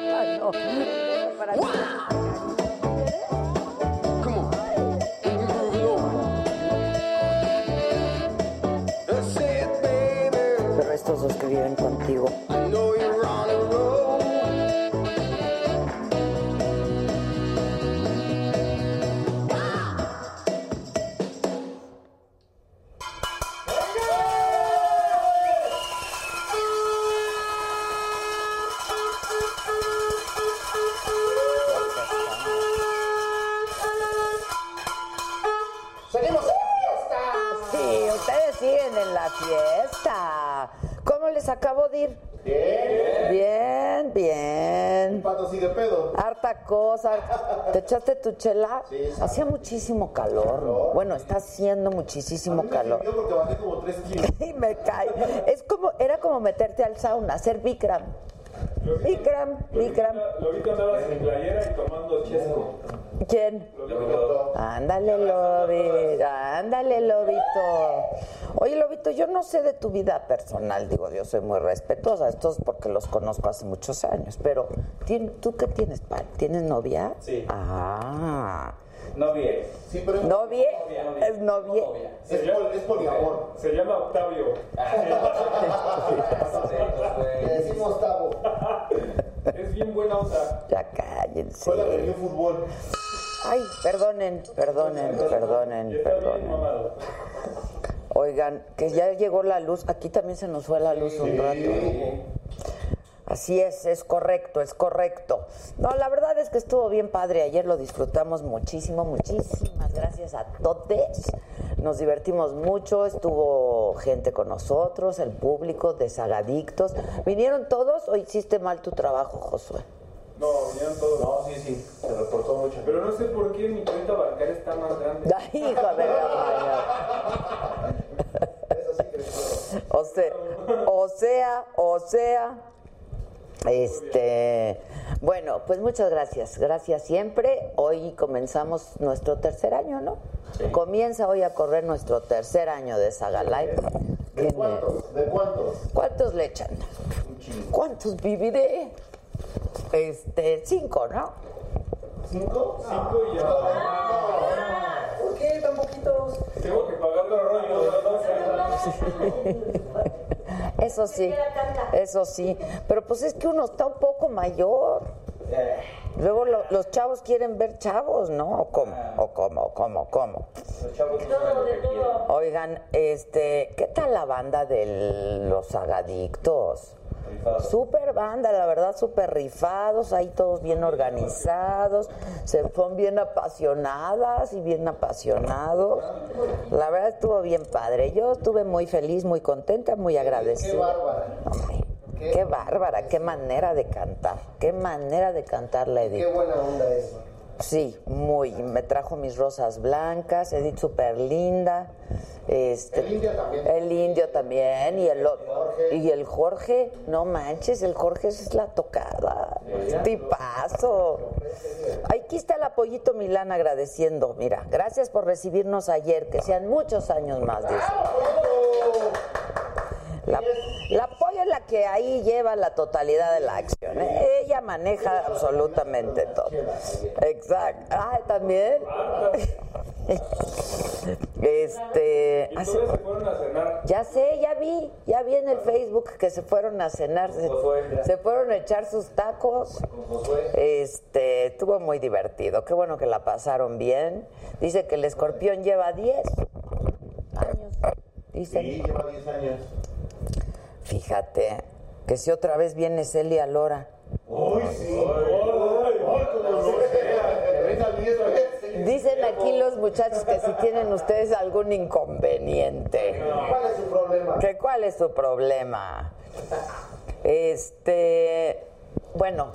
No. Para les acabo de ir? Bien. Bien, bien. Pato sigue pedo. Harta cosa. ¿Te echaste tu chela? Sí, sí. Hacía muchísimo calor. Bueno, está haciendo muchísimo calor. Yo porque bajé como 3 kilos. Y me cae. Es como, era como meterte al sauna, hacer Bikram. Bikram, Bikram. Lobito andabas en playera y tomando chesco. ¿Quién? Ándale, Lobito, ándale, Lobito. Oye, Lobito, yo no sé de tu vida personal, digo, yo soy muy respetuosa, esto es porque los conozco hace muchos años, pero ¿tien- ¿tú qué tienes? ¿Tienes novia? Sí. Ah, No bien. Sí, pero es, ¿novie? ¿Es novie? es, pol- es poliamor. Se llama Octavio. Le decimos Tavo. Es bien buena onda. Ya cállense. Fue la que fútbol. Ay, perdonen, perdonen, perdonen, perdonen. mamado. Oigan, que ya llegó la luz, aquí también se nos fue la luz un rato. Así es, es correcto, es correcto. No, la verdad es que estuvo bien padre. Ayer lo disfrutamos muchísimo, muchísimas gracias a todos. Nos divertimos mucho, estuvo gente con nosotros, el público, desagadictos. ¿Vinieron todos o hiciste mal tu trabajo, Josué? No, vinieron todos. No, sí, sí. Se reportó mucho. Pero no sé por qué mi cuenta bancaria está más grande. Ay, hijo de la mañana. Eso sí creció. O sea, o sea, o sea, este, bueno, pues muchas gracias, gracias siempre. Hoy comenzamos nuestro tercer año, ¿no? Comienza hoy a correr nuestro tercer año de Saga Live. ¿De ¿Quién cuántos? ¿De cuántos? ¿Cuántos le echan? ¿Cuántos viviré? Este, cinco, ¿no? ¿Cinco? Cinco y ya. ¿Por qué tan poquitos? Tengo que pagar los rollos de los Eso sí, eso sí. Pero pues es que uno está un poco mayor. Luego lo- los chavos quieren ver chavos, ¿no? ¿O cómo? ¿O cómo? ¿O cómo? ¿Cómo? Los chavos no saben lo que quieren. Oigan, este, ¿qué tal la banda de los agadictos? Super banda, la verdad, súper rifados, ahí todos bien organizados, se son bien apasionadas y bien apasionados. La verdad estuvo bien padre. Yo estuve muy feliz, muy contenta, muy Qué agradecida. bárbara. Hombre, qué bárbara, qué manera de cantar, qué manera de cantar la Edith. Qué buena onda es. Sí, muy. Me trajo mis rosas blancas, Edith súper linda. Este, El indio también. El indio también. Y el, Jorge. y el Jorge, no manches, el Jorge es la tocada. Tipazo. Aquí está el apoyito Milán agradeciendo. Mira, gracias por recibirnos ayer, que sean muchos años más. dice. La que ahí lleva la totalidad de la acción. ¿eh? Ella maneja absolutamente todo. Exacto. Ah, también. Este, Y hace- todos se fueron a cenar. ya sé, ya vi, ya vi en el Facebook que se fueron a cenar, se, se fueron a echar sus tacos. Este, estuvo muy divertido, qué bueno que la pasaron bien. Dice que el escorpión lleva 10 años, dicen. Sí, lleva 10 años. Fíjate, que si otra vez viene Celia Lora. Uy, sí. Ay, como no sea. Que venga 10 veces. Dicen aquí los muchachos que si tienen ustedes algún inconveniente. ¿Cuál es su problema? ¿Que ¿Cuál es su problema? Este, bueno,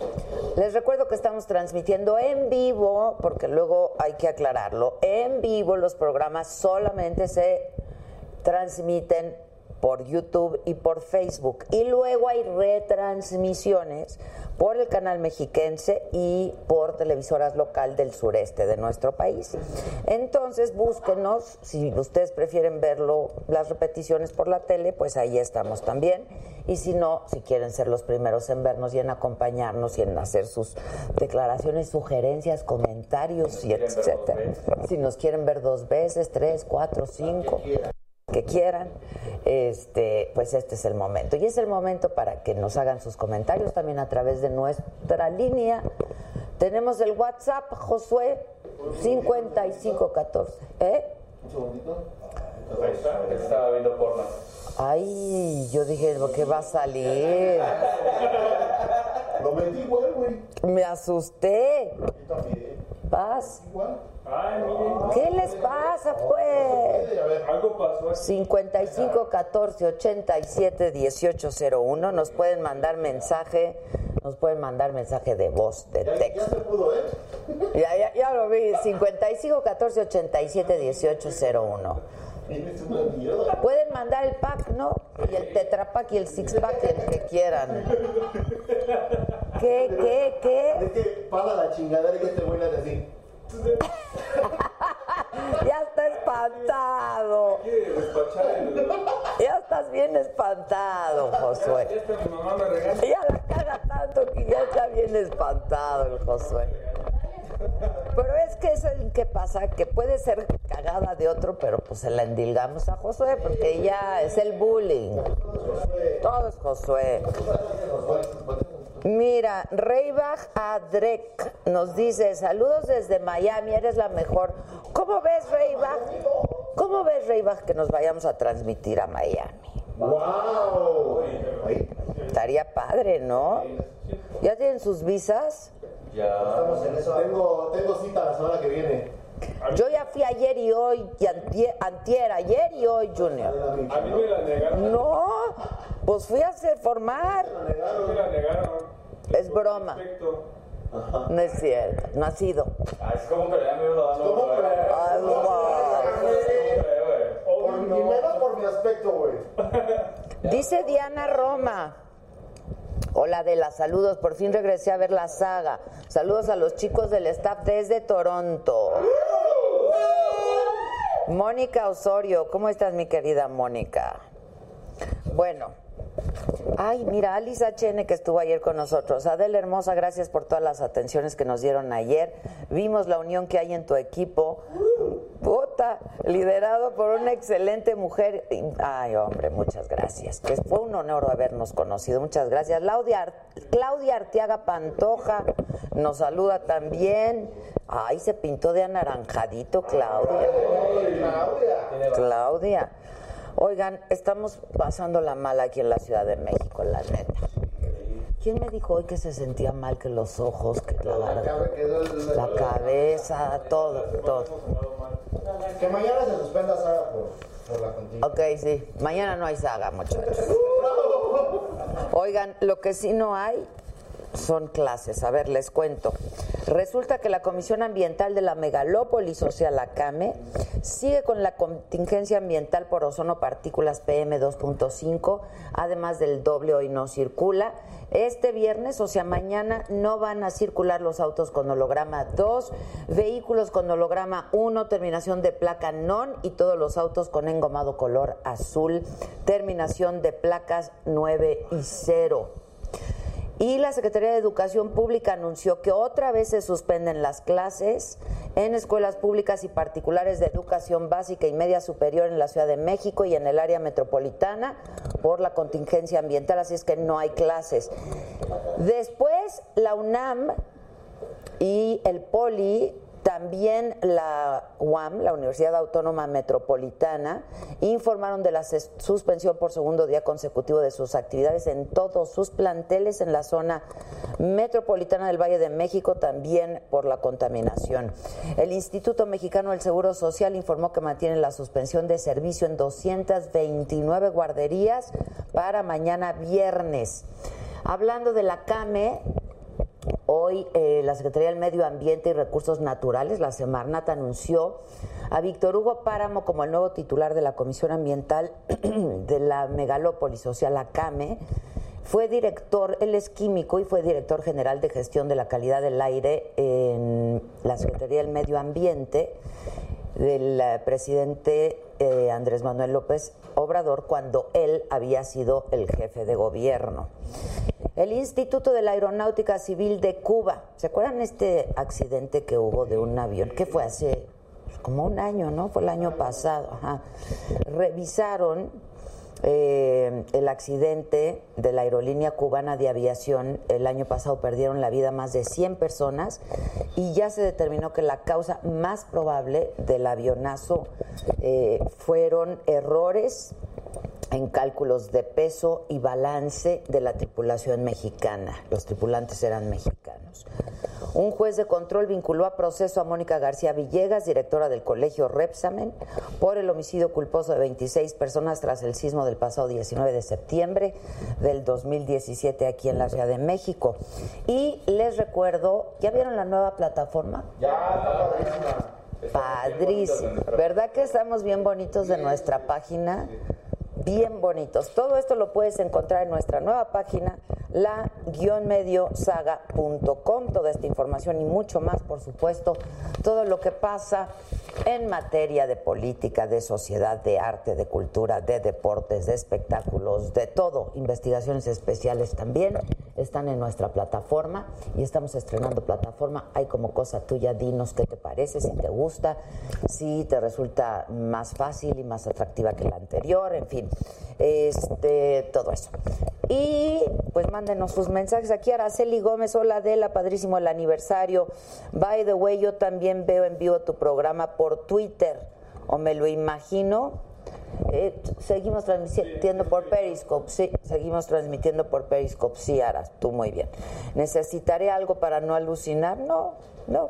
les recuerdo que estamos transmitiendo en vivo, porque luego hay que aclararlo. En vivo los programas solamente se transmiten por YouTube y por Facebook. Y luego hay retransmisiones por el canal mexiquense y por televisoras local del sureste de nuestro país. Entonces búsquenos, si ustedes prefieren verlo, las repeticiones por la tele, pues ahí estamos también. Y si no, si quieren ser los primeros en vernos y en acompañarnos y en hacer sus declaraciones, sugerencias, comentarios y etcétera. Si nos quieren ver dos veces, tres, cuatro, cinco que quieran, este, pues este es el momento. Y es el momento para que nos hagan sus comentarios también a través de nuestra línea. Tenemos el WhatsApp, Josué, 5514. ¿Eh? Un segundito. Ahí está, estaba viendo porno. Ay, yo dije, lo que va a salir. Lo metí igual, güey. Me asusté. Yo también. Paz. Igual. ¿Qué les pasa, pues? A ver, Algo pasó aquí. 55 14 87 18 01 nos pueden mandar mensaje, nos pueden mandar mensaje de voz, de ya, ya texto. se pudo, ¿eh? Ya, ya, ya lo vi, 55 14 87 18 01. Tienes una mierda. Pueden mandar el pack, ¿no? Y el tetrapack y el six pack, el que quieran. ¿Qué, qué, qué? Es que paga la chingadera que güey le hace así. Ya está espantado. Ya estás bien espantado, Josué. Ya la caga tanto que ya está bien espantado el Josué. Pero es que es que pasa, que puede ser cagada de otro, pero pues se la endilgamos a Josué, porque ya es el bullying. Todo es Josué. Mira, Reybach Adrek nos dice, saludos desde Miami, eres la mejor. ¿Cómo ves, Reybach? ¿Cómo ves, Reybach, que nos vayamos a transmitir a Miami? ¡Wow! Estaría padre, ¿no? ¿Ya tienen sus visas? Estamos en eso. Tengo, tengo cita la semana que viene. Yo ya fui ayer y hoy, y antier, antier, ayer y hoy, Junior. A mí me la negaron. No, pues fui a hacer formar. A mí me la negaron. Es broma, Perfecto. no es cierto, no ha sido. Ah, es como que ya me iba dando. ¿Cómo crees? Ay, wow. Por mi menos por mi aspecto, güey. Dice Diana Roma. Hola Adela, saludos. Por fin regresé a ver la saga. Saludos a los chicos del staff desde Toronto. Mónica Osorio, ¿cómo estás mi querida Mónica? Bueno, ay, mira, Alice HN que estuvo ayer con nosotros. Adela Hermosa, gracias por todas las atenciones que nos dieron ayer. Vimos la unión que hay en tu equipo. Puta, liderado por una excelente mujer. Ay, hombre, muchas gracias. Que fue un honor habernos conocido. Muchas gracias. Claudia, Claudia Arteaga Pantoja nos saluda también. Ay, se pintó de anaranjadito, Claudia. Claudia. Oigan, estamos pasando la mal aquí en la Ciudad de México, la neta. ¿Quién me dijo hoy que se sentía mal que los ojos, que la, la cabeza, todo, todo? Que mañana se suspenda por, por la contigo. Ok, sí. Mañana no hay saga, muchachos. Oigan, lo que sí no hay son clases. A ver, les cuento. Resulta que la Comisión Ambiental de la Megalópolis, o sea, la CAME, sigue con la contingencia ambiental por ozono partículas PM2.5, además del doble hoy no circula. Este viernes, o sea, mañana, no van a circular los autos con holograma 2, vehículos con holograma 1, terminación de placa NON y todos los autos con engomado color azul, terminación de placas 9 y 0. Y la Secretaría de Educación Pública anunció que otra vez se suspenden las clases en escuelas públicas y particulares de educación básica y media superior en la Ciudad de México y en el área metropolitana por la contingencia ambiental, así es que no hay clases. Después, la UNAM y el POLI también la UAM, la Universidad Autónoma Metropolitana, informaron de la suspensión por segundo día consecutivo de sus actividades en todos sus planteles en la zona metropolitana del Valle de México, también por la contaminación. El Instituto Mexicano del Seguro Social informó que mantiene la suspensión de servicio en 229 guarderías para mañana viernes. Hablando de la CAME, Hoy eh, la Secretaría del Medio Ambiente y Recursos Naturales, la Semarnat, anunció a Víctor Hugo Páramo como el nuevo titular de la Comisión Ambiental de la Megalópolis, o sea, la CAME. Fue director, él es químico y fue director general de gestión de la calidad del aire en la Secretaría del Medio Ambiente del eh, presidente eh, Andrés Manuel López Obrador cuando él había sido el jefe de gobierno. El Instituto de la Aeronáutica Civil de Cuba, ¿se acuerdan este accidente que hubo de un avión? que fue hace pues, como un año, ¿no? Fue el año pasado. Revisaron eh, el accidente de la aerolínea cubana de aviación. El año pasado perdieron la vida más de 100 personas y ya se determinó que la causa más probable del avionazo eh, fueron errores en cálculos de peso y balance de la tripulación mexicana. Los tripulantes eran mexicanos. Un juez de control vinculó a proceso a Mónica García Villegas, directora del colegio Repsamen, por el homicidio culposo de 26 personas tras el sismo del pasado 19 de septiembre del 2017 aquí en la Ciudad de México. Y les recuerdo, ¿ya vieron la nueva plataforma? Ya, Padrísimo. ¿Verdad que estamos bien bonitos de nuestra página? Bien bonitos. Todo esto lo puedes encontrar en nuestra nueva página, la-mediosaga.com. Toda esta información y mucho más, por supuesto, todo lo que pasa en materia de política, de sociedad, de arte, de cultura, de deportes, de espectáculos, de todo. Investigaciones especiales también están en nuestra plataforma y estamos estrenando plataforma. Hay como cosa tuya, dinos qué te parece, si te gusta, si te resulta más fácil y más atractiva que la anterior, en fin, este, todo eso. Y pues mándenos sus mensajes aquí. Araceli Gómez, hola Adela, padrísimo el aniversario. By the way, yo también veo en vivo tu programa por Twitter, o me lo imagino. Eh, seguimos transmitiendo por Periscope, sí, seguimos transmitiendo por Periscope, sí, Aras, tú muy bien. ¿Necesitaré algo para no alucinar? No, no.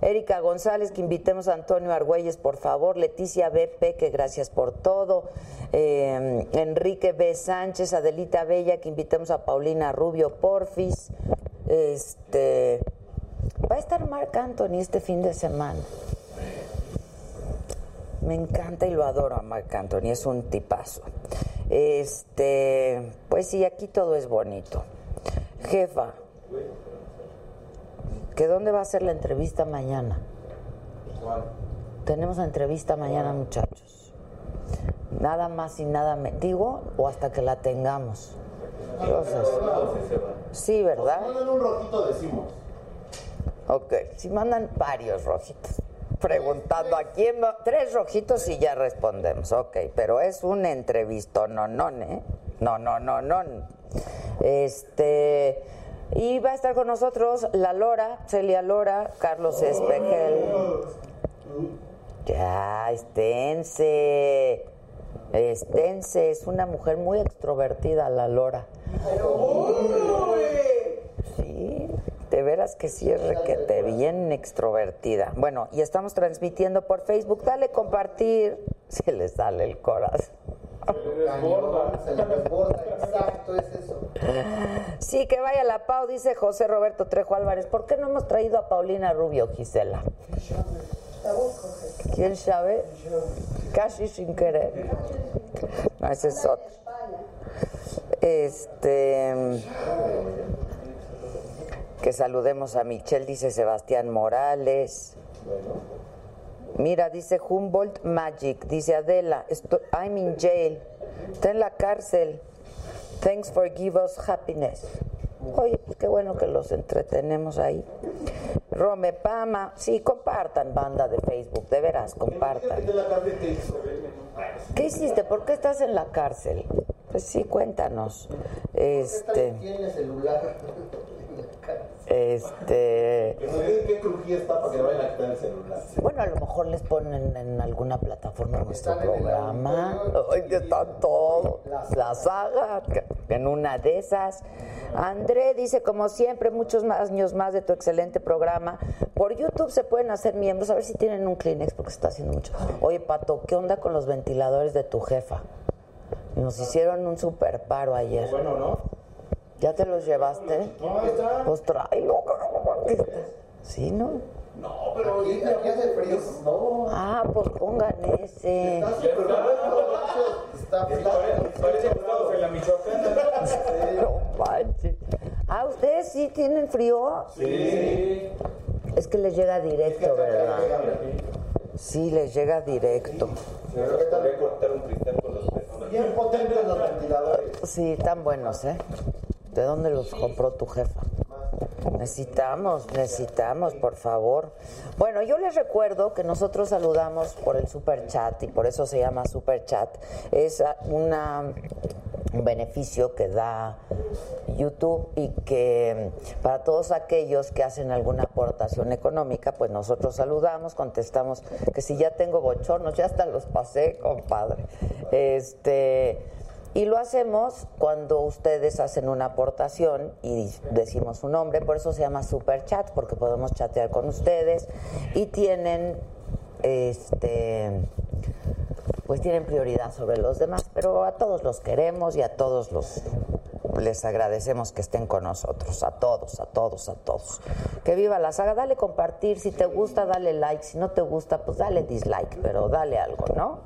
Erika González, que invitemos a Antonio Argüelles, por favor. Leticia BP, que gracias por todo. Eh, Enrique B. Sánchez, Adelita Bella, que invitemos a Paulina Rubio Porfis. Este, va a estar Marc Anthony este fin de semana. Me encanta y lo adoro a Marc Anthony, es un tipazo. Este, pues sí, aquí todo es bonito. Jefa, ¿que dónde va a ser la entrevista mañana? Tenemos entrevista mañana, muchachos. Nada más y nada menos. Digo, o hasta que la tengamos. Entonces, sí, ¿verdad? Si mandan un rojito, decimos. Ok, si mandan varios rojitos. Preguntando a quién va. Tres rojitos y ya respondemos. Ok, pero es una entrevista, no, no, ¿eh? No, no, no, no. Este. Y va a estar con nosotros la Lora, Celia Lora, Carlos Espejel. Ya, esténse. Esténse, es una mujer muy extrovertida, la Lora. Sí, de veras que sí es requete bien extrovertida. Bueno, y estamos transmitiendo por Facebook. Dale compartir. Se les sale el corazón. Se le desborda, exacto, es eso. Sí, que vaya la Pau, dice José Roberto Trejo Álvarez. ¿Por qué no hemos traído a Paulina Rubio, Gisela? ¿Quién sabe? Casi sin querer. No, ese es otro. Este. Que saludemos a Michelle, dice Sebastián Morales. Mira, dice Humboldt Magic, dice Adela, I'm in jail, está en la cárcel. Thanks for give us happiness. Oye, pues qué bueno que los entretenemos ahí. Rome Pama, sí, compartan, banda de Facebook, de veras, compartan. ¿Qué hiciste? ¿Por qué estás en la cárcel? Pues sí, cuéntanos. Este, celular. Este, qué crujía está para que vayan a quitar el celular. bueno, a lo mejor les ponen en alguna plataforma nuestro programa. Ay, que están todos. La saga, en una de esas. André dice, como siempre, muchos más años más de tu excelente programa. Por YouTube se pueden hacer miembros, a ver si tienen un Kleenex, porque se está haciendo mucho. Oye, Pato, ¿qué onda con los ventiladores de tu jefa? Nos hicieron un super paro ayer. Bueno, ¿no? ¿Ya te los llevaste? No, ahí está. Pues tráelo. ¿Sí, no? No, pero aquí, aquí hace frío. No. Ah, pues pongan ese. Está súper bueno. Está frío. Parece que estamos en la Michoacán. No manches. Ah, ¿ustedes sí tienen frío? Sí. Es que les llega directo, ¿verdad? Sí, les llega directo. Creo que podría cortar un cristal con los pezones. Bien potentes los ventiladores. Sí, están buenos, ¿eh? ¿De dónde los compró tu jefa? Necesitamos, necesitamos, por favor. Bueno, yo les recuerdo que nosotros saludamos por el super chat y por eso se llama super chat. Es una, un beneficio que da YouTube y que mm, para todos aquellos que hacen alguna aportación económica, pues nosotros saludamos, contestamos que si ya tengo bochornos, ya hasta los pasé, compadre. Este. Y lo hacemos cuando ustedes hacen una aportación y decimos su nombre, por eso se llama Super Chat, porque podemos chatear con ustedes. Y tienen este pues tienen prioridad sobre los demás, pero a todos los queremos y a todos los les agradecemos que estén con nosotros, a todos, a todos, a todos. Que viva la saga, dale compartir, si te gusta, dale like, si no te gusta, pues dale dislike, pero dale algo, ¿no?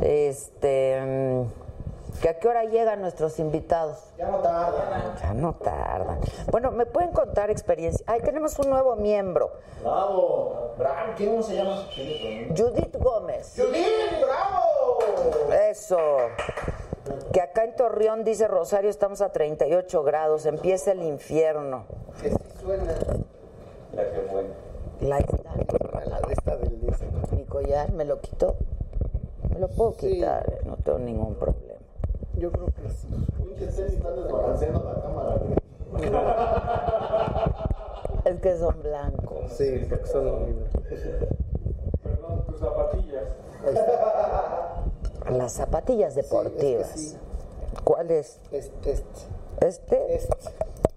Este ¿Que a qué hora llegan nuestros invitados? Ya no tarda. Ya no tardan. Bueno, ¿me pueden contar experiencia? Ay, tenemos un nuevo miembro, Bravo. Bravo. ¿Quién se llama? Judith Gómez. ¡Judith! ¡Bravo! Eso. Que acá en Torreón, dice Rosario, estamos a 38 grados, empieza el infierno. Que sí suena. La que buena. La está. La de esta del. Mi collar, ¿me lo quitó? Me lo puedo Sí. quitar, no tengo ningún problema. Yo creo que sí. Pinches tenis están desbalanceando la cámara. güey. Es que son blancos. Sí, porque son horribles. Perdón, tus zapatillas. Las zapatillas deportivas. sí. ¿Cuáles? Este, este. ¿Este? Este.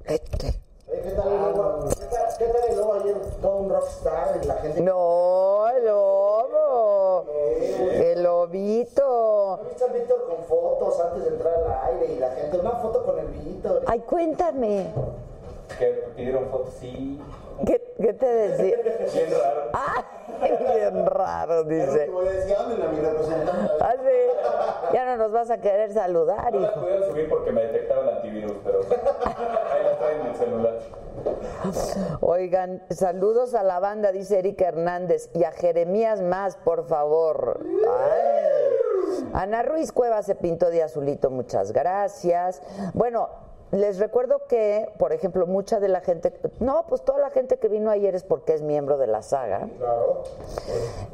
Este. Oye, ¿Qué tal el lobo? ¿Qué tal, qué tal el lobo ayer? Todo un rockstar y la gente. No, el lobo. El lobito. ¿No viste a Víctor con fotos antes de entrar al aire y la gente? Una foto con el Víctor. Ay, cuéntame. Que pidieron fotos, sí. ¿Qué, qué te decía? Bien raro. Ay, bien raro, dice. Ah, sí. Ya no nos vas a querer saludar, No pudieron subir porque me detectaba el antivirus, pero ahí la traen en el celular. Oigan, saludos a la banda, dice Erika Hernández, y a Jeremías más, por favor. Ay. Ana Ruiz Cueva se pintó de azulito, muchas gracias. Bueno, les recuerdo que, por ejemplo, mucha de la gente, no, pues toda la gente que vino ayer es porque es miembro de la saga. Claro.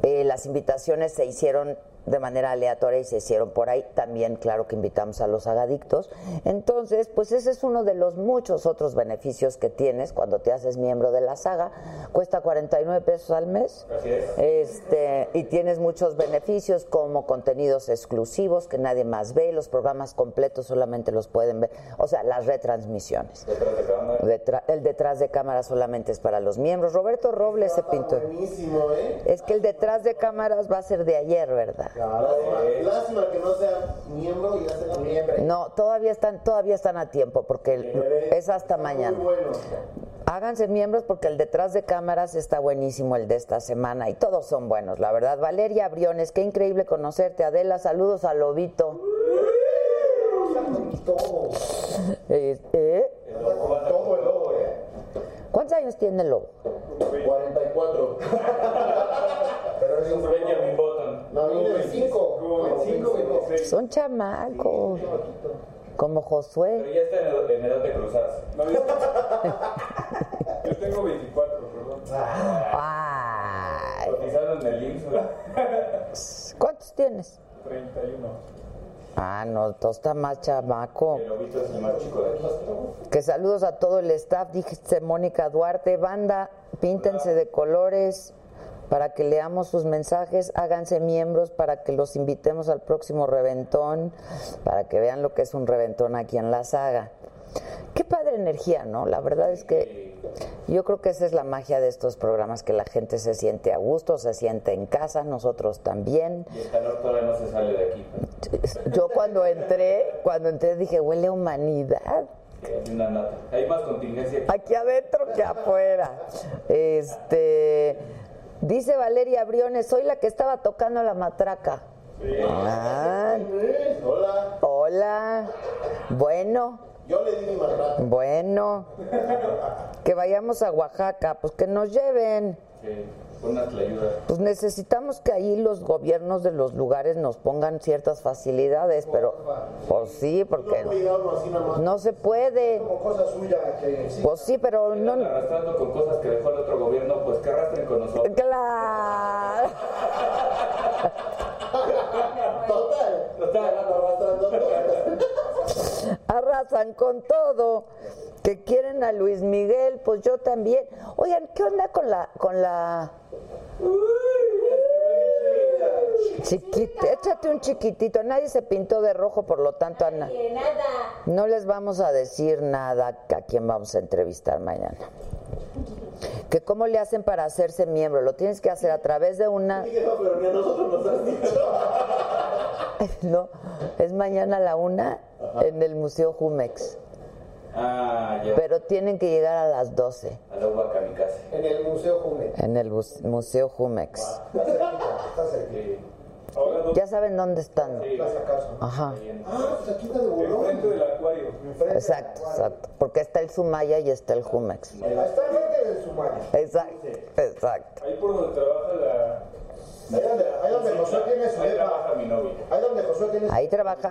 Eh, las invitaciones se hicieron de manera aleatoria y se hicieron por ahí. También, claro que invitamos a los agadictos. Entonces, pues ese es uno de los muchos otros beneficios que tienes cuando te haces miembro de la saga. Cuesta 49 pesos al mes. Así es. Este, y tienes muchos beneficios como contenidos exclusivos que nadie más ve, los programas completos solamente los pueden ver, o sea, las retransmisiones. Detrás de cámara. Detra- el detrás de cámara solamente es para los miembros. Roberto Robles se pintó. Buenísimo, ¿eh? Es que el detrás de cámaras va a ser de ayer, ¿verdad? Lástima, lástima que no sea miembro y ya sea miembro. No, todavía están, todavía están a tiempo porque el- es hasta mañana. Bueno. Háganse miembros porque el detrás de cámaras está buenísimo el de esta semana y todos son buenos, la verdad. Valeria Briones, qué increíble conocerte. Adela, saludos a Lobito. Eh. Todo el lobo, ¿eh? ¿Cuántos años tiene el Lobo? 44. Pero es un Benjamin Button. No, viene de 5. Como 25, 26. Son chamacos, como Pero Josué. ya está en edad, de cruzar. los hace. No, yo, yo tengo 24, perdón. Ay, Cotizaron en el IMSS, ¿Cuántos tienes? 31. Ah, no, tú estás más chamaco. El lobito es el más chico de aquí. Que saludos a todo el staff, dijiste Mónica Duarte, banda, píntense de colores para que leamos sus mensajes, háganse miembros para que los invitemos al próximo reventón, para que vean lo que es un reventón aquí en la saga. Qué padre energía, ¿no? La verdad es que yo creo que esa es la magia de estos programas, que la gente se siente a gusto, se siente en casa, nosotros también. Y el calor todavía no se sale de aquí. Yo cuando entré, cucuando entré dije, huele a humanidad. Hay más contingencia aquí. aquí adentro que afuera. Este dice Valeria Briones, soy la que estaba tocando la matraca. Ah, Hola. hola. Bueno, Yo le di mi maltrato. bueno. Que vayamos a Oaxaca, pues que nos lleven. Sí. Pues necesitamos que ahí los gobiernos de los lugares nos pongan ciertas facilidades, pero pues sí, No porque no se puede. Como cosa suya que sí. Pues sí, pero no. Arrastrando con cosas que dejó el otro gobierno, pues que arrastren con nosotros. Claro. Total. Total. Arrasan con todo. Que quieren a Luis Miguel, pues yo también. Oigan, ¿qué onda con la con la chiquita? Échate un chiquitito. Nadie se pintó de rojo, por lo tanto, Ana. No les vamos a decir nada a quién vamos a entrevistar mañana. Que cómo le hacen para hacerse miembro. Lo tienes que hacer a través de una. No, es mañana a la una en el Museo Jumex. Ah, ya. Pero tienen que llegar a las 12 Al agua kamikaze. En el Museo Jumex. en el bus- Museo Jumex. Está cerquita, está cerquita. Sí. Ahora dos. Ya saben dónde están. Carson. Ajá. Ah, pues aquí está de Enfrente bolón. del acuario. Enfrente. Exacto, exacto. Porque está el Sumaya y está el Jumex. Está enfrente del Sumaya. Exacto, exacto. Ahí por donde trabaja la. Ahí donde, ahí donde Josué tiene su Ahí trabaja mi novia. Ahí donde Josué tiene su Ahí trabaja.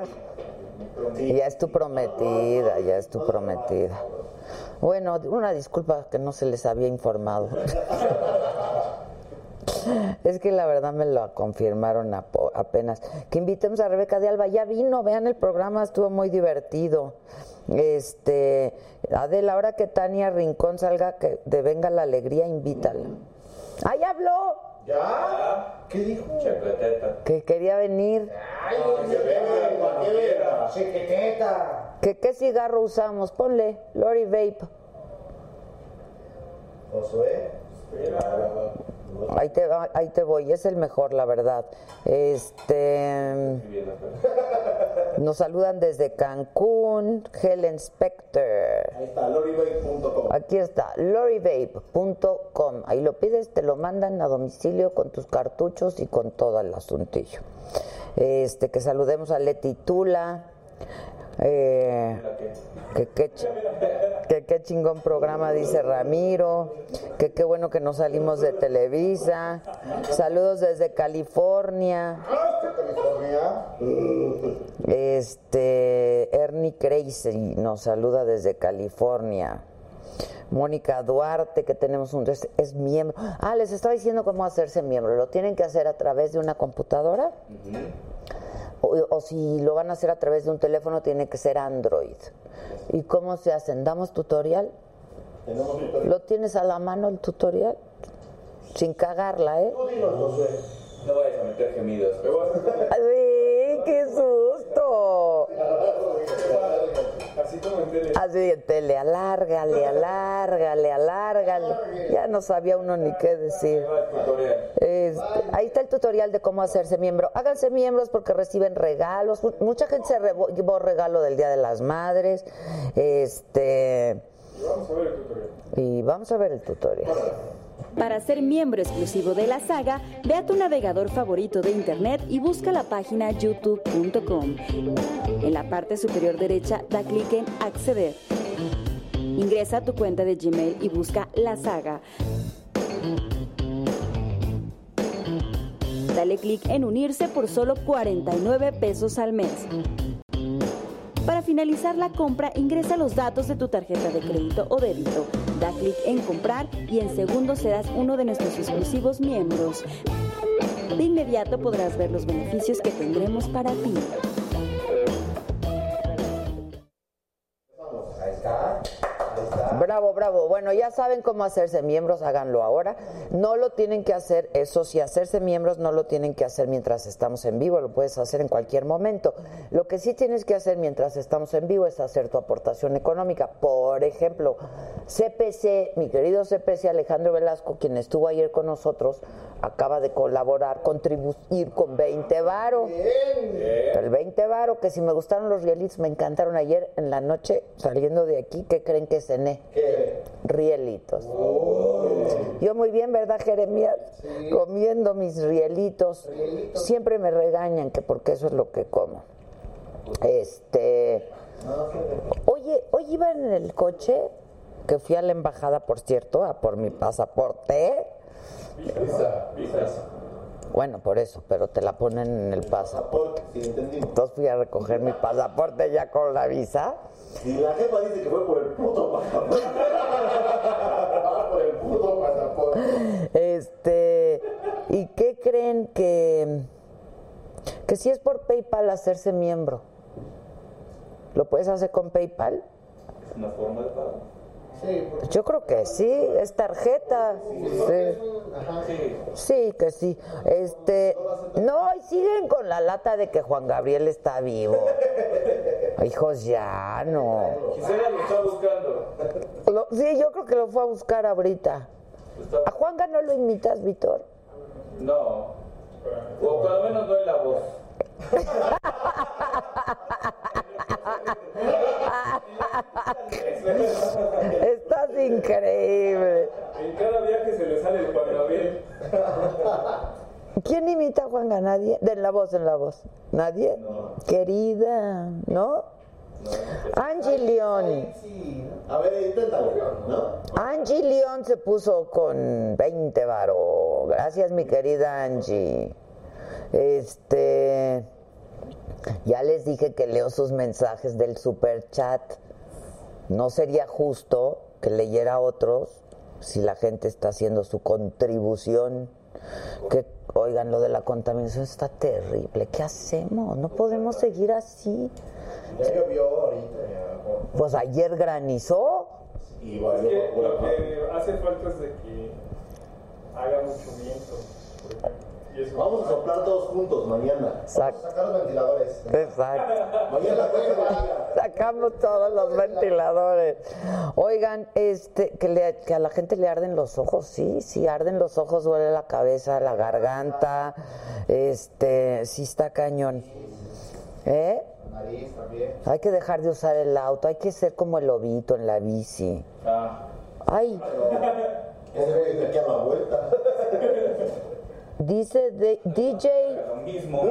Ya es tu prometida, ya es tu prometida. Bueno, una disculpa que no se les había informado. Es que la verdad me lo confirmaron apenas. Que invitemos a Rebeca de Alba. Ya vino, vean el programa, estuvo muy divertido. Este, Adela, ahora que Tania Rincón salga que de Venga la Alegría, invítala. ¡Ahí habló! ¿Ya? ¿Qué dijo? Chacoteta. Que quería venir. Ay, que venga, para que venga. Chiquiteta. ¿Que qué cigarro usamos? Ponle, Lori Vape. Josué. Ahí te, ahí te voy, es el mejor, la verdad. Este, pero- nos saludan desde Cancún, Helen Spector. Ahí está, loribay.com. Aquí está, lorivape.com. Ahí lo pides, te lo mandan a domicilio con tus cartuchos y con todo el asuntillo. Este, que saludemos a Leti Tula. Eh, que qué que chingón programa, dice Ramiro. Que qué bueno que nos salimos de Televisa. Saludos desde California. Este, Ernie Crazy nos saluda desde California. Mónica Duarte, que tenemos un es, es miembro. Ah, les estaba diciendo cómo hacerse miembro. Lo tienen que hacer a través de una computadora. O, o si lo van a hacer a través de un teléfono, tiene que ser Android. ¿Y cómo se hacen? ¿Damos tutorial. ¿Lo tienes a la mano el tutorial? Sin cagarla, ¿eh? No vayas a meter gemidos. ¡Ay, qué susto! Así como en tele. Así en tele, alárgale, alárgale, alárgale. Ya no sabía uno ni qué decir. Ahí. Este, está el tutorial de cómo hacerse miembro. Háganse miembros porque reciben regalos. Mu- Mucha gente se llevó regalo del Día de las Madres. Este, Vamos a ver el tutorial. y vamos a ver el tutorial. Para ser miembro exclusivo de la saga, ve a tu navegador favorito de internet y busca la página youtube.com. En la parte superior derecha da clic en Acceder. Ingresa a tu cuenta de Gmail y busca la saga. Dale clic en unirse por solo 49 pesos al mes. Para finalizar la compra, ingresa los datos de tu tarjeta de crédito o débito. Da clic en comprar y en segundos serás uno de nuestros exclusivos miembros. De inmediato podrás ver los beneficios que tendremos para ti. Bravo, bravo. Bueno, ya saben cómo hacerse miembros, háganlo ahora. No lo tienen que hacer, eso sí, hacerse miembros no lo tienen que hacer mientras estamos en vivo, lo puedes hacer en cualquier momento. Lo que sí tienes que hacer mientras estamos en vivo es hacer tu aportación económica. Por ejemplo, CPC, mi querido CPC Alejandro Velasco, quien estuvo ayer con nosotros, acaba de colaborar, contribuir con 20 varo. El 20 varo, que si me gustaron los rielitos, me encantaron ayer en la noche, saliendo de aquí, ¿qué creen que cené? Rielitos. Yo muy bien, ¿verdad, Jeremías? Comiendo mis rielitos. Siempre me regañan que porque eso es lo que como. Este. Oye, hoy iba en el coche, que fui a la embajada, por cierto, a por mi pasaporte. Bueno, por eso, pero te la ponen en el pasaporte. Sí. Entonces fui a recoger mi pasaporte ya con la visa. Y la jefa dice que fue por el puto pasaporte. Por el puto pasaporte. Este, ¿y qué creen que que si es por PayPal hacerse miembro? ¿Lo puedes hacer con PayPal? Una forma de pago. Yo creo que sí, es tarjeta. Sí. Sí, que sí. Este, no, y siguen con la lata de que Juan Gabriel está vivo. Hijos, ya no. Gisela lo está buscando. Sí, yo creo que lo fue a buscar ahorita. ¿A Juanga no lo imitas, Víctor? No. O por lo menos no en la voz. Estás increíble. En cada viaje se le sale el Juan Gabriel. ¿Quién imita a Juanga? Nadie. De la voz, en la voz. ¿Nadie? Querida, ¿no? Angie León. sí. A ver, inténtalo, ¿no? Angie León se puso con 20 varo. Gracias, mi querida Angie. Este. Ya les dije que leo sus mensajes del super chat. No sería justo que leyera otros si la gente está haciendo su contribución. Que, oigan, lo de la contaminación está terrible. ¿Qué hacemos? No podemos seguir así. Ya llovió ahorita. ya. Pues ayer granizó. Y lo que hace falta es de que haga mucho viento, por ejemplo. Vamos a soplar todos juntos mañana. Vamos a sacar los ventiladores. Exacto. Mañana. Sacamos todos los ventiladores. Oigan, este, que, le- que a la gente le arden los ojos, sí, sí, arden los ojos, duele la cabeza, la garganta, este, sí está cañón. ¿Eh? Nariz también. Hay que dejar de usar el auto, hay que ser como el lobito en la bici. Ah, Ay, aquí a la vuelta. Dice de- DJ, lo mismo.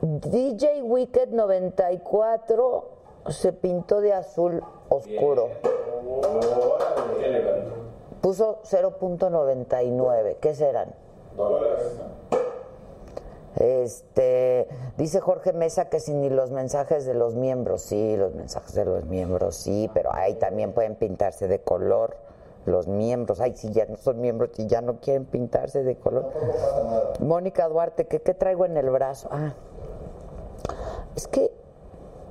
DJ Wicked 94 se pintó de azul oscuro. Puso 0.99. ¿Qué serán? Dólares. Este, dice Jorge Mesa que si ni los mensajes de los miembros, sí, los mensajes de los miembros, sí, pero ahí también pueden pintarse de color los miembros. Ay, si ya no son miembros y ya no quieren pintarse de color. No. Mónica Duarte, ¿qué, qué traigo en el brazo? Ah, es que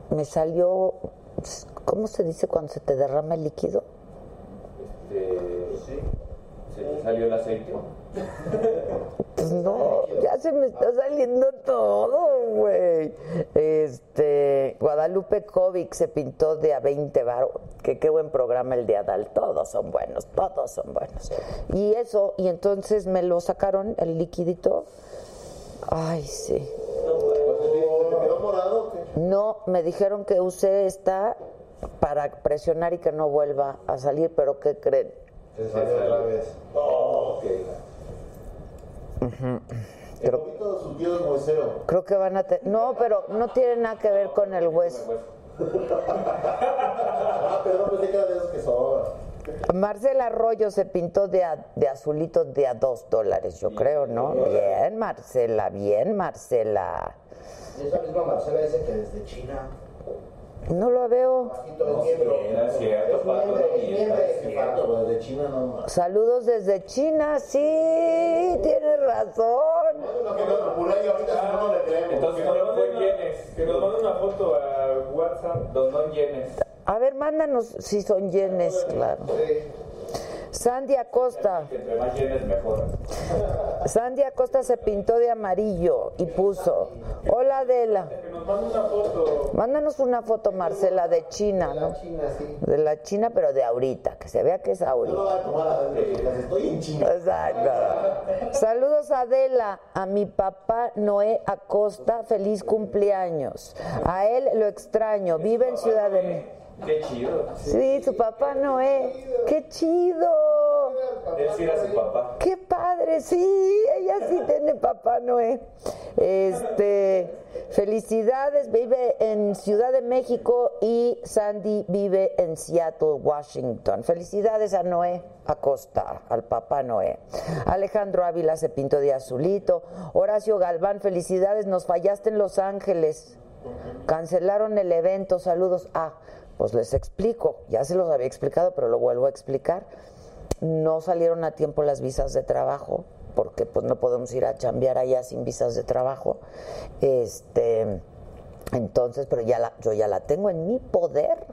me salió, ¿cómo se dice cuando se te derrama el líquido? Este, ¿Se te salió el aceite? Pues no, ya se me está saliendo todo, güey. Este, Guadalupe Kovic se pintó de a 20 bar. Que qué buen programa el de Adal. Todos son buenos, todos son buenos. Y eso, y entonces me lo sacaron, el liquidito. Ay, sí. No, me dijeron que usé esta para presionar y que no vuelva a salir, pero ¿qué creen? Se salió otra vez. Oh, ok. El poquito su tío es huesero. Creo que van a tener... No, pero no tiene nada que ver con el hueso. Ah, pero no pensé que era de esos que sobran. Marcela Arroyo se pintó de, a- de azulito de a dos dólares, yo creo, ¿no? Bien, Marcela, bien, Marcela. Es la misma Marcela ese que desde China. No lo veo. Saludos desde China, sí, tienes razón. Entonces no fue yenes. Que nos manden una foto a WhatsApp. No yenes. A ver, mándanos si son yenes, claro. Sandy Acosta. Sandy Acosta se pintó de amarillo y puso, hola Adela. Mándanos una foto, Marcela, de China, ¿no? De la China, pero de ahorita, que se vea que es ahorita. Exacto. Saludos a Adela, a mi papá Noé Acosta, feliz cumpleaños. A él lo extraño, vive en Ciudad de México. Qué chido. Sí, su papá Noé. ¡Qué chido! Él sí era su papá. ¡Qué padre! Sí, ella sí tiene papá Noé. Este, felicidades, vive en Ciudad de México y Sandy vive en Seattle, Washington. Felicidades a Noé Acosta, al papá Noé. Alejandro Ávila se pintó de azulito. Horacio Galván, felicidades, nos fallaste en Los Ángeles. Cancelaron el evento, saludos. Ah, pues les explico, ya se los había explicado, pero lo vuelvo a explicar. No salieron a tiempo las visas de trabajo, porque pues no podemos ir a chambear allá sin visas de trabajo. Este, entonces, pero ya la, yo ya la tengo en mi poder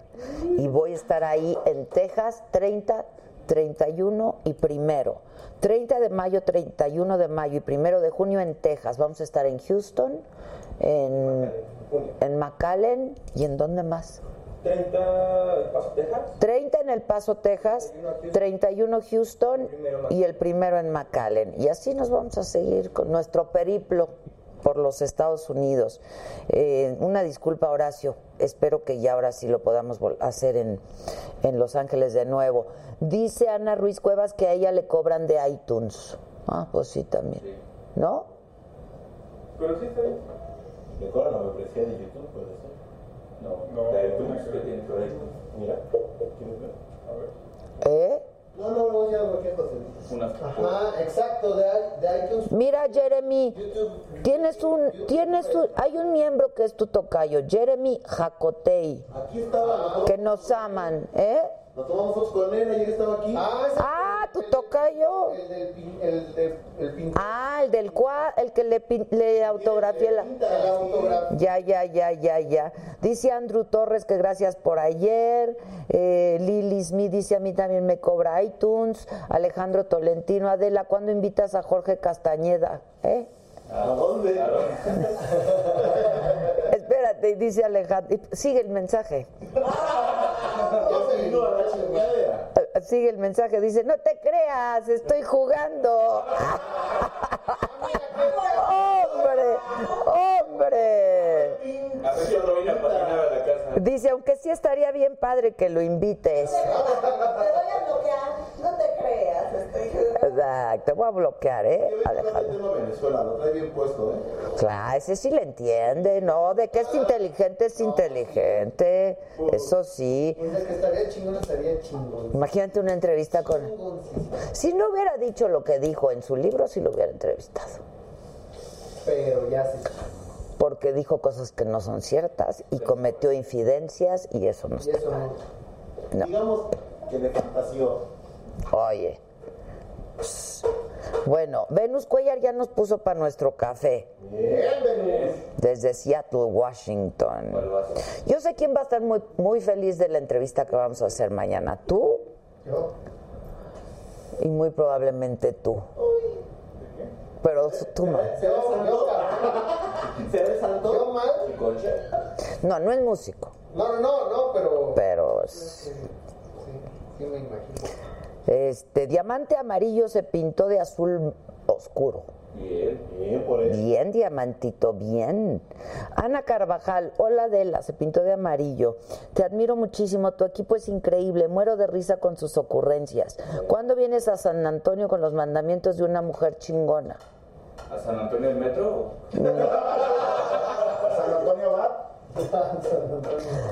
y voy a estar ahí en Texas 30, 31 y primero. 30 de mayo, 31 de mayo y primero de junio en Texas. Vamos a estar en Houston, en, en McAllen y en dónde más. 30 El Paso, Texas. 30 en El Paso, Texas, 31 Houston y el primero en McAllen. Y así nos vamos a seguir con nuestro periplo por los Estados Unidos. Eh, una disculpa, Horacio. Espero que ya ahora sí lo podamos hacer en, en Los Ángeles de nuevo. Dice Ana Ruiz Cuevas que a ella le cobran de iTunes. Ah, pues sí, también. ¿No? Pero sí está bien. Le cobran la membresía de YouTube, puede ser. No, No. la de iTunes, ¿qué tiene que ver ahí? Mira, ¿quieres ver? A ver. ¿Eh? No, no, no, ya lo que José. Ajá, exacto, de, de iTunes. Mira, Jeremy, YouTube. tienes un, tienes un, hay un miembro que es tu tocayo, Jeremy Jacotey. Aquí estaba, nos que nos aman, ¿eh? Nos tomamos fotos con él, ayer estaba aquí. Ah, ese Ah, tu tocayo. el del el el pintor. Ah, el del cual, el que le, pin- le autografié la... Ya, ya, ya, ya, ya. Dice Andrew Torres que gracias por ayer. Eh, Lili Smith dice a mí también me cobra iTunes. Alejandro Tolentino, Adela, ¿cuándo invitas a Jorge Castañeda? ¿Eh? ¿A dónde? Espérate, dice Alejandro. Sigue el mensaje. Sigue el mensaje, dice, no te creas, estoy jugando. ¡Hombre! ¡Hombre! Dice, aunque sí estaría bien padre que lo invites. No te creas. Estoy... Exacto, te voy a bloquear, ¿eh, Alejandro? Venezuela, lo trae bien puesto, ¿eh? Claro, ese sí le entiende, ¿no? De que es inteligente, es inteligente. Eso sí. Pues el que estaría chingón estaría chingón. Imagínate una entrevista con... Si no hubiera dicho lo que dijo en su libro, sí lo hubiera entrevistado. Pero ya se Porque dijo cosas que no son ciertas y cometió infidencias y eso no Y está. eso no. No. Digamos que le fantaseó. Oye. Bueno, Venus Cuellar ya nos puso para nuestro café Bien, Venus. desde Seattle, Washington. Yo sé quién va a estar muy, muy feliz de la entrevista que vamos a hacer mañana. Tú Yo. y muy probablemente tú. Pero tú no. Se. Yo mal. No, no es músico, No, no, no, no, pero. pero es- Sí, sí me imagino. Este diamante amarillo se pintó de azul oscuro. Bien. Bien, por eso. Bien, diamantito, bien. Ana Carvajal, hola Adela, se pintó de amarillo. Te admiro muchísimo, tu equipo es increíble, muero de risa con sus ocurrencias. ¿Cuándo vienes a San Antonio con los mandamientos de una mujer chingona? ¿A San Antonio del Metro? San Antonio va.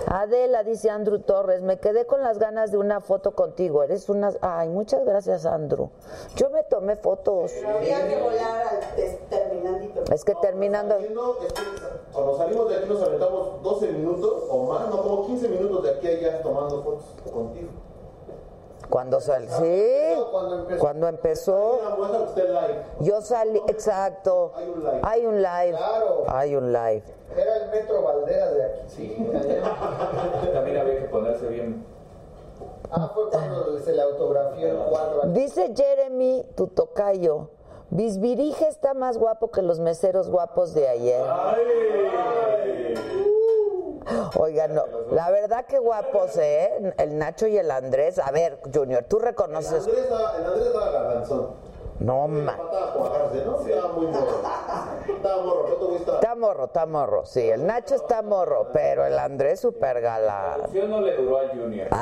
Adela, dice Andrew Torres, me quedé con las ganas de una foto contigo. Eres una... Ay, muchas gracias, Andrew. Yo me tomé fotos. Había que volar al terminandito. Es que terminando... Saliendo, es que Cuando salimos de aquí nos aventamos 12 minutos o más, no, como 15 minutos de aquí a allá tomando fotos contigo. Cuando sal... Sí, Cuando empezó. cuando empezó... Yo salí... Exacto. Hay un live. Hay un live. Claro. Hay un live. Era el metro Valderas de aquí. Sí. También había que ponerse bien. Ah, fue cuando se le autografió el cuadro. Dice Jeremy, tu tocayo, Bisbirige está más guapo que los meseros guapos de ayer. Oigan, no, la verdad que guapos, ¿eh? El Nacho y el Andrés. A ver, Junior, tú El reconoces... Andrés, estaba- el Andrés estaba garbanzón. No, ma... Está morro, está morro. Sí, el Nacho está morro, pero el Andrés super galán. La no le duró al Junior.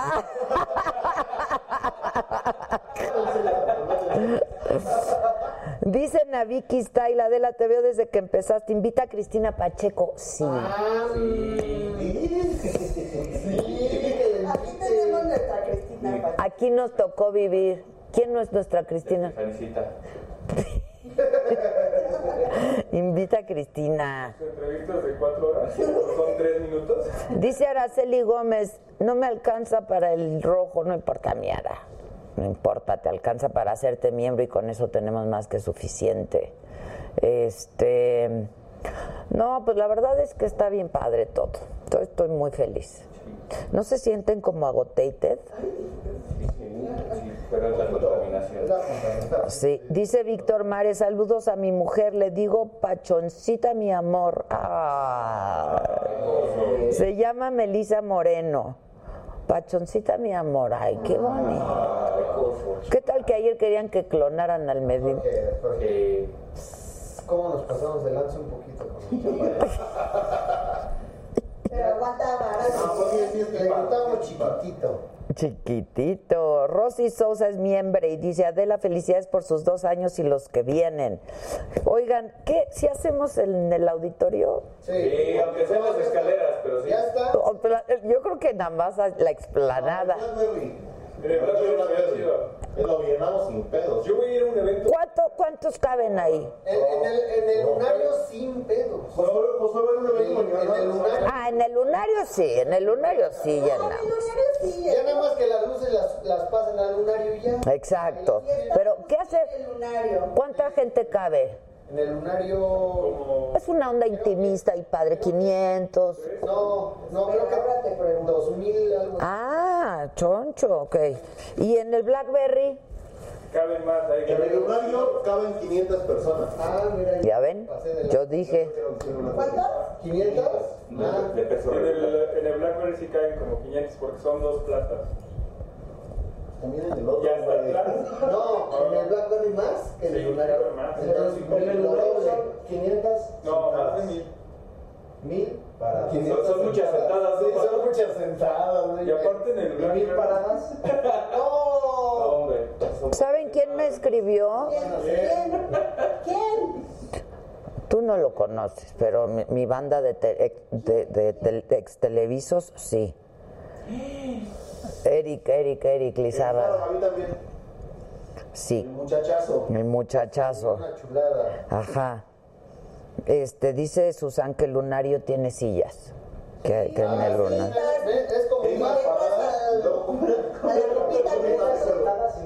Dicen a Vicky Style, Adela, te veo desde que empezaste. Invita a Cristina Pacheco. Sí. Aquí tenemos nuestra Cristina Pacheco. Aquí nos tocó vivir. ¿Quién no es nuestra Cristina? Felicita. Invita a Cristina. Entrevistas de cuatro horas, son tres minutos. Dice Araceli Gómez, no me alcanza para el rojo, no importa mi Ara. No importa, te alcanza para hacerte miembro y con eso tenemos más que suficiente. Este, no, pues la verdad es que está bien padre todo. Yo estoy muy feliz. ¿No se sienten como agotated? Sí, pero es la contaminación. Sí, dice Víctor Mares, saludos a mi mujer, le digo pachoncita mi amor. Ah, se llama Melisa Moreno. Pachoncita mi amor, ay, qué bonito. ¿Qué tal que ayer querían que clonaran al Medellín? Eh, ¿Cómo nos pasamos de lanza un poquito con Le para- gustamos chiquitito. Chiquitito. Rosy Sousa es miembro y dice, Adela, felicidades por sus dos años y los que vienen. Oigan, ¿qué? Si hacemos en el auditorio? sí, aunque sean las escaleras, pero sí. Ya está. Yo creo que nada más la explanada. Blackberry. Lo llenamos sin pedos. Yo voy a ir a un evento. ¿Cuánto, ¿Cuántos caben ahí? En, en el, en el lunario sin pedos. Pues pues va a haber un En, evento en el lunario. Ah, en el lunario sí, en el lunario sí No, llenamos. mi lunario sí. Ya nada más que las luces las, las pasen al lunario y ya. Exacto. Pero, ¿qué hace? El lunario. ¿Cuánta gente cabe? En el lunario. Como Es una onda intimista y padre, 500. No, no, creo que. Ahora te pregunto. 2000 algo. Ah, choncho, ok. ¿Y en el Blackberry? caben más ahí. En el lunario caben 500 personas. Ah, mira. ¿Ya ven? pasé de la- Yo dije. ¿Cuántos? 500. No, Ah, de peso En el, en el Blackberry sí caen como 500 porque son dos platas. También en el otro. Ya está hombre. atrás. No, en el Blackberry más que en el lunario. Entonces, En el lunario son 500. No, más de mil. mil. Para- Son- son muchas sentadas, son muchas sentadas. güey. Y aparte en el ¿Y mil Blackberry. paradas. No, ¡No! hombre. son- ¿Saben quién me escribió? ¿Quién? ¿Quién? Tú no lo conoces, pero mi, mi banda de, te- ex- de, de tel- de ex televisos, sí. Eric, Eric, Eric Lizárraga. a mí también. El Sí, muchachazo. el muchachazo. Una chulada. Ajá. Este, dice Susan que el lunario tiene sillas. Que, que en el lunario. ¿Ves? Es como Es más una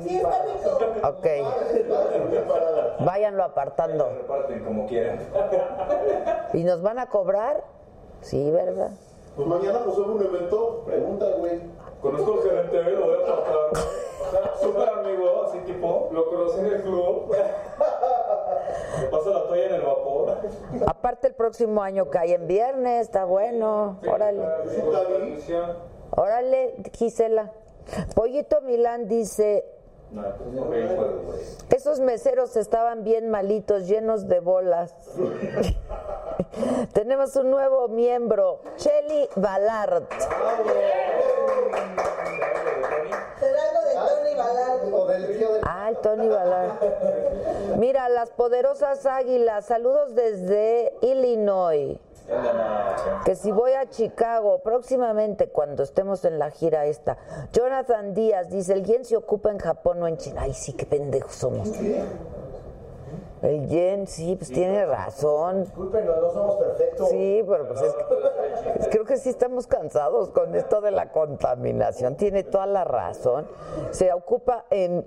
Sí, está rico. Ok, váyanlo apartando. Reparten como quieran. ¿Y nos van a cobrar? Sí, ¿verdad? Pues mañana pues hubo un evento. Pregunta, güey. Conozco al gerente, lo voy a apartar. O sea, súper amigo, así tipo. Lo conocí en el club. Me pasa la toalla en el vapor. Aparte el próximo año cae en viernes, está bueno. Órale. La transmisión. Órale, Gisela. Pollito Milán dice, No, pues no ve el juego, güey. esos meseros estaban bien malitos, llenos de bolas. Tenemos un nuevo miembro, Shelly Ballard. El Tony Ballard. Mira, las poderosas águilas, saludos desde Illinois. Que si voy a Chicago próximamente cuando estemos en la gira esta. Jonathan Díaz dice, el yen se ocupa en Japón o en China. Ay, sí, qué pendejos somos. El yen, sí, pues tiene razón. Discúlpenos, no somos perfectos. Sí, pero pues es que, creo que sí estamos cansados con esto de la contaminación. Tiene toda la razón. Se ocupa en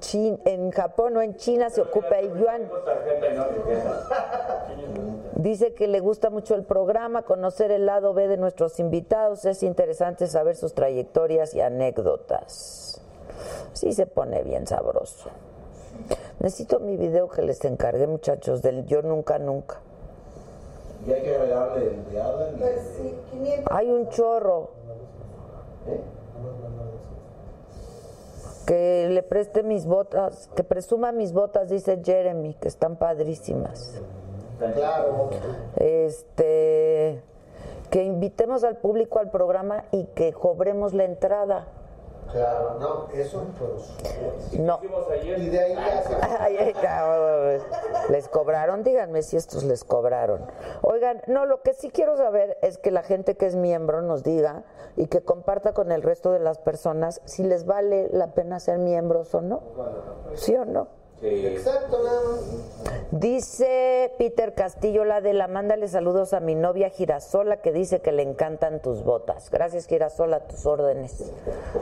Chin- en Japón o en China se ocupa el yuan. Dice que le gusta mucho el programa, conocer el lado B de nuestros invitados. Es interesante saber sus trayectorias y anécdotas. Sí se pone bien sabroso. Necesito mi video que les encargué, muchachos, del Yo Nunca Nunca. Y hay que agregarle el de Ada. y- Pues sí, 500. Hay un chorro. Que le preste mis botas, que presuma mis botas, dice Jeremy, que están padrísimas. Claro. Este, que invitemos al público al programa y que cobremos la entrada. Claro, no, eso pues. No. Y de ahí ya se. Ay, ay, cabrón. ¿Les cobraron? Díganme si estos les cobraron. Oigan, no, lo que sí quiero saber es que la gente que es miembro nos diga y que comparta con el resto de las personas si les vale la pena ser miembros o no. ¿Sí o no? Exacto, nada más. Dice Peter Castillo, la de la mándale saludos a mi novia Girasola que dice que le encantan tus botas. Gracias Girasola, a tus órdenes.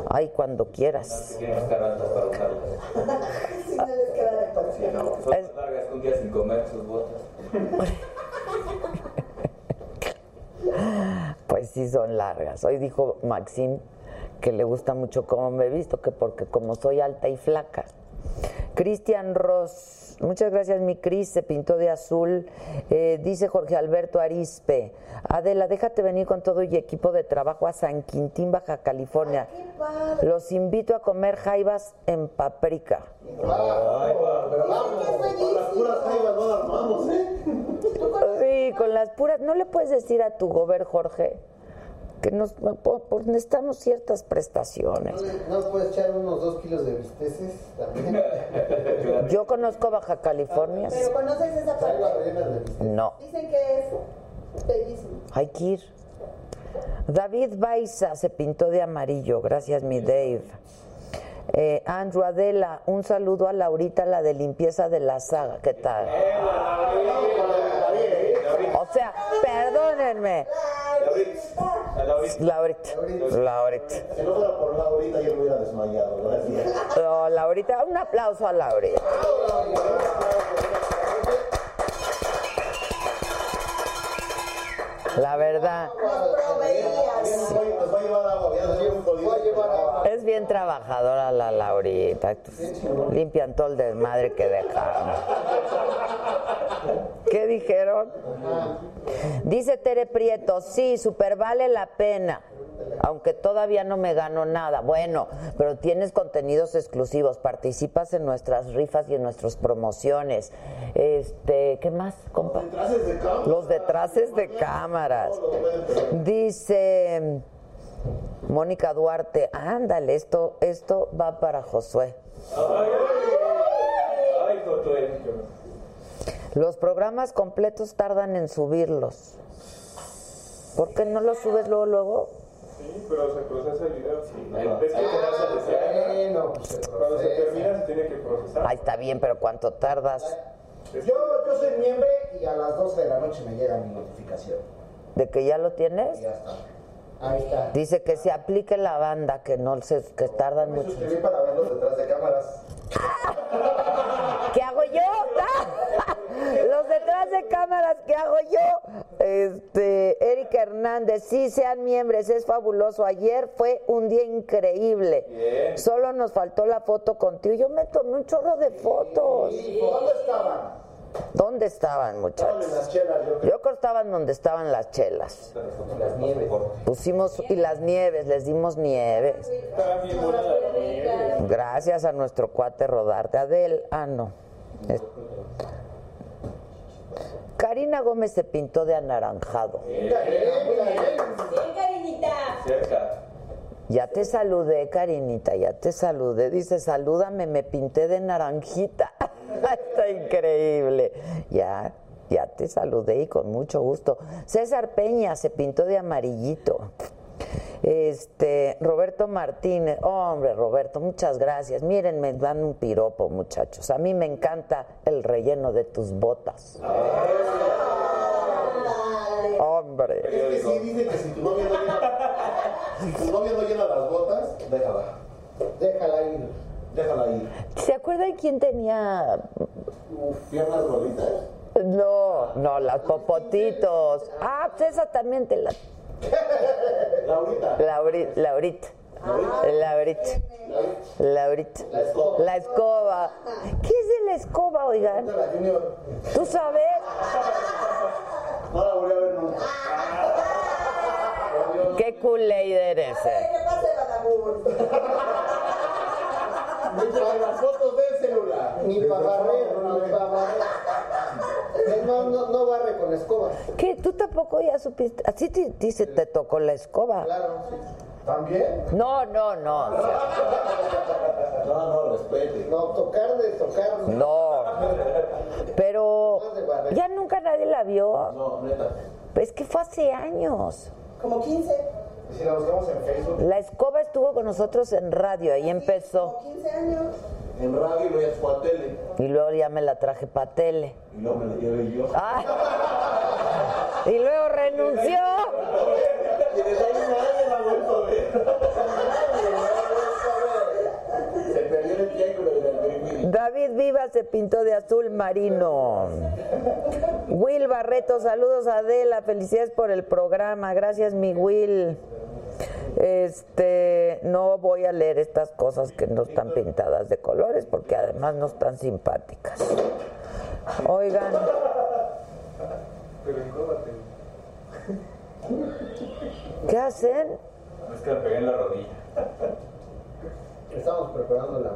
Ay, cuando quieras. Quieren estar altas para usarlas. Si no les queda de pasión. Son más largas que un día sin comer sus botas. Pues sí son largas. Hoy dijo Maxim que le gusta mucho cómo me he visto, que porque como soy alta y flaca. Cristian Ross, muchas gracias mi Cris, se pintó de azul. Eh, dice Jorge Alberto Arispe, Adela, déjate venir con todo y equipo de trabajo a San Quintín, Baja California. Los invito a comer jaivas en paprika. Pero vamos, con las puras jaivas no las armamos, ¿eh? Sí, con las puras. ¿No le puedes decir a tu gober, Jorge, que nos necesitamos ciertas prestaciones? ¿No nos puedes echar unos dos kilos de bisteces también? Yo conozco Baja California. Pero conoces esa parte. No, Dicen que es bellísimo. hay que ir. David Baiza se pintó de amarillo. Gracias, mi Dave. Eh, Andrew Adela, un saludo a Laurita, la de limpieza de la saga. ¿Qué tal? O sea, perdónenme. Laurita. Laurita. Si no fuera por Laurita, yo me hubiera desmayado. Gracias. No, Laurita, un aplauso a Laurita. La verdad, Nos va, va a llevar agua, ya nos lleva un jodido. es bien trabajadora la Laurita. Limpian todo el desmadre que dejamos. ¿Qué dijeron? Dice Tere Prieto, sí, super vale la pena. Aunque todavía no me gano nada. Bueno, pero tienes contenidos exclusivos, participas en nuestras rifas y en nuestras promociones. Este, ¿qué más, compa? Los detraces de cámaras. Dice Mónica Duarte, ándale, esto, esto va para Josué. Ay, Josué. Los programas completos tardan en subirlos. ¿Por qué no los subes luego, luego? Sí, pero se procesa el video. Es que quedarse a desear. Bueno, pues se Cuando se termina se tiene que procesar. Ahí está bien, pero ¿cuánto tardas? Yo, yo soy miembro y a las 12 de la noche me llega mi notificación. ¿De que ya lo tienes? Y ya está. Ahí está. Dice que se aplique la banda, que no se, que tardan Me mucho. para verlos detrás de cámaras. ¿Qué hago yo? Los detrás de cámaras, ¿qué hago yo? Este, Erika Hernández, sí, sean miembros, es fabuloso. Ayer fue un día increíble. Solo nos faltó la foto contigo. Yo me tomé un chorro de fotos. ¿Dónde estaban? ¿Dónde estaban, muchachos? las chelas, yo creo. Yo creo que estaban donde estaban las chelas. Las nieves. Pusimos, y las nieves, les dimos nieves. Gracias a nuestro cuate Rodarte. Adel, ah, no. Es- Karina Gómez se pintó de anaranjado. Bien. Cerca. Ya te saludé, Karinita, ya te saludé. Dice, salúdame, me pinté de naranjita. Está increíble. Ya, Ya te saludé y con mucho gusto. César Peña se pintó de amarillito. Este, Roberto Martínez, hombre, Roberto, muchas gracias. Miren, me dan un piropo, muchachos. A mí me encanta el relleno de tus botas. Hombre. Es que sí dice que si tu novia no llena, si tu novia no llena las botas, déjala. Déjala ir. Déjala ir. ¿Se acuerdan quién tenía piernas gorditas. No, no, las popotitos. Ah, pues esa también te la. Laurita. Lauri- Laurita. Laurita. Laurita. La escoba. La escoba. ¿Qué es de la escoba, oigan? ¿Tú sabes? No la volví a ver nunca. Qué Kool-Aid eres. eh. ¿Qué pasa, Badabun? Mientras las fotos del celular. Ni para barrer, ni para barrer. No, no, no barre con escoba. ¿Qué? ¿Tú tampoco ya supiste? Así te, te, se te tocó la escoba. Claro, sí. ¿También? No, no, no. o sea, No, no, respete. No, tocar de tocar. no. No. Pero ya nunca nadie la vio. No, neta. Es que fue hace años. Como 15. Si la buscamos en Facebook, La escoba estuvo con nosotros en radio, ahí empezó. Como 15 años. en radio y luego ya fue a tele. Y luego ya me la traje para tele. Y luego me la llevé yo. Ah. Y luego renunció. Y desde ahí nadie la ha vuelto a ver. Se perdió el triángulo. David Viva se pintó de azul marino. Will Barreto, saludos a Adela, felicidades por el programa. Gracias, mi Will. Este, no voy a leer estas cosas que no están pintadas de colores porque además no están simpáticas. Oigan. ¿qué hacen? Es que me pegué en la rodilla. Estamos preparando la.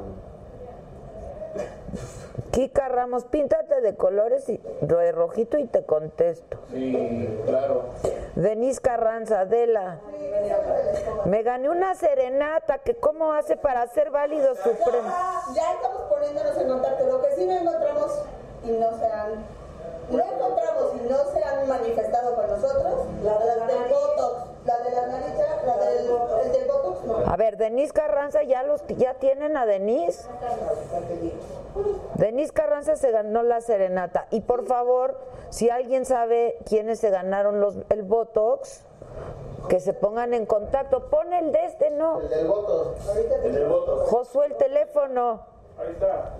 Kika Ramos, píntate de colores y de rojito y te contesto. Sí, claro. Denise Carranza, Adela. Me gané una serenata, que cómo hace para ser válido su premio. Ya, ya estamos poniéndonos en contacto. Lo que sí no encontramos y no se han. No encontramos y no se han manifestado con nosotros. La de las del Botox. La de la nariz, la del, el del Botox, no. A ver, Denise Carranza, ya los ya tienen a Denise. Denise Carranza se ganó la serenata. Y por favor, si alguien sabe quiénes se ganaron los, el Botox, que se pongan en contacto. Pon el de este, ¿no? El del voto. El del voto. Josué, el teléfono. Ahí está.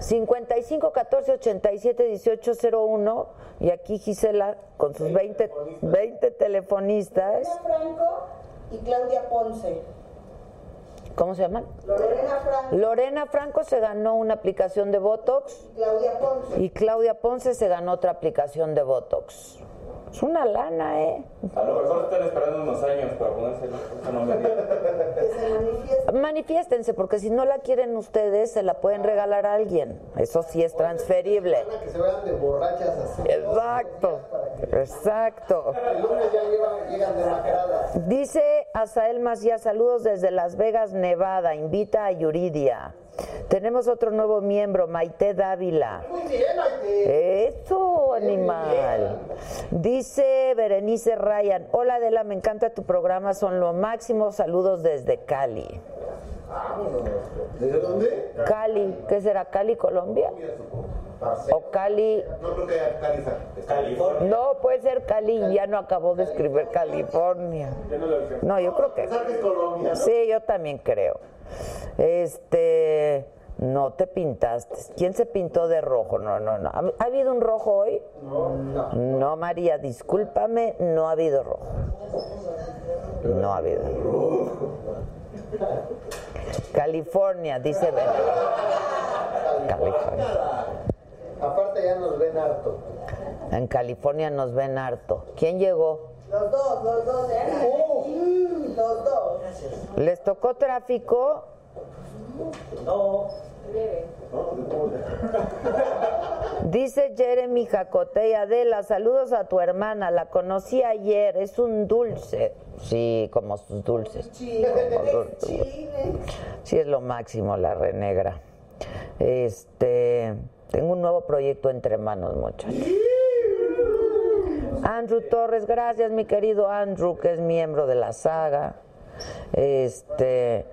55 14 87 18 01 y aquí Gisela con sus 20, 20 telefonistas. Lorena Franco y Claudia Ponce. ¿Cómo se llaman? Lorena Franco Lorena Franco se ganó una aplicación de Botox y Claudia Ponce. y Claudia Ponce se ganó otra aplicación de Botox. Es una lana, ¿eh? A lo mejor están esperando unos años para ponerse. Manifiéstense, porque si no la quieren ustedes, se la pueden regalar a alguien. Eso sí es transferible. Que se vean de borrachas así. Exacto, exacto. El lunes ya llegan demacradas. Dice Asael Macías, saludos desde Las Vegas, Nevada. Invita a Yuridia. Tenemos otro nuevo miembro, Maite Dávila. Muy bien, Maite. Eso, animal. Dice Berenice Ryan, hola Adela, me encanta tu programa, son lo máximo. Saludos desde Cali. ¿Desde dónde? Cali, ¿qué será? ¿Cali, Colombia? ¿O Cali? No creo que haya Caliza. California. No, puede ser Cali, ya no acabó de escribir California. No yo creo que... Sí, yo también creo. Este, no te pintaste. ¿Quién se pintó de rojo? No, no, no. ¿Ha, ha habido un rojo hoy? No. No, María, discúlpame, no ha habido rojo. No ha habido. California, dice Ben. California. Aparte ya nos ven harto. En California nos ven harto. ¿Quién llegó? Los dos, los dos de Ana. Mm, Los dos. ¿Les tocó tráfico? Dice Jeremy Jacote y Adela, saludos a tu hermana, la conocí ayer, es un dulce. Sí, como sus dulces. Como sus dulces. Sí, es lo máximo la renegra. Este, tengo un nuevo proyecto entre manos, muchachos. Andrew Torres, gracias mi querido Andrew, que es miembro de la saga. Este,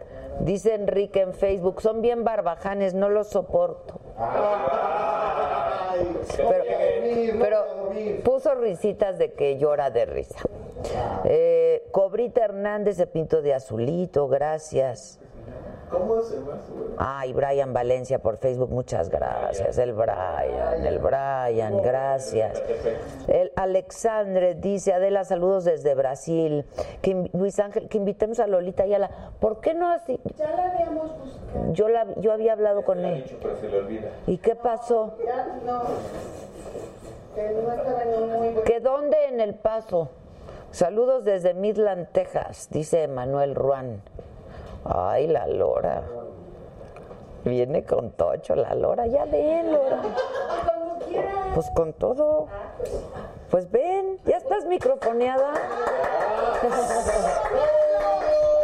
dice Enrique en Facebook, son bien barbajanes, no los soporto. Pero, pero puso risitas de que llora de risa. Eh, Cobrita Hernández se pintó de azulito, gracias. ¿Cómo se llama? Ay, Brian Valencia por Facebook, muchas gracias. El Brian, el Brian, gracias. El Alexandre dice, Adela, saludos desde Brasil. Que, Luis Ángel, que invitemos a Lolita Ayala. ¿Por qué no así? Ya la habíamos buscado. Yo, la, yo había hablado con él. Pero se le olvida. ¿Y qué pasó? Ya no. Que no estaba en un muy buen. ¿Que dónde en El Paso? Saludos desde Midland, Texas, dice Manuel Ruan. Ay, la Lora. Viene con Tocho, la Lora. Ya ven, Lora. Pues con todo. Pues ven, ya estás microfoneada.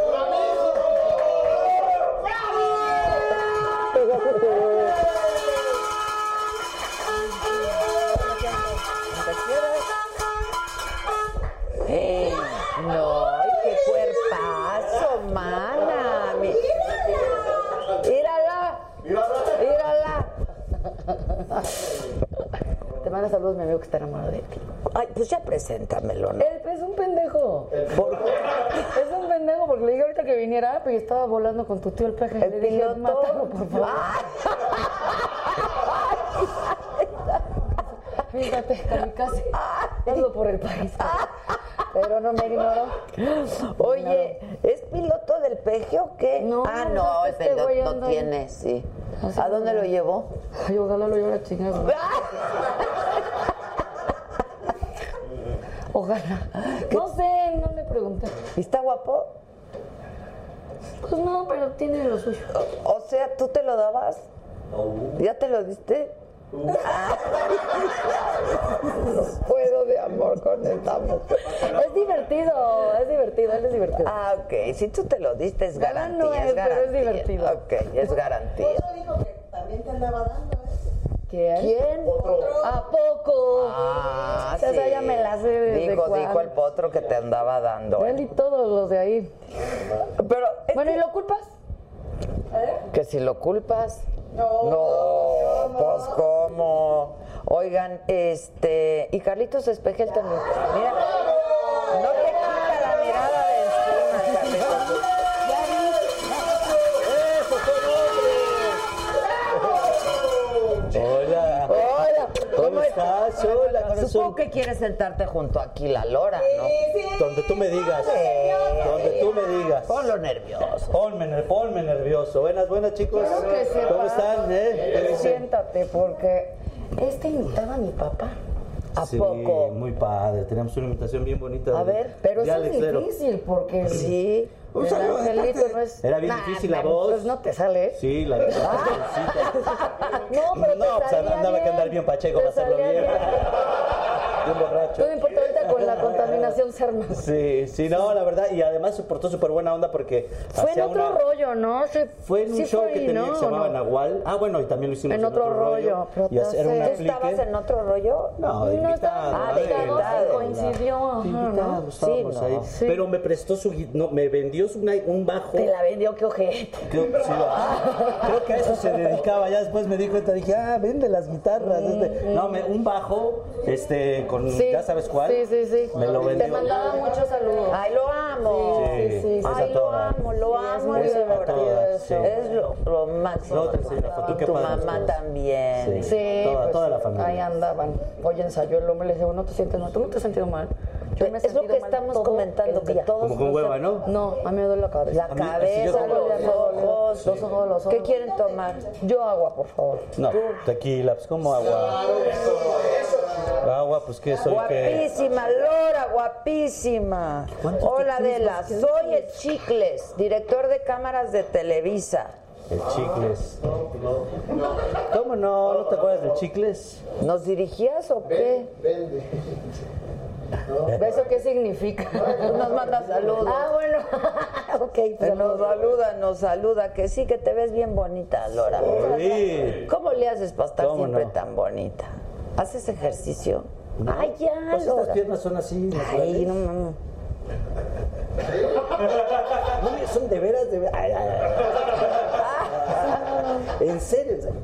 Te manda saludos mi amigo que está enamorado de ti. Ay, pues ya preséntamelo, ¿no? Él es un pendejo. Es un pendejo porque le dije ahorita que viniera, pero estaba volando con tu tío el peje. El le dije, piloto. mátalo, por favor. Fíjate, kamikaze. Hazlo por el país. Pero no me ignoró. Oye, ¿es piloto del peje o qué? No, ah, no, no, es el este piloto tiene, sí. Así ¿A dónde lo llevó? Ay, ojalá lo lleve a chingar. Ojalá. No sé, no le pregunté. ¿Y está guapo? Pues no, pero tiene lo suyo. O sea, ¿tú te lo dabas? ¿Ya te lo diste? No puedo de amor con esta mujer. Es divertido, es divertido, él es divertido. Ah, ok. Si tú te lo diste, es garantía. no es, es pero es garantía. divertido. Ok, es garantía. Otro dijo que también te andaba dando, ¿eh? ¿Quién? ¿Quién? ¿A poco? Ah, O sea, esa sí. ya me la sé desde Dijo, dijo el potro que te andaba dando. Él y todos los de ahí. Pero, Bueno, ¿y lo culpas? Que si lo culpas. No. No, pues cómo. Oigan, este. Y Carlitos Espejel también. Mira, no te quita la mirada de ¿Cómo estás? Hola, Supongo que quieres sentarte junto aquí la Lora, ¿no? Donde tú me digas. Donde tú me digas. Ponlo nervioso. Ponme, ponme nervioso. Buenas, buenas chicos. Que ¿Cómo están? eh? Siéntate, porque este invitaba a mi papá. ¿A Sí, poco? muy padre. Tenemos una invitación bien bonita. A ver, Pero eso es difícil, porque angelito no es... Era bien Nah, difícil la nah, voz. Pues no te sale. Sí, la verdad. No, pero No, te pues salía andaba que andar bien pacheco Te para hacerlo salía bien. Bien borracho. No me importa con la contaminación ser más. Sí, sí, no, la verdad. Y además se portó súper buena onda porque Fue en otro una- rollo, ¿no? Sí, Fue en un sí show fue que ahí, tenía ¿no? que se ¿O llamaba no? Nahual. Ah, bueno, y también lo hicimos En otro rollo, pero y hacer. ¿Tú aplique. estabas en otro rollo? No, de No, estaba Ah, de invitado, coincidió. ajá, De ¿no? invitado, estábamos Sí, ahí. Sí. Pero me prestó su no, me vendió su- un bajo. Te la vendió, qué ojete. Creo, sí, ah, creo que a eso se dedicaba. Ya después me di cuenta, dije, ah, vende las guitarras. este. No, me, un bajo, este, con, Sí. ya sabes cuál. Sí, sí, sí. Me lo vendió. Te mandaba muchos saludos. Ay, lo amo. Sí, sí, sí. esa Ay, lo amo, lo Sí, es amo. muy de verdad. eso. Es lo, lo máximo. Luego te la foto, qué tu padre mamá estuvo. también. Sí. Sí, Toda- pues, toda la familia. Ahí andaban. Hoy ensayó el hombre, le dije, no te sientes mal. Tú no te has sentido mal. Yo me Es lo que estamos comentando, que todos Como con hueva, ¿no? No, a mí me duele la cabeza. La cabeza, los ojos. Los ojos, los ojos. ¿Qué quieren tomar? Yo agua, por favor. No, tequila, pues como agua. Agua, pues que soy que. Guapísima, Lora, guapísima. ¿Cuántos Hola, Adela. Soy el Chicles, director de cámaras de Televisa. El chicles. ¿Cómo no? ¿No te acuerdas del chicles? ¿Nos dirigías o qué? Vende. ¿Eso qué significa? Nos manda saludos. Ah, bueno. ok, Eh, pues Nos saluda, nos saluda, que sí, que te ves bien bonita, Lora. Sí. ¿Cómo le haces para estar ¿Cómo siempre no? tan bonita? ¿Haces ejercicio? Ay, ya, Pues estas piernas son así. Ay, no mames. No, son de veras, de veras. Ay, ay, ay. En serio, en serio.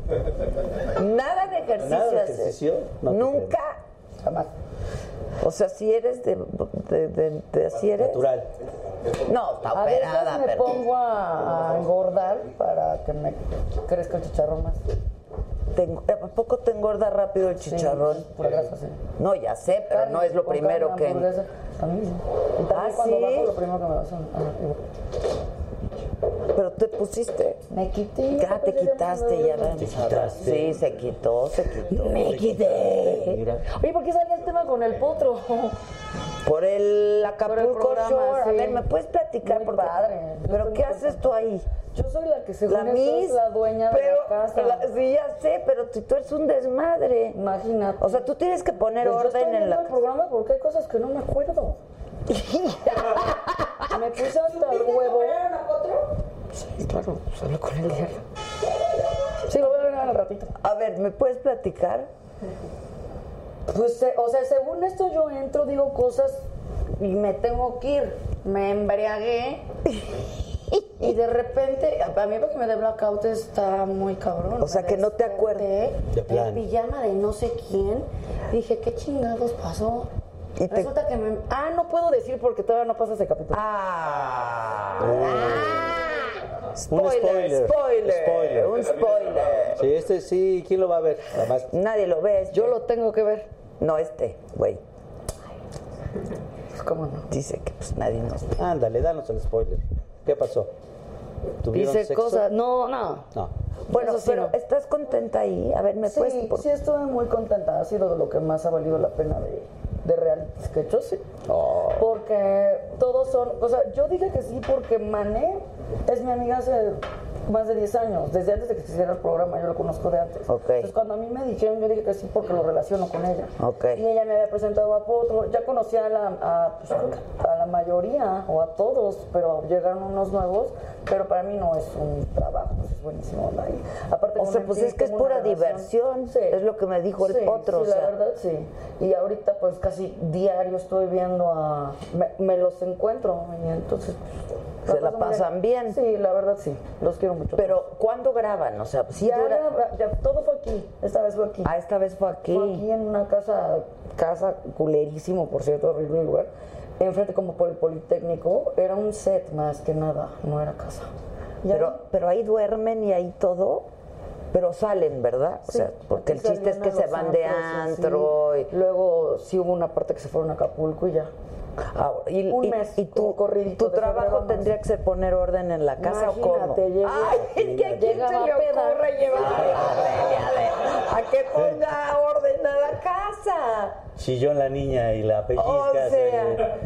Nada de ejercicio. Nada de ejercicio, no Nunca. Jamás. O sea, si eres de, de, de- de- así eres. Natural. No, está A veces operada, me pero. pongo a, a engordar para que me crezca el chicharrón más. Te- ¿A poco te engorda rápido el chicharrón? Sí, por grasa, sí. No, ya sé, pero no es lo primero carne, que. a mí sí. Y también ¿Ah, cuando sí? bajo, lo primero que me vas a... Pero te pusiste. Me quité. Ya te quitaste, ya ven. Te quitaste. Sí, se quitó, se quitó. Me quité. Oye, ¿por qué salía el tema con el potro? Por el Acapulco programa, Shore. A ver, ¿me puedes platicar? Muy Porque- padre. ¿Pero qué haces tú ahí? Yo soy la que según La es la dueña de la casa. la- sí, ya sé, pero tú, tú eres un desmadre. Imagínate. O sea, tú tienes que poner Pues yo estoy orden en la el programa porque hay cosas que no me acuerdo. me puse hasta el huevo. Sí, claro, pues hablo con él diario. Sí, lo voy a ver al ratito. A ver, ¿me puedes platicar? Pues, o sea, según esto yo entro, digo cosas y me tengo que ir. Me embriagué y de repente, a mí para que me dé blackout está muy cabrón. O sea, que no te desperté De plan. En pijama de no sé quién. Dije, ¿qué chingados pasó? Y te- Resulta que me... Ah, no puedo decir porque todavía no pasa ese capítulo. Ah. Un Spoiler, spoiler. spoiler, Spoiler. un spoiler. Sí, este sí, ¿quién lo va a ver? Además, Nadie lo ve. Yo lo tengo que ver. No, este, güey. Pues, ¿Cómo no? Dice que pues nadie nos ve. ándale, danos el spoiler. ¿Qué pasó? ¿Tuvieron Dice sexo? cosas... No, no. No. Bueno, sí, pero no. ¿estás contenta ahí? A ver, ¿me Sí, puedes...? por- sí estuve muy contenta. Ha sido de lo que más ha valido la pena de, de realities que he hecho, sí. Oh. Porque todos son... O sea, yo dije que sí porque Mané es mi amiga hace más de 10 años. Desde antes de que se hiciera el programa, yo lo conozco de antes. Ok. Entonces, cuando a mí me dijeron, yo dije que sí porque lo relaciono con ella. Ok. Y ella me había presentado a Potro. Ya conocía a la, a, pues, a la mayoría o a todos, pero llegaron unos nuevos. Pero para mí no es un trabajo, pues es buenísimo andar ahí. Aparte, O sea, pues sí es que es pura diversión, es lo que me dijo el Sí, otro, Sí, o la sea. verdad, sí. Y ahorita, pues casi diario estoy viendo a. Me, me los encuentro y entonces. pues, Se la pasan bien. Sí, la verdad, sí. Los quiero mucho. Pero, ¿cuándo graban? O sea, sí ya, dura... ya- ya, todo fue aquí. Esta vez fue aquí. Ah, esta vez fue aquí. Fue aquí en una casa, casa culerísimo, por cierto, horrible lugar. Enfrente, como por el Politécnico, era un set más que nada, no era casa. Pero, ahí- pero ahí duermen y ahí todo. Pero salen, ¿verdad? O sea, porque el chiste es que se van de antros antro. Y, Luego sí hubo una parte que se fueron a Acapulco y ya. Ah, y, Un y- mes, y tu, corridito tu de trabajo tendría que ser poner orden en la casa o cómo. Imagínate, llegué- Ay, es que a quién se le peda. ocurre llevar a a que ponga orden a la casa. Chillón la niña y la pellizca. O sea,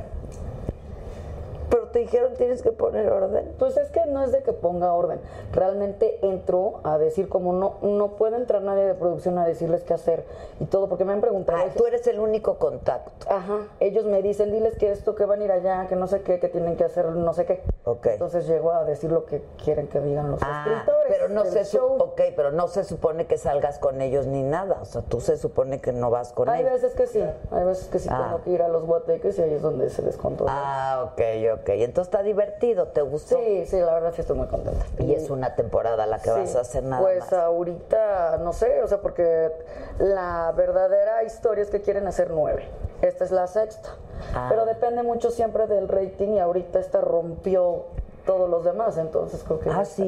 te dijeron tienes que poner orden. Pues es que no es de que ponga orden. Realmente entro a decir como no no puede entrar nadie de producción a decirles qué hacer y todo porque me han preguntado. Ah, tú eres el único contacto. Ajá. Ellos me dicen, diles que esto, que van a ir allá, que no sé qué, que tienen que hacer no sé qué. Ok. Entonces llego a decir lo que quieren que digan los Ah, escritores. pero no se show. ok, pero no se supone que salgas con ellos ni nada. O sea, tú se supone que no vas con Hay ellos. veces que sí, hay veces que sí Ah. tengo que ir a los guateques y ahí es donde se descontrola. Ah, ok, ok. Entonces está divertido, ¿te gustó? Sí, sí, la verdad sí estoy muy contenta. Y es una temporada la que Sí, vas a hacer nada Pues más. ahorita, no sé, o sea, porque la verdadera historia es que quieren hacer nueve. Esta es la sexta. Ah. Pero depende mucho siempre del rating y ahorita esta rompió todos los demás, entonces creo que Ah, ¿sí?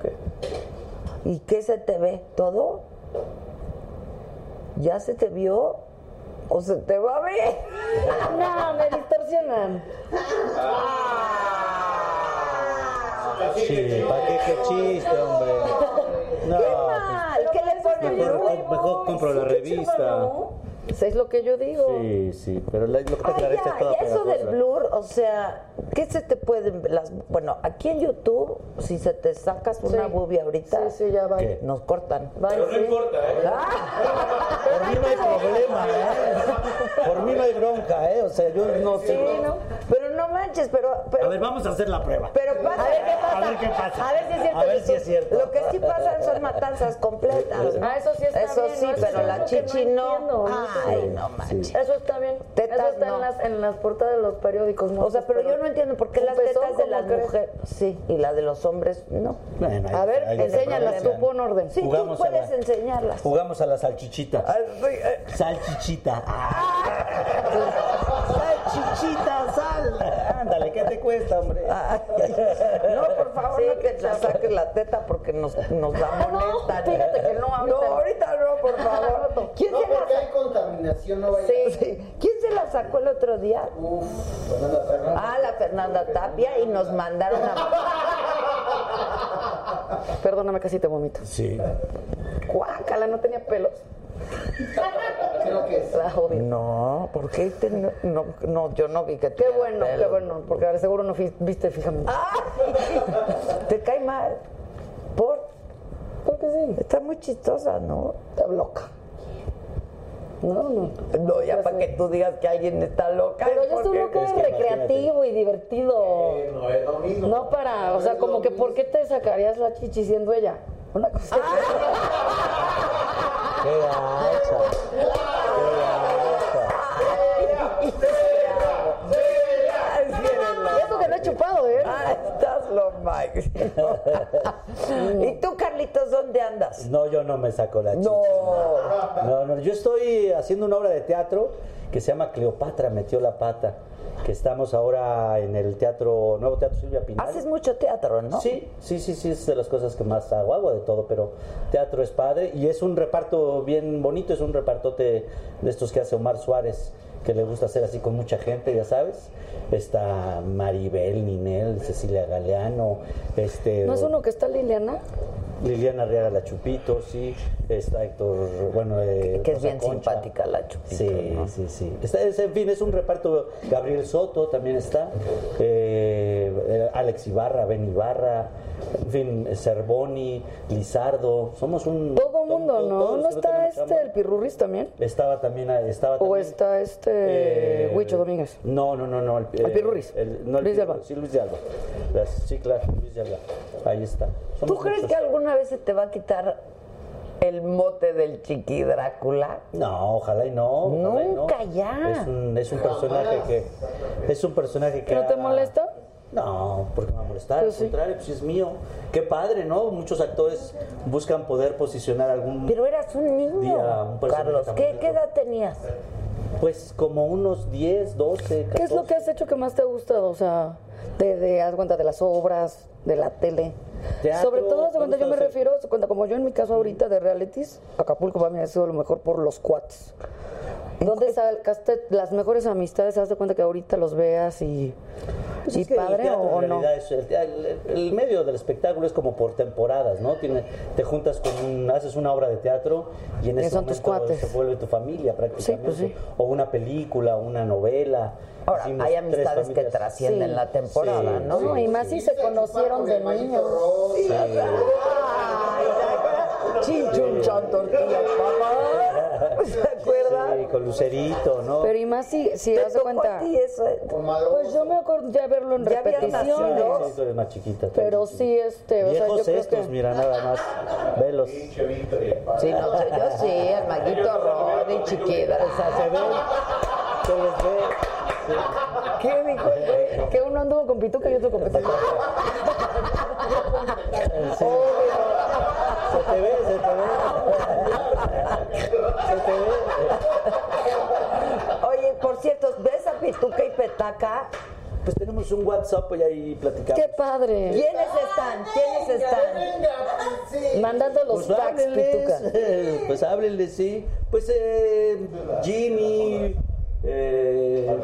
que... ¿Y qué se te ve? ¿Todo? ¿Ya se te vio? ¿O se te va a ver? No, me distorsionan. Sí, ¿para qué, qué chiste, hombre? No, ¡Qué mal! ¿Qué le pues, ponen? mejor, mejor compro la revista. Pues es lo que yo digo. Sí, sí, pero la- lo que pasa la Ay, ya, es toda y eso del blur, o sea, ¿qué se te pueden las bueno, aquí en YouTube si se te sacas una Sí. boobie ahorita, Sí, sí, ya va. ¿Qué? nos cortan. Pero no sí. importa, ¿eh? Por mí no hay problema, ¿eh? Por mí no hay bronca, ¿eh? O sea, yo no sé. Sí, ¿no? Pero no manches, pero. pero A ver, vamos a hacer la prueba. Pero pasa. A ver qué pasa. A ver qué pasa. A ver si es cierto. A ver si es cierto. Lo que sí pasan son matanzas completas. Ah, eso sí está Eso bien, sí, ¿no? Pero la chichi no. No Ay, no manches. Eso está bien. Tetas Eso está no. en, las, en las portadas de los periódicos. ¿no? O sea, pero yo no entiendo por qué ¿Un las tetas de las mujeres sí y la de los hombres no. Bueno, A ver, enséñalas tú, pon orden. Sí, Jugamos tú puedes la- enseñarlas. Jugamos a la salchichita. Ah, sí, eh. Salchichita. Ah. Salchichita, sal. Ándale, ¿qué te cuesta, hombre? No, por favor, no que la saques la teta porque nos, nos la molestan. fíjate que no, ahorita No, no. ahorita no, por favor. ¿Quién No, se la porque hay sacó? Contaminación, no vaya Sí, sí. ¿Quién se la sacó el otro día? Uf, Fernanda Fernández. Ah, la Fernanda Tapia y nos mandaron a... Perdóname, casi te vomito. Sí. Guácala, no tenía pelos. Creo que es. No, ¿por qué? te- no, no, no, yo no vi que Qué bueno, qué bueno, porque ahora seguro no viste fijamente. Ay, ¿Te cae mal? ¿Por? Porque sí, Está muy chistosa, ¿no? está loca. No, no. No, ya para que tú digas que alguien está loca. Pero es yo estoy loca es que recreativo y divertido. Eh, no es lo mismo. No para, o sea, como que ¿por qué te sacarías la chichi siendo ella? Una cosa. Qué gacha. Qué Ay, sí eres loca. Y eso que no he chupado, ¿eh? Ah, estás lo Mike. ¿Y tú, Carlitos, dónde andas? No, yo no me saco la chicha. No. No, no, yo estoy haciendo una obra de teatro que se llama Cleopatra metió la pata, que estamos ahora en el teatro, Nuevo Teatro Silvia Pinal. Haces mucho teatro, ¿no? Sí, sí, sí, sí, es de las cosas que más hago, hago de todo, pero teatro es padre y es un reparto bien bonito, es un repartote de estos que hace Omar Suárez, que le gusta hacer así con mucha gente, ya sabes. Está Maribel, Ninel, Cecilia Galeano, este... ¿No es uno que está Liliana? Liliana Arriaga La Chupito, sí, está Héctor, bueno... eh, Que es Rosa bien Concha. simpática la Chupito, Sí, ¿no? sí, sí. Está, es- en fin, es un reparto. Gabriel Soto también está. eh, eh, Alex Ibarra, Ben Ibarra. En fin, Cervoni, Lizardo. Somos un. Todo mundo, to- ¿no? todos ¿No está este, chamba. el Pirurris también? Estaba también. Estaba ¿O también, está este eh, Huicho Domínguez? No, no, no, no. El, ¿El Pirurris? el- no, el Luis de Alba. Sí, Luis de Alba. Las- sí, claro, Luis de Alba. Ahí está. ¿Tú Somos crees muchos. que alguna vez se te va a quitar el mote del chiqui Drácula? No, ojalá y no. ojalá y no. Nunca ya. Es un, es un personaje que. Es un personaje que. ¿No te molesta? No, porque me va a molestar, Pues al sí. contrario, pues es mío. Qué padre, ¿no? Muchos actores buscan poder posicionar algún. Pero eras un niño, Día, un personaje Carlos. tan ¿Qué, bonito. ¿Qué edad tenías? Pues como unos 10, 12, 14. ¿Qué es lo que has hecho que más te ha gustado? O sea, de, de haz cuenta de las obras, de la tele. Teatro, Sobre todo, haz cuenta, yo me refiero, de cuenta, como yo en mi caso ahorita de realities, Acapulco para mí ha sido lo mejor por los cuates. ¿Dónde sacaste las mejores amistades? Haz de cuenta que ahorita los veas y, Pues y es que el padre teatro, o, no. es- el, el- el medio del espectáculo es como por temporadas, ¿no? Tiene, te juntas con un, haces una obra de teatro y en ese son tus momento cuates. se vuelve tu familia prácticamente. pues sí. O una película, una novela. Ahora, Hicimos hay amistades que trascienden Sí. la temporada, Sí, ¿no? Y más si se conocieron de niños. ¿Se acuerdan? Sí, con Lucerito, ¿no? Pero y más si, si ¿Te haz de tocó cuenta. a ti eso? eh? Pues yo me acuerdo ya verlo en Ya repeticiones. nacido. Eres más chiquita. Pero sí, este, o sea, yo creo estos, que. mira, nada más. Velos. Sí, no sé, yo sí, el maguito Rodri, chiquita. O sea, se ven, se les ve. sí. ¿Qué dijo? Que uno anduvo con pituca y otro con pituca. Sí. Se te ve, se te ve. Se te ve. Oye, por cierto, ¿ves a Pituca y Petaca? Pues tenemos un WhatsApp y ahí platicamos. ¡Qué padre! ¿Quiénes están? ¿Quiénes están? Mandando los Pues packs, pituca. pues háblenles, sí. Pues eh, Jimmy, eh,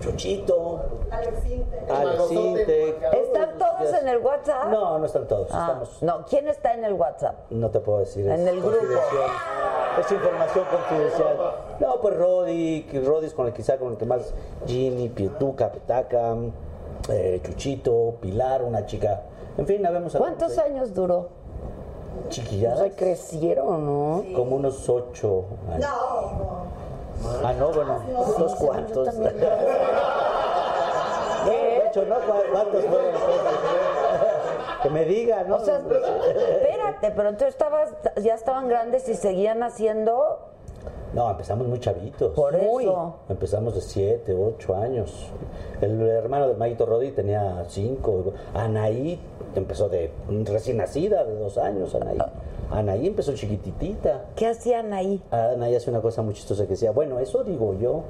Chuchito, Alexinte. ¿Están todos en el WhatsApp? No, no están todos. Ah, Estamos, no, ¿quién está en el WhatsApp? no te puedo decir. es En el grupo. Es información confidencial. No, pues Rodi, que Rodi es con el quizá con el que más Jimmy, Pietuca, Petaca, eh, Chuchito, Pilar, una chica. En fin, habemos ¿Cuántos años duró? Chiquilladas. O sea, crecieron, ¿no? Como unos ocho años. Ah, no, bueno, unos cuantos. ¿Qué? ocho, ¿no? ¿Cu- ¿Cuántos fueron? que me diga, ¿no? O sea, espérate, pero entonces estabas, ya estaban grandes y seguían haciendo. No, empezamos muy chavitos. Por eso. Empezamos de 7, 8 años. El hermano de Maguito Rodi tenía 5. Anaí empezó de recién nacida, de 2 años, Anaí. Anaí empezó chiquititita. ¿Qué hacían ahí? Anaí hace una cosa muy chistosa que decía, bueno, eso digo yo.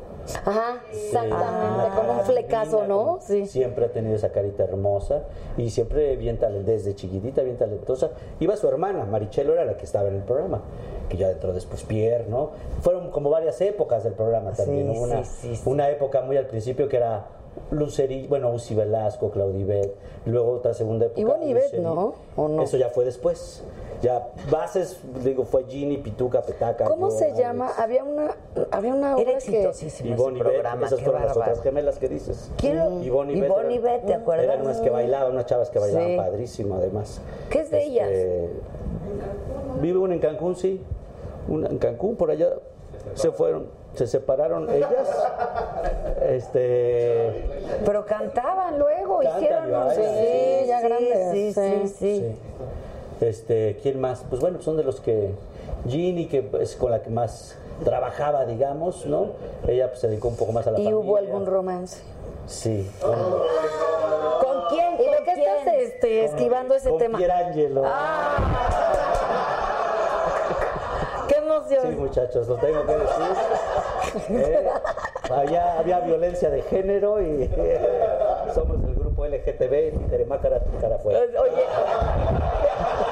Ajá, exactamente, Ah, como un flecazo, ¿no? Sí. Siempre ha tenido esa carita hermosa y siempre bien talentosa, desde chiquitita bien talentosa. Iba su hermana, Marichelo era la que estaba en el programa, que ya entró después Pierre, ¿no? Fueron como varias épocas del programa también. Sí, Hubo una, sí, sí, una época muy al principio que era Luceri, bueno, Uzi Velasco, Claudibet, luego otra segunda época. Ivet, Luceri. ¿no? ¿O no? Eso ya fue después. Ya bases, digo, fue Ginny, Pituca, Petaca. ¿Cómo yo, se Alex. llama? Había una, había una Era obra que... exitosísimo Ivonne y programa, esas qué fueron las otras gemelas que dices. ¿Quién lo- Ivonne y. Ivonne Bet, ¿te acuerdas? Eran unas que bailaban, unas chavas que bailaban Sí. padrísimo además. ¿Qué es de ellas? Este, Vive una en Cancún, sí. Una en Cancún, por allá se fueron, se separaron ellas. Este. Pero cantaban luego, Cantan hicieron bailan. Sí, ya sí, grandes, Sí, sí, sí. Este, ¿quién más? Pues bueno, son de los que Ginny, que es con la que más trabajaba, digamos, ¿no? Ella pues, se dedicó un poco más a la ¿Y familia. hubo algún romance? Sí. Con, ¿Con quién? ¿Y ¿Con por qué quién? estás este, esquivando ese con tema? Pierangelo. ¡Qué emoción! Sí, muchachos, lo tengo que decir. Eh, allá había violencia de género y eh, somos del grupo LGTB, Teremá cara, cara afuera. Oye, el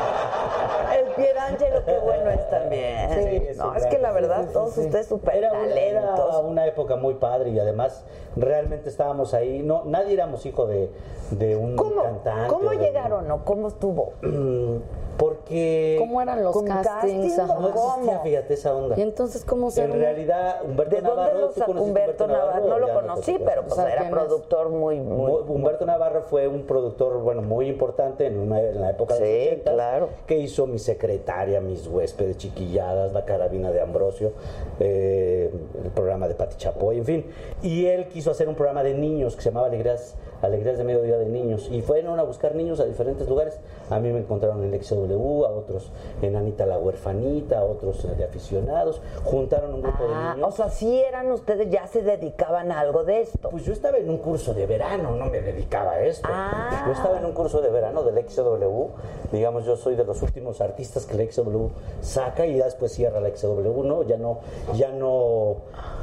Pierangelo, qué bueno es también. Sí, es no, es gran- que la verdad, sí, todos sí. ustedes súper Era, una- era talentos. una época muy padre y además realmente estábamos ahí. No, nadie éramos hijo de, de un ¿Cómo, cantante. ¿cómo llegaron o cómo estuvo? Porque ¿Cómo eran los ¿Con castings? casting o Ajá. no existía, ¿Cómo? fíjate, esa onda. ¿Y entonces cómo se En realidad, Humberto ¿De dónde Navarro, lo ¿tú sacó conociste Humberto Navarro? No lo conocí, tocó. pero pues era productor muy, muy... Mu- Humberto Navarro fue un productor, bueno, muy importante en, una- en la época de Sí, los 80, claro. que hizo Mi Secretaria, Mis Huéspedes, Chiquilladas, La Carabina de Ambrosio, eh, el programa de Pati Chapoy, en fin. Y él quiso hacer un programa de niños que se llamaba Alegrías, Alegrías de Mediodía de Niños. Y fueron a buscar niños a diferentes lugares. A mí me encontraron en el XW, a otros en Anita la Huerfanita, a otros de aficionados. Juntaron un grupo Ah, de niños. o sea, sí eran ustedes, ya se dedicaban a algo de esto. Pues yo estaba en un curso de verano, no me dedicaba a esto. Ah. Yo estaba en un curso de verano del XW. Digamos, yo soy de los últimos artistas que el XW saca y ya después cierra la XW, ¿no? Ya no, ya no,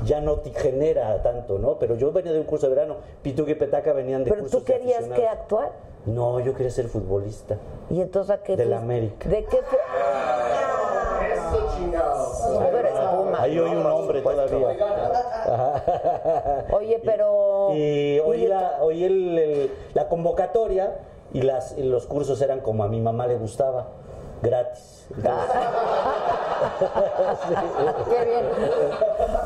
ya no te genera tanto, ¿no? Pero yo venía de un curso de verano. Pituque y Petaca venían de Pero tú querías que actuar. No, yo quería ser futbolista. ¿Y entonces a qué Del? América. ¿De qué fue? Eso chingados. Ahí oí ¿no? un hombre todavía. Oye, pero... Y oí, y- la, oí el- el- la convocatoria y, las, y los cursos eran como a mi mamá le gustaba, gratis. Qué bien.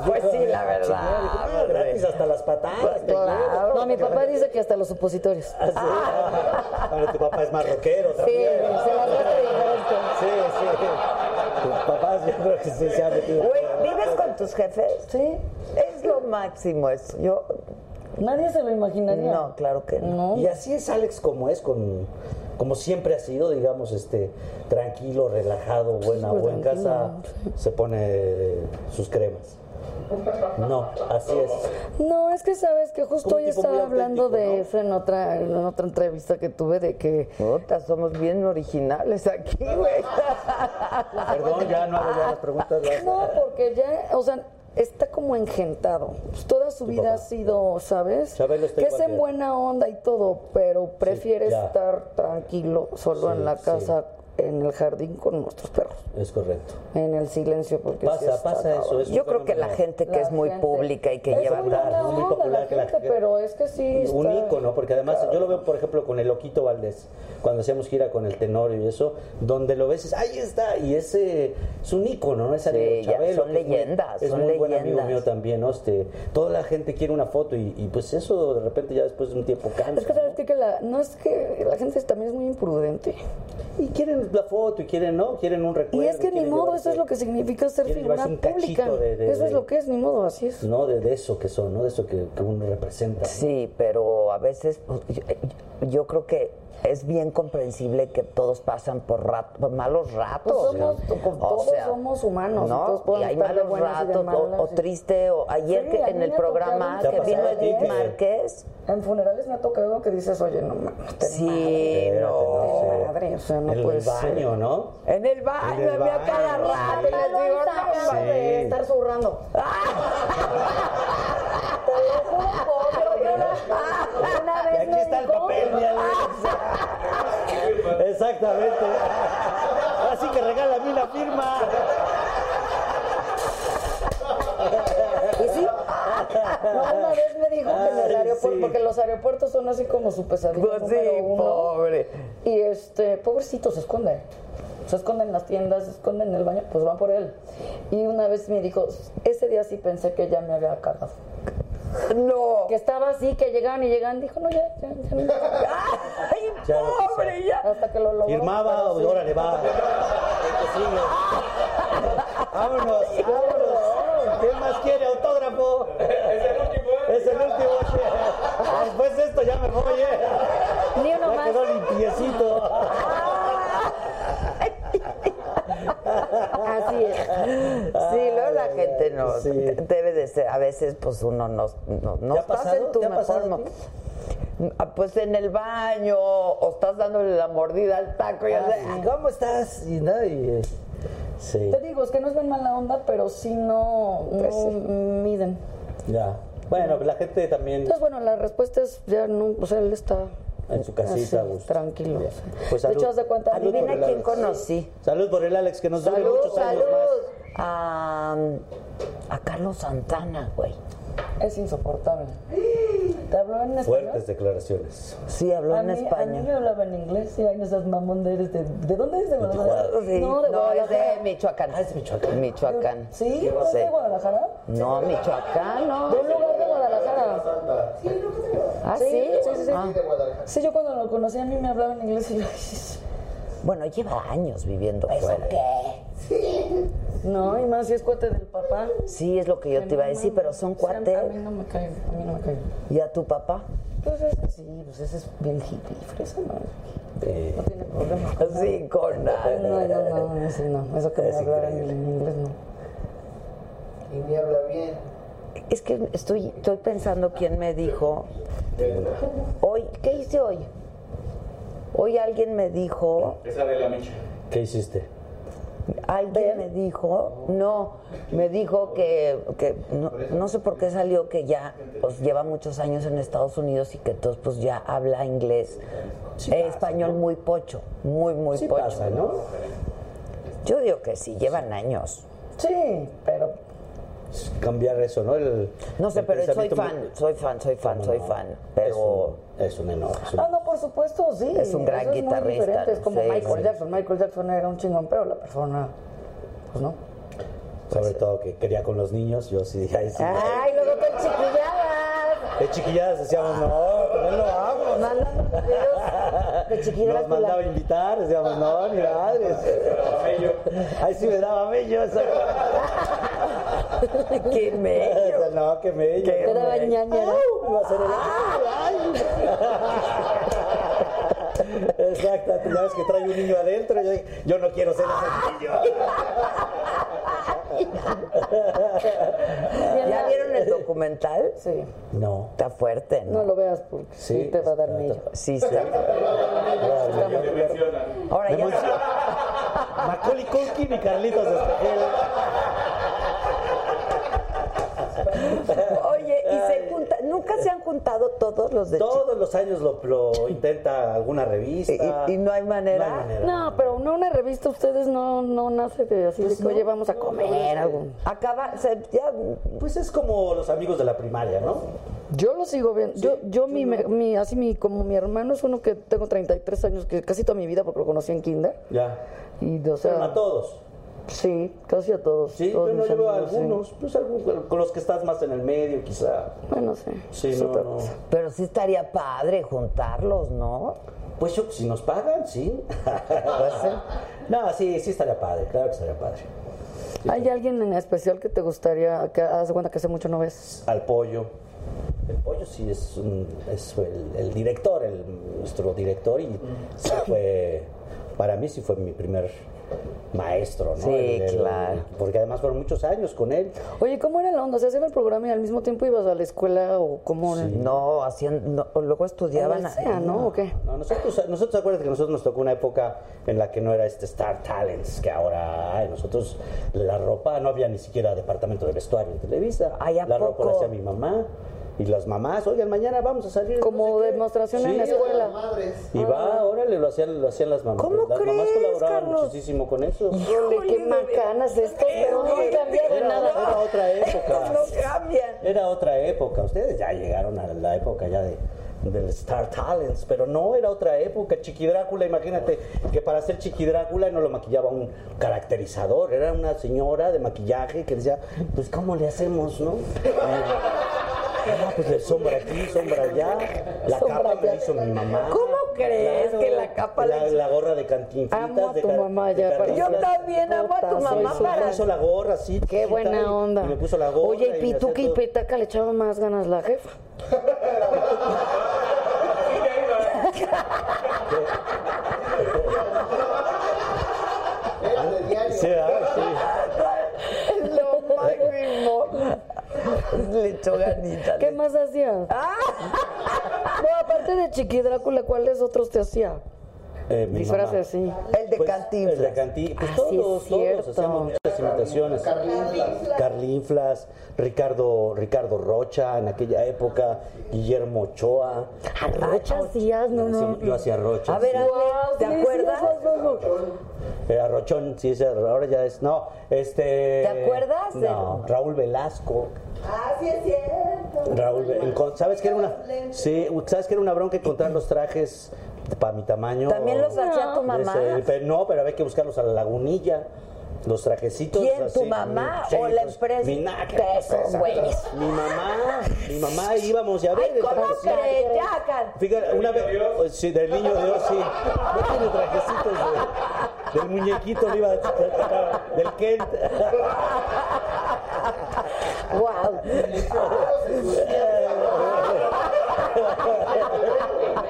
Pues sí, la verdad. gratis hasta las patadas. Claro. No, mi papá dice que hasta los supositorios. Ah, sí. Tu papá es más rockero Sí, también. se las gasta diferente. Sí, sí. Tu papá yo creo que sí se ha metido. Güey, ¿vives con tus jefes? Sí. Es lo máximo eso. Yo... Nadie se lo imaginaría. No, claro que no. No. Y así es Alex como es, con, como siempre ha sido, digamos, este, tranquilo, relajado, buena, Súper o en casa se pone sus cremas. No, así es. No, es que sabes que justo hoy estaba hablando de ¿no? eso en otra, en otra entrevista que tuve de que Puta, somos bien originales aquí, güey. Perdón, ya no hago ya las preguntas. no, porque ya, o sea, está como engentado. Pues toda su vida papá. ha sido, ¿sabes? Que es en buena onda y todo, pero prefiere estar tranquilo solo Sí, en la casa, en el jardín con nuestros perros, Es correcto. en el silencio porque sí Pasa, está pasa eso. cabrón. Es un Yo creo que la gente que La es muy gente- pública y que es lleva... es muy popular la que la gente, pero es que sí Un está- ícono, porque además yo lo veo, por ejemplo, con el Loquito Valdés, cuando hacíamos gira con el Tenorio y eso, donde lo ves, es, ahí está, y ese es un ícono, ¿no? Es Sí, Chabelo, son que es muy- leyendas, Es son muy buen amigo mío también, ¿no? Este, toda la gente quiere una foto y, y, pues eso de repente ya después de un tiempo cansa. Es que sabes ¿no? que la, no es que la gente también es muy imprudente. y quieren la foto y quieren, ¿no? Quieren un recuerdo. Y es que ni modo, eso es lo que significa ser figura pública. de- de- eso es de- lo que es, ni modo, así es. No, de, eso que son, ¿no? De eso que, que uno representa. Sí, pero a veces pues, yo, yo creo que es bien comprensible que todos pasan por, rat- por malos ratos. Pues somos- O todos sea, somos humanos, y ¿no? todos Y podemos hay estar de malos y ratos, o- o, y- triste, o ayer Sí, que en el programa que vino Edith que- Márquez. En funerales me ha tocado que dices, oye, no mames, ten Sí, madre, no. madre, o sea, no en el baño, ¿no? En el baño, En el me a cada baño. rato y les digo, no, Sí. de estar zurrando. Te lo juro, una, una Y vez aquí me está el papel, míralo. Exactamente. Así que regálame una firma. ¿Y sí? No, una vez me dijo que en el aeropuerto, sí. porque los aeropuertos son así como su pesadilla Pues sí, uno. pobre. Y este, pobrecito, se esconde. Se esconde en las tiendas, se esconde en el baño, pues van por él. Y una vez me dijo, ese día sí pensé que ya me había cargado. No. Que estaba así, que llegaban y llegaban, dijo, no, ya, ya, ya. no". Ay, Ya pobre, ya. Hasta que lo logró. Firmaba, pero sí. órale, va. Vámonos, vámonos. ¿Quién más quiere autógrafo? Es el último, ¿eh? Es el último. che. Después de esto ya me voy, eh. Ni uno Ya más. quedó limpiecito. Así es. Sí, luego la gente no Sí. debe de ser, a veces pues uno no, no, no ¿Te ha estás pasado? en tu ¿Te ha mejor pasado? Ah, Pues en el baño, o estás dándole la mordida al taco y Ah, así. sí. ¿Cómo estás? Y, no, y, eh, sí, Te digo, es que no es bien mala onda, pero sí no, no Pues sí. miden. ya. Bueno, la gente también Entonces, bueno, la respuesta es ya no, o sea, él está en su casita, así, gusto. tranquilo. o sea. Pues de salud. hecho, de cuenta, Salud Adivina quién Alex. conocí. Salud por el Alex, que nos Salud, muchos años salud. A, a Carlos Santana, güey. Es insoportable. ¿Te habló en español? Fuertes declaraciones. Sí, habló A en mí, a mí español. me hablaba en inglés y ay, no seas mamón, eres de... ¿De dónde eres? ¿De Guadalajara? Sí, No, de no, es Guadalajara. de Michoacán. Ah, es de Michoacán. Michoacán. ¿Sí? ¿No es de Guadalajara? No, Michoacán, no. De un lugar de Guadalajara. Ah, Sí, sí. sí, sí, sí. Ah. Sí, yo cuando lo conocí a mí me hablaba en inglés y yo... Bueno, lleva años viviendo fuera. No, y más si es cuate del papá. Sí, es lo que yo te iba a decir, pero son Sí, A cuates. mí no me cae, a mí no me cae. ¿Y a tu papá? Pues ese sí, pues ese es bien hippie, fresa, ¿no? Eh, No tiene problema. Sí, con No, nada. no, no, ese no. Eso que me Es hablaran en inglés, no. Y me habla bien. Es que estoy, estoy pensando quién me dijo. Hoy, ¿qué hice hoy? Hoy alguien me dijo, Esa de la Micha. ¿Qué hiciste? alguien me dijo, no, me dijo que, que no, no sé por qué salió que ya pues, lleva muchos años en Estados Unidos y que entonces pues ya habla inglés, Sí eh, pasa, español muy pocho, muy, muy Sí pocho. pasa, ¿no? Yo digo que sí, llevan años. Sí, pero Cambiar eso, ¿no? El, No sé, el pero soy fan, muy- soy fan, soy fan, soy fan. Pero es un enorme. es un- Ah, no, por supuesto, sí. Es un gran Eso guitarrista, Es como sí, Michael sí. Jackson. Michael Jackson era un chingón, pero la persona, pues no. Sobre todo que quería con los niños, yo sí. Ay, sí. Ay, luego te chiquilladas. De chiquilladas decíamos, no, con él no vamos. Mandan videos de chiquilladas. Nos mandaba a invitar, decíamos, no, ni madres. Ay, sí me daba mello. Eso. qué mello. Eso, no, qué mello. Te daba ñañara. Au, iba a ser el- Exacto, ya ves que trae un niño adentro. Yo, dije, yo no quiero ser ese niño. ¿Ya vieron el documental? Sí. No. Está fuerte, ¿no? No lo veas porque sí, Sí, te va a dar está- mello. Sí, está. Ahora ya. Macaulay Culkin y Carlitos Espejel. Oye, y se junta, nunca se han juntado todos los de Todos los años lo, lo intenta alguna revista. ¿Y- y no hay manera? No hay manera. No, pero no una revista, ustedes no, no nace de así de que, oye, vamos a comer algo. Acaba, se, ya, Pues es como los amigos de la primaria, ¿no? Yo lo sigo viendo. yo, yo mi, mi, así mi, como mi hermano es uno que tengo 33 años, que casi toda mi vida porque lo conocí en kinder. Ya. Y, o sea, Pero no a todos. Sí, casi a todos. Sí, todos yo no llevo a sí. algunos, pues algún- con los que estás más en el medio, quizá. Bueno, sí. Sí, no, no. Pero sí estaría padre juntarlos, ¿no? Pues yo, si nos pagan, sí. no, sí, sí estaría padre, claro que estaría padre. ¿Hay alguien en especial que te gustaría, que de cuenta que hace mucho no ves? Al pollo. El pollo sí es, un- es el, el director, el, nuestro director, y sí fue, para mí sí fue mi primer maestro, ¿no? Sí, El- el- claro. Porque además fueron muchos años con él. Oye, ¿cómo era la onda? ¿Se hacía el programa y al mismo tiempo ibas a la escuela o cómo? No, hacían, no, luego estudiaban. SEA, ¿no? ¿O qué? No, nosotros, nosotros acuérdate que nosotros nos tocó una época en la que no era este Star Talents, que ahora hay. Nosotros, la ropa, no había ni siquiera departamento de vestuario en Televisa. Ay, ¿a la ropa la hacía mi mamá. Y las mamás, oigan, mañana vamos a salir. Como no sé qué". demostración en Sí, la escuela. Y va, órale, lo hacían, lo hacían las mamás. ¿Cómo las mamás crees, colaboraban Carlos? muchísimo con eso. Híjole, qué macanas estos, pero no han cambiado Era, nada. era otra época. No cambian. Era otra época. Ustedes ya llegaron a la época ya de del Star Talents, pero no era otra época. Chiqui Drácula, imagínate que para ser Chiqui Drácula no lo maquillaba un caracterizador, era una señora de maquillaje que decía, pues ¿cómo le hacemos, no? Ah, pues le sombra aquí, sombra allá. La Sombra capa me allá. hizo mi mamá. ¿Cómo crees que la capa la la, hizo? la gorra de cantinflitas. Amo a de tu car- mamá de ya, para- Yo también amo a tu mamá soy para. Me hizo la gorra, sí. Qué buena y- onda. Y me puso la gorra. Oye, y Pituca y. Petaca le echaban más ganas la jefa. Era de diario. Sí, ah, sí. Es lo máximo. Le echó ganitas. ¿Qué más hacías? Ah. No, aparte de Chiqui Drácula, ¿cuáles otros te hacía? Eh, mi Disfraces, sí. El de Pues, Cantinflas. El de Cantinflas. Pues Ah, sí, es todos, cierto. todos hacíamos muchas imitaciones. Carlinflas, Ricardo, Ricardo Rocha en aquella época, Guillermo Ochoa. ¿A Rocha hacías? No, no. Yo hacía Rocha. A ver, sí. Guau, ¿te sí, acuerdas? Eh, Arrochón, sí, ese ahora ya es. No, este. ¿Te acuerdas de- No, Raúl Velasco. Ah, sí es cierto. Raúl, ¿sabes que era una? Sí, ¿sabes que era una bronca encontrar los trajes para mi tamaño? ¿También los hacía tu mamá? Ese, pero no, pero había que buscarlos a la lagunilla. Los trajecitos. ¿Quién, así, tu mamá o la pues, empresa? Mi naca, Que esos pues, güeyes. Mi mamá, mi mamá íbamos ya a ver. Ay, el ¿cómo crees? Ya, Fíjate, una vez, oh, sí, del niño Dios, sí. No tiene trajecitos de- del muñequito, iba del Kent. Wow.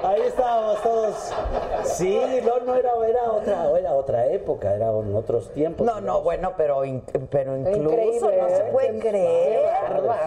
Ahí estábamos todos. Sí, no, no era, era otra, era otra época, eran otros tiempos. No, no, bueno, pero, in- pero incluso Increíble, no se ¿eh? puede Qué creer.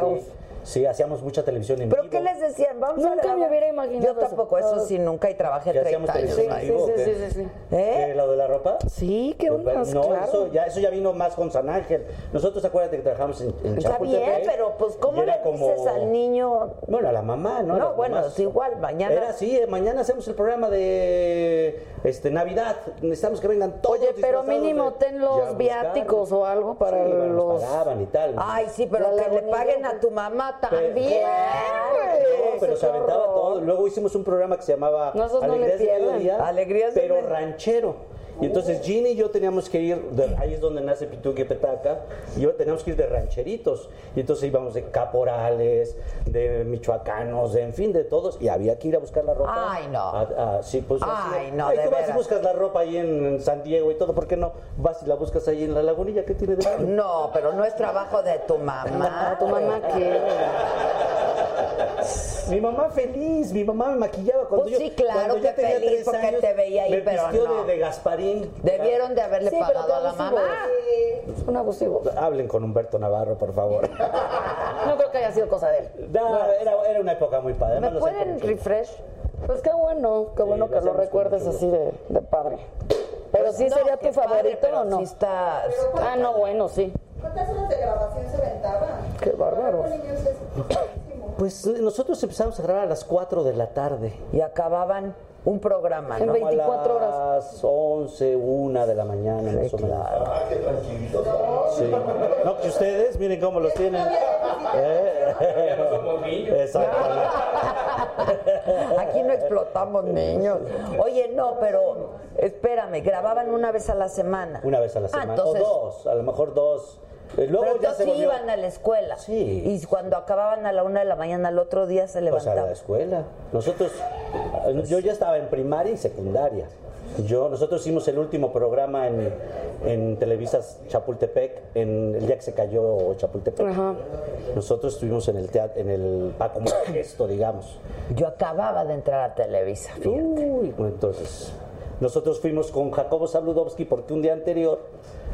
Sí, sí, hacíamos mucha televisión en ¿Pero vivo. qué les decían? Vamos a Nunca me grabar. hubiera imaginado Yo tampoco, eso. eso sí, nunca y trabajé ¿Que hacíamos 30 años? Sí, sí, sí, sí, sí. ¿Eh? ¿Qué, ¿Lo de la ropa? Sí, qué onda, No, claro. eso, ya, eso ya vino más con San Ángel. Nosotros, acuérdate que trabajamos en, en Está bien, pero pues ¿cómo le dices al niño? Bueno, a la mamá, ¿no? A No, bueno, es igual, mañana. Era así, eh, mañana hacemos el programa de este Navidad. Necesitamos que vengan todos Oye, pero mínimo de- ten los viáticos o algo para Sí, bueno, nos los... pagaban y tal. Ay, sí, pero que le paguen a tu mamá Pe- también. No, pero se aventaba todo. Luego hicimos un programa que se llamaba No, esos no le Alegrías de pierdan. Mediodía, Alegrías de pero ranchero. Y entonces Ginny y yo teníamos que ir, de- ahí es donde nace Pituque Petaca, y yo teníamos que ir de rancheritos. Y entonces íbamos de caporales, de michoacanos, de, en fin, de todos, y había que ir a buscar la ropa. Ay, no. A- a- sí, pues Ay, así, no, Ay, de tú vas y veras. buscas la ropa ahí en, San Diego y todo, ¿por qué no vas y la buscas ahí en la lagunilla? ¿Qué tiene de malo? No, pero no es trabajo de tu mamá. ¿A tu mamá qué? Mi mamá feliz, mi mamá me maquillaba cuando Pues yo sí, claro cuando que tenía feliz, porque años, te veía ahí, me pero vistió no. de, de Gasparín. Debieron de haberle Sí, pero pagado a la mamá. Son abusivos. Hablen con Humberto Navarro, por favor. No creo que haya sido cosa de él. No, era, era una época muy padre. ¿Me además pueden refresh? Pues qué bueno, qué bueno que lo recuerdes así de, de padre. Pero sí No, sería tu padre, favorito pero o no? Sí está... Ah, no, bueno, sí. ¿Cuántas horas de grabación se aventaban? Qué es muchísimo. Pues eh, nosotros empezamos a grabar a las 4 de la tarde. Y acababan un programa, En ¿no? veinte- 24 Como horas. A las 11, 1 de la mañana, más o menos. Ah, qué tranquilitos. Sí. No, que ustedes, miren cómo los tienen. ¿Eh? Ya no somos niños. Exactamente. Aquí no explotamos niños. Oye, no, pero espérame, grababan una vez a la semana. Una vez a la Ah, semana. entonces- O dos, a lo mejor dos. Eh, Luego pero ya se sí volvió- iban a la escuela. Sí. Y cuando acababan a la una de la mañana, al otro día se Pues a levantaban. la escuela. Nosotros, yo ya estaba en primaria y secundaria. Yo, nosotros hicimos el último programa en, en Televisa Chapultepec, en el día que se cayó Chapultepec. Nosotros estuvimos en el teatro, en el Paco Modesto, digamos. Yo acababa de entrar a Televisa. Uy, bueno, entonces, nosotros fuimos con Jacobo Sabludowski porque un día anterior,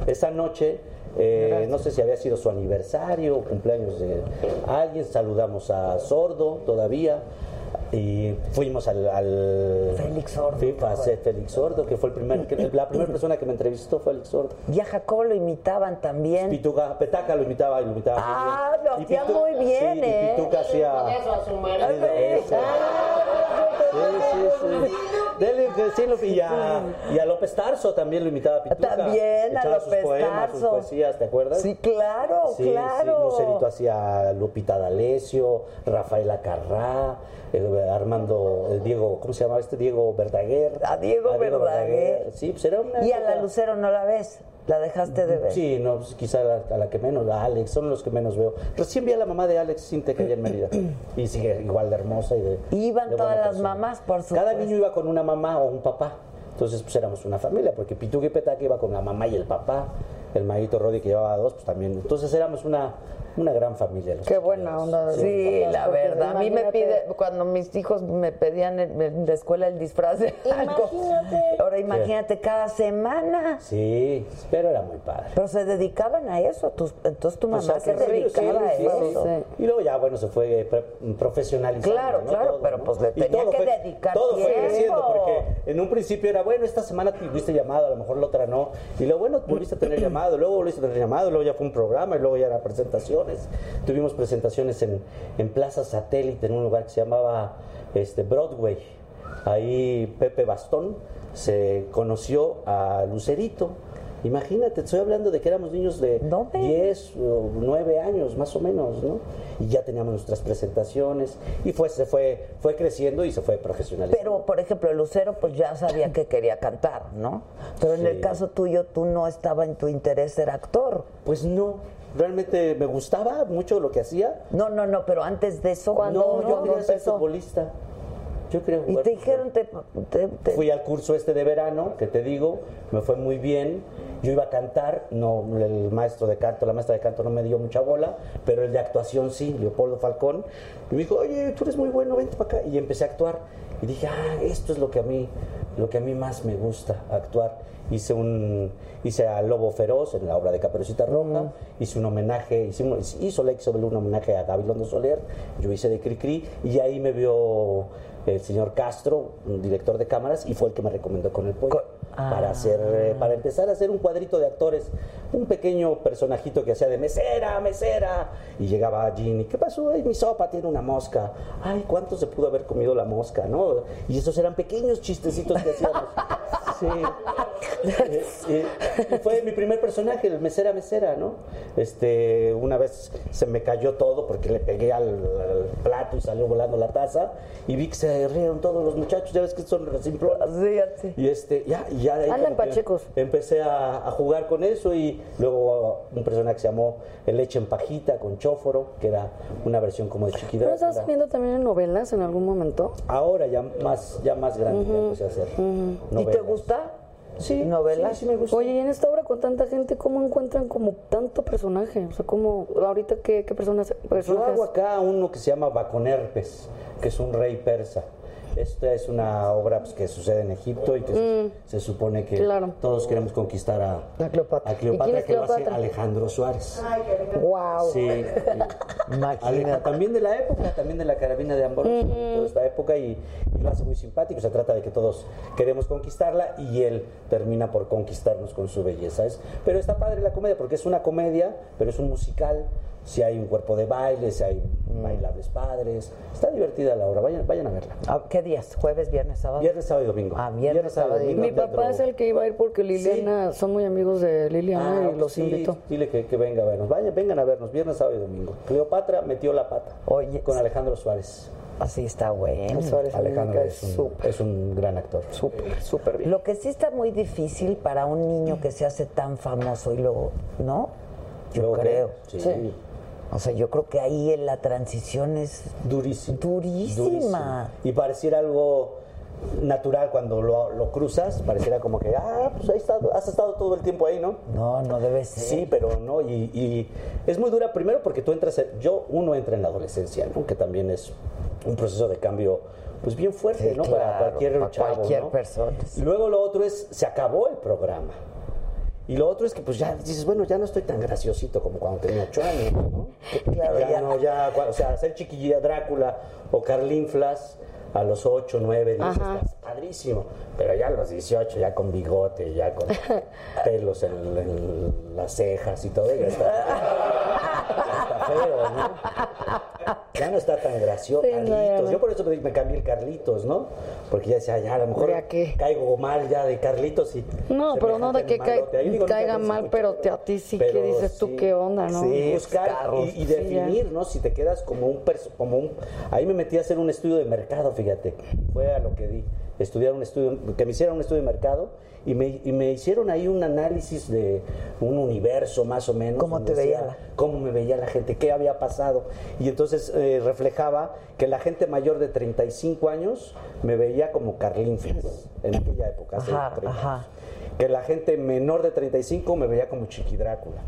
esa noche, eh, no sé si había sido su aniversario o cumpleaños de alguien, saludamos a Sordo todavía y fuimos al... al Félix Sordo. Fui a hacer Félix Sordo, que fue el primer, que- la primera persona que me entrevistó fue Félix Sordo. Y a Jacobo lo imitaban también. Pituca, Petaca lo imitaba y lo imitaba Ah, bien. lo hacía Pitu- muy bien, sí, ¿eh? Y Pituca hacía... Eso. Sí, sí, sí. Dele, que sí, lo- y, a, y a López Tarso también lo imitaba Pituca. También a López sus poemas, sus Tarso. poesías, ¿te acuerdas? Sí, claro, Sí, claro. Sí, Lucerito hacía Lupita D'Alessio, Rafaela Carrá, eh, Armando, eh, Diego, ¿cómo se llamaba este? Diego Verdaguer. A Diego Verdaguer. Sí, pues era una Y a la Lucero no la ves. La dejaste de ver. Sí, no, pues quizá a la, a la que menos, a Alex, son los que menos veo. Recién vi a la mamá de Alex Sintek allá en Mérida. Y sigue igual de hermosa y de. Iban de todas las persona. mamás, por supuesto. Cada niño iba con una mamá o un papá. Entonces, pues éramos una familia, porque Pituque y Petaque iba con la mamá y el papá. El maguito Rodi que llevaba dos, pues también. Entonces éramos una, una gran familia. los Qué buena onda. Sí, la verdad. A mí me pide, cuando mis hijos me pedían en, en la escuela el disfraz de algo. Ahora imagínate cada semana. Sí, pero era muy padre. Pero se dedicaban a eso. tus- entonces tu mamá se dedicaba sí, a sí, eso. sí. Y luego ya, bueno, se fue pre- profesionalizando. Claro, ¿no? claro, Todo, pero ¿no? pues le tenía todo que fue- dedicar Todo fue tiempo. creciendo, porque en un principio era, bueno, esta semana tuviste llamado, a lo mejor la otra no. Y luego, bueno, volviste a tener llamado, luego volviste a tener llamado, luego ya fue un programa, y luego ya eran presentaciones. Tuvimos presentaciones en, en Plaza Satélite, en un lugar que se llamaba este, Broadway. Ahí Pepe Bastón se conoció a Lucerito. Imagínate, estoy hablando de que éramos niños de 10 o 9 años más o menos, ¿no? Y ya teníamos nuestras presentaciones y fue, se fue, fue creciendo y se fue profesionalizando. Pero, por ejemplo, Lucero, pues ya sabía que quería cantar, ¿no? Pero en el caso tuyo, tú no estaba en tu interés ser actor. Pues no, realmente me gustaba mucho lo que hacía. No, no, no, pero antes de eso, No, yo quería ser futbolista. Yo quería Y jugar te fútbol. dijeron, te, te- te- Fui al curso este de verano, que te digo, me fue muy bien. Yo iba a cantar, no, el maestro de canto, la maestra de canto no me dio mucha bola, pero el de actuación sí, Leopoldo Falcón. Y me dijo, oye, tú eres muy bueno, vente para acá. Y empecé a actuar. Y dije, ah, esto es lo que a mí, lo que a mí más me gusta, actuar. Hice un, hice a Lobo Feroz en la obra de Caperucita Roja, hice un homenaje, hicimos, hizo Lex sobre un homenaje a Gabilondo Soler, yo hice de Cricri, y ahí me vio el señor Castro, un director de cámaras, y fue el que me recomendó con el pollo. Para, hacer, eh, para empezar a hacer un cuadrito de actores, un pequeño personajito que hacía de mesera, mesera. Y llegaba Ginny, ¿qué pasó? Ay, mi sopa tiene una mosca. Ay, ¿cuánto se pudo haber comido la mosca? ¿no? Y esos eran pequeños chistecitos que hacíamos. Sí. Eh, eh, y fue mi primer personaje, el mesera mesera, ¿no? Este, una vez se me cayó todo porque le pegué al, al plato y salió volando la taza y vi que se rieron todos los muchachos, ya ves que son resimplones. Y este, ya, y ya de ahí Andan pachecos. Empecé a, a jugar con eso y luego un personaje que se llamó El leche en pajita con chóforo, que era una versión como de chiquita. ¿Pero estás viendo también en novelas en algún momento? Ahora ya más, ya más grande ya empecé a hacer. ¿Y te gusta? Sí, ¿Novelas? sí, sí me gusta. Oye, y en esta obra con tanta gente, ¿cómo encuentran como tanto personaje? O sea, ¿cómo, ahorita qué, qué personas, Yo personajes? hago acá uno que se llama Baconerpes, que es un rey persa. Esta es una obra pues, que sucede en Egipto y que se, se supone que Claro. todos queremos conquistar a, Cleopatra. a Cleopatra, ¿Y quién es que lo hace Cleopatra? Alejandro Suárez. Wow. Sí, y- Aleja- también de la época, también de la carabina de Ambrosio, de toda esta época, y, y lo hace muy simpático. Se trata de que todos queremos conquistarla y él termina por conquistarnos con su belleza. Es, pero está padre la comedia, porque es una comedia, pero es un musical. Si hay un cuerpo de baile, si hay bailables padres. Está divertida la obra, vayan, vayan a verla. Ah, ¿Qué días? ¿Jueves, viernes, sábado? Viernes, sábado y domingo. Ah, viernes, sábado y domingo, Mi papá es el que iba a ir porque Liliana, son muy amigos de Liliana Ah, y los sí, invitó. Dile que, que venga a vernos. Vayan, vengan a vernos, viernes, sábado y domingo. Cleopatra metió la pata Oye, con Alejandro Suárez. Así está bueno. Suárez Alejandro es un, es un gran actor. súper, súper bien. Lo que sí está muy difícil para un niño que se hace tan famoso y luego, ¿no? Yo Luego, creo. Sí. Sí. O sea, yo creo que ahí en la transición es durísima. Durísimo. Y pareciera algo natural cuando lo, lo cruzas, pareciera como que, ah, pues ahí está, has estado todo el tiempo ahí, ¿no? No, no debe ser. Sí, pero no, y, y es muy dura primero porque tú entras, en- yo, uno entra en la adolescencia, ¿no? Que también es un proceso de cambio, pues bien fuerte, Sí, ¿no? para cualquier para chavo, cualquier ¿no? persona. Luego lo otro es, se acabó el programa. Y lo otro es que pues ya dices, bueno, ya no estoy tan graciosito como cuando tenía ocho años, ¿no? Claro, ya, ya. no, ya, o sea, ser chiquillita Drácula o Carlinflas a los 8, 9, 10, Ajá. estás padrísimo. Pero ya a los 18, ya con bigote, ya con pelos en, en las cejas y todo, ya está feo, ¿no? Ya no está tan gracioso. Sí, Carlitos. no. Yo por eso me, me cambié el Carlitos, ¿no? Porque ya decía, ya a lo mejor caigo mal ya de Carlitos y... No, pero no de que digo, caiga mal, pero te- a ti sí que dices tú, ¿qué onda, no? Sí, buscar y, y Sí, definir, ¿no? Si te quedas como un, como un... Ahí me metí a hacer un estudio de mercado, fíjate. Fue a lo que di. Estudiar un estudio, que me hicieran un estudio de mercado y me, y me hicieron ahí un análisis de un universo más o menos. ¿Cómo te veía la- Cómo me veía la gente, qué había pasado. Y entonces eh, reflejaba que la gente mayor de 35 años me veía como Carlinflas en aquella época, hace Ajá, 30 ajá. años. Que la gente menor de 35 me veía como Chiqui Drácula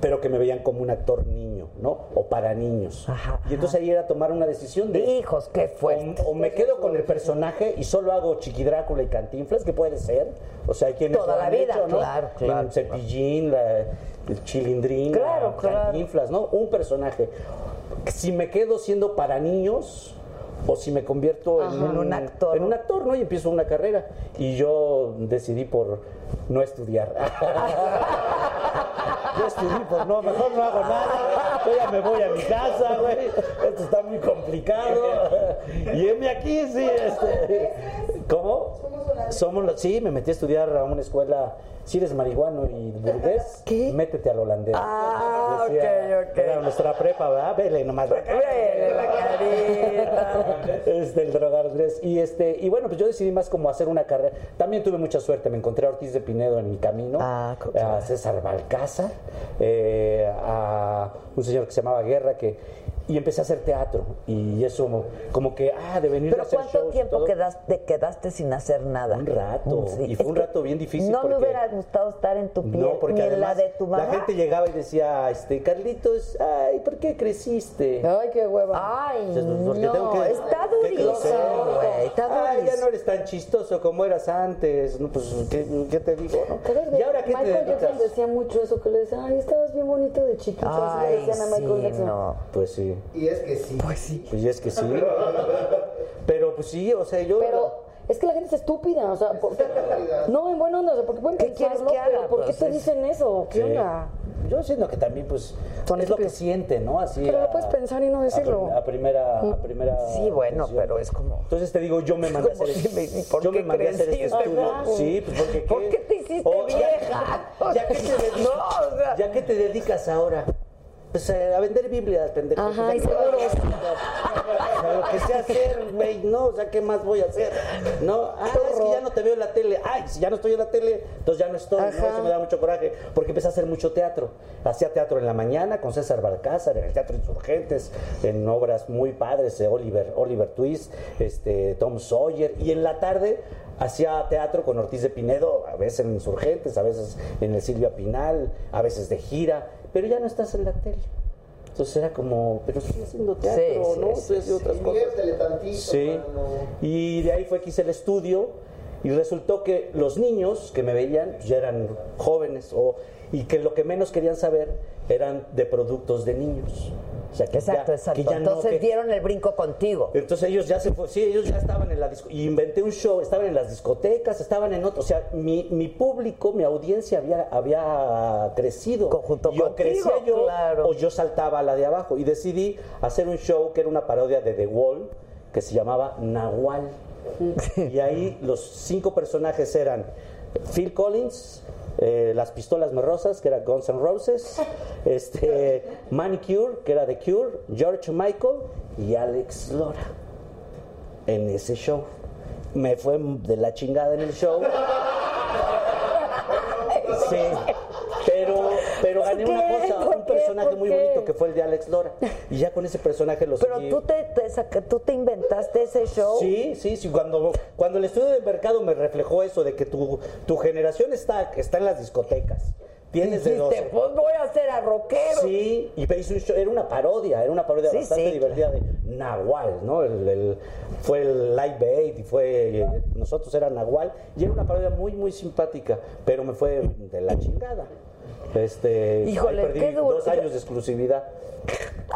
pero que me veían como un actor niño, ¿no? O para niños. Ajá, y entonces ahí era tomar una decisión de... Hijos, qué fuerte. O, o me quedo con el personaje y solo hago Chiqui Drácula y Cantinflas, que puede ser. O sea, hay quienes Toda lo la han vida, hecho, ¿no? claro, claro, El Cepillín, la- el Chilindrín, Claro, la claro. Cantinflas, ¿no? Un personaje. Si me quedo siendo para niños o si me convierto en En un actor. En un actor, ¿no? Y empiezo una carrera. Y yo decidí por no estudiar. Yo estudié, pues no, mejor no hago nada. Yo ya me voy a mi casa, güey. Esto está muy complicado. Y heme aquí, sí. Este. ¿Cómo? Somos. Sí, me metí a estudiar a una escuela. Si eres marihuano y burgués, métete al holandés. Ah, ok, ok. Era nuestra prepa, ¿verdad? Vele nomás. Vele la carita. Este, el drogadres. Y este, y bueno, pues yo decidí más como hacer una carrera. También tuve mucha suerte, me encontré a Ortiz de Pinedo en mi camino, Ah, a César Balcázar, eh, a un señor que se llamaba Guerra, que y empecé a hacer teatro. Y eso como que, ah, de venir Pero a hacer ¿cuánto shows y tiempo todo. quedaste, quedaste sin hacer nada? Un rato. Sí, Y fue es un rato bien difícil No me porque- hubiera gustado estar en tu piel, No, porque ni en la además de tu mamá. la gente llegaba y decía, este, Carlitos, ay, ¿por qué creciste? Ay, qué hueva. Ay, Dices, pues, porque no, tengo que- está durísimo, güey, está Ay, ya durísimo. no eres tan chistoso como eras antes. No, pues, ¿qué, qué te digo? no? ¿Te ¿Y ahora qué te Michael Jackson dedicas? decía mucho eso, que le decía, ay, estabas bien bonito de chiquito. así le Ay, decían a Michael sí, Jackson. no. Pues sí, Y es que sí. Pues sí. pues es que sí. Pero pues sí, o sea, yo... Pero es que la gente es estúpida, o sea, por- no, en buena onda, o sea, porque pueden ¿Qué quieres que haga? ¿por qué Pues te dicen eso? ¿Qué Sí. onda? Yo siento que también, pues, Son es lo que siente, ¿no? Así Pero lo a- puedes pensar y no a decirlo. prim- A, primera, a primera Sí, bueno, atención. pero es como... Entonces te digo, yo me mandé a hacer, ¿y por yo me mandé a hacer este estudio. Sí, pues porque ¿Por qué te hiciste O ya- vieja? Ya, que te dedicas, No, o sea- ya que te dedicas ahora, pues eh, a vender Biblias, pendejo. Ajá, O sea, y seguros. o sea, lo que sé hacer, güey, no, o sea, ¿qué más voy a hacer? No, ah, es que ya no te veo en la tele. Ay, si ya no estoy en la tele, entonces ya no estoy, ¿no? Eso me da mucho coraje, porque empecé a hacer mucho teatro. Hacía teatro en la mañana con César Balcázar, en el Teatro Insurgentes, en obras muy padres de Oliver, Oliver Twist, este, Tom Sawyer, y en la tarde hacía teatro con Ortiz de Pinedo, a veces en Insurgentes, a veces en el Silvia Pinal, a veces de gira, pero ya no estás en la tele. Entonces era como, pero estoy haciendo teatro, Sí, ¿no? sí, estoy haciendo otras cosas. Tantito. Sí. mano. Y de ahí fue que hice el estudio y resultó que los niños que me veían pues, ya eran jóvenes o, y que lo que menos querían saber eran de productos de niños. Exacto, ya- exacto. ya no, Entonces que- dieron el brinco contigo. entonces ellos ya se fue, sí, ellos ya estaban en la disco, y inventé un show, estaban en las discotecas, estaban en otro, o sea, mi, mi público, mi audiencia había, había crecido. Conjunto y o contigo, crecía yo claro. o yo saltaba a la de abajo y decidí hacer un show que era una parodia de The Wall que se llamaba Nahual. y ahí los cinco personajes eran Phil Collins, eh, Las Pistolas Rosas, que era Guns N' Roses, este, Manicure, que era The Cure, George Michael y Alex Lora en ese show. Me fue de la chingada en el show. Sí, pero, pero gané ¿Por una cosa, ¿Por un qué? personaje ¿Por muy bonito que fue el de Alex Lora. Y ya con ese personaje lo Pero seguí. tú te, te saca- tú te inventaste ese show. Sí, sí, sí. Cuando, cuando el estudio de mercado me reflejó eso de que tu, tu generación está, está en las discotecas. Tienes de Dijiste, 12. pues voy a hacer a rockero. Sí, y hizo un show, era una parodia, era una parodia Sí, bastante sí, divertida de Nahual, ¿no? El, el- fue el Live Bait y fue, nosotros era Nahual, y era una parodia muy, muy simpática, pero me fue de la chingada. Este, Híjole, perdí qué duro. dos años de exclusividad.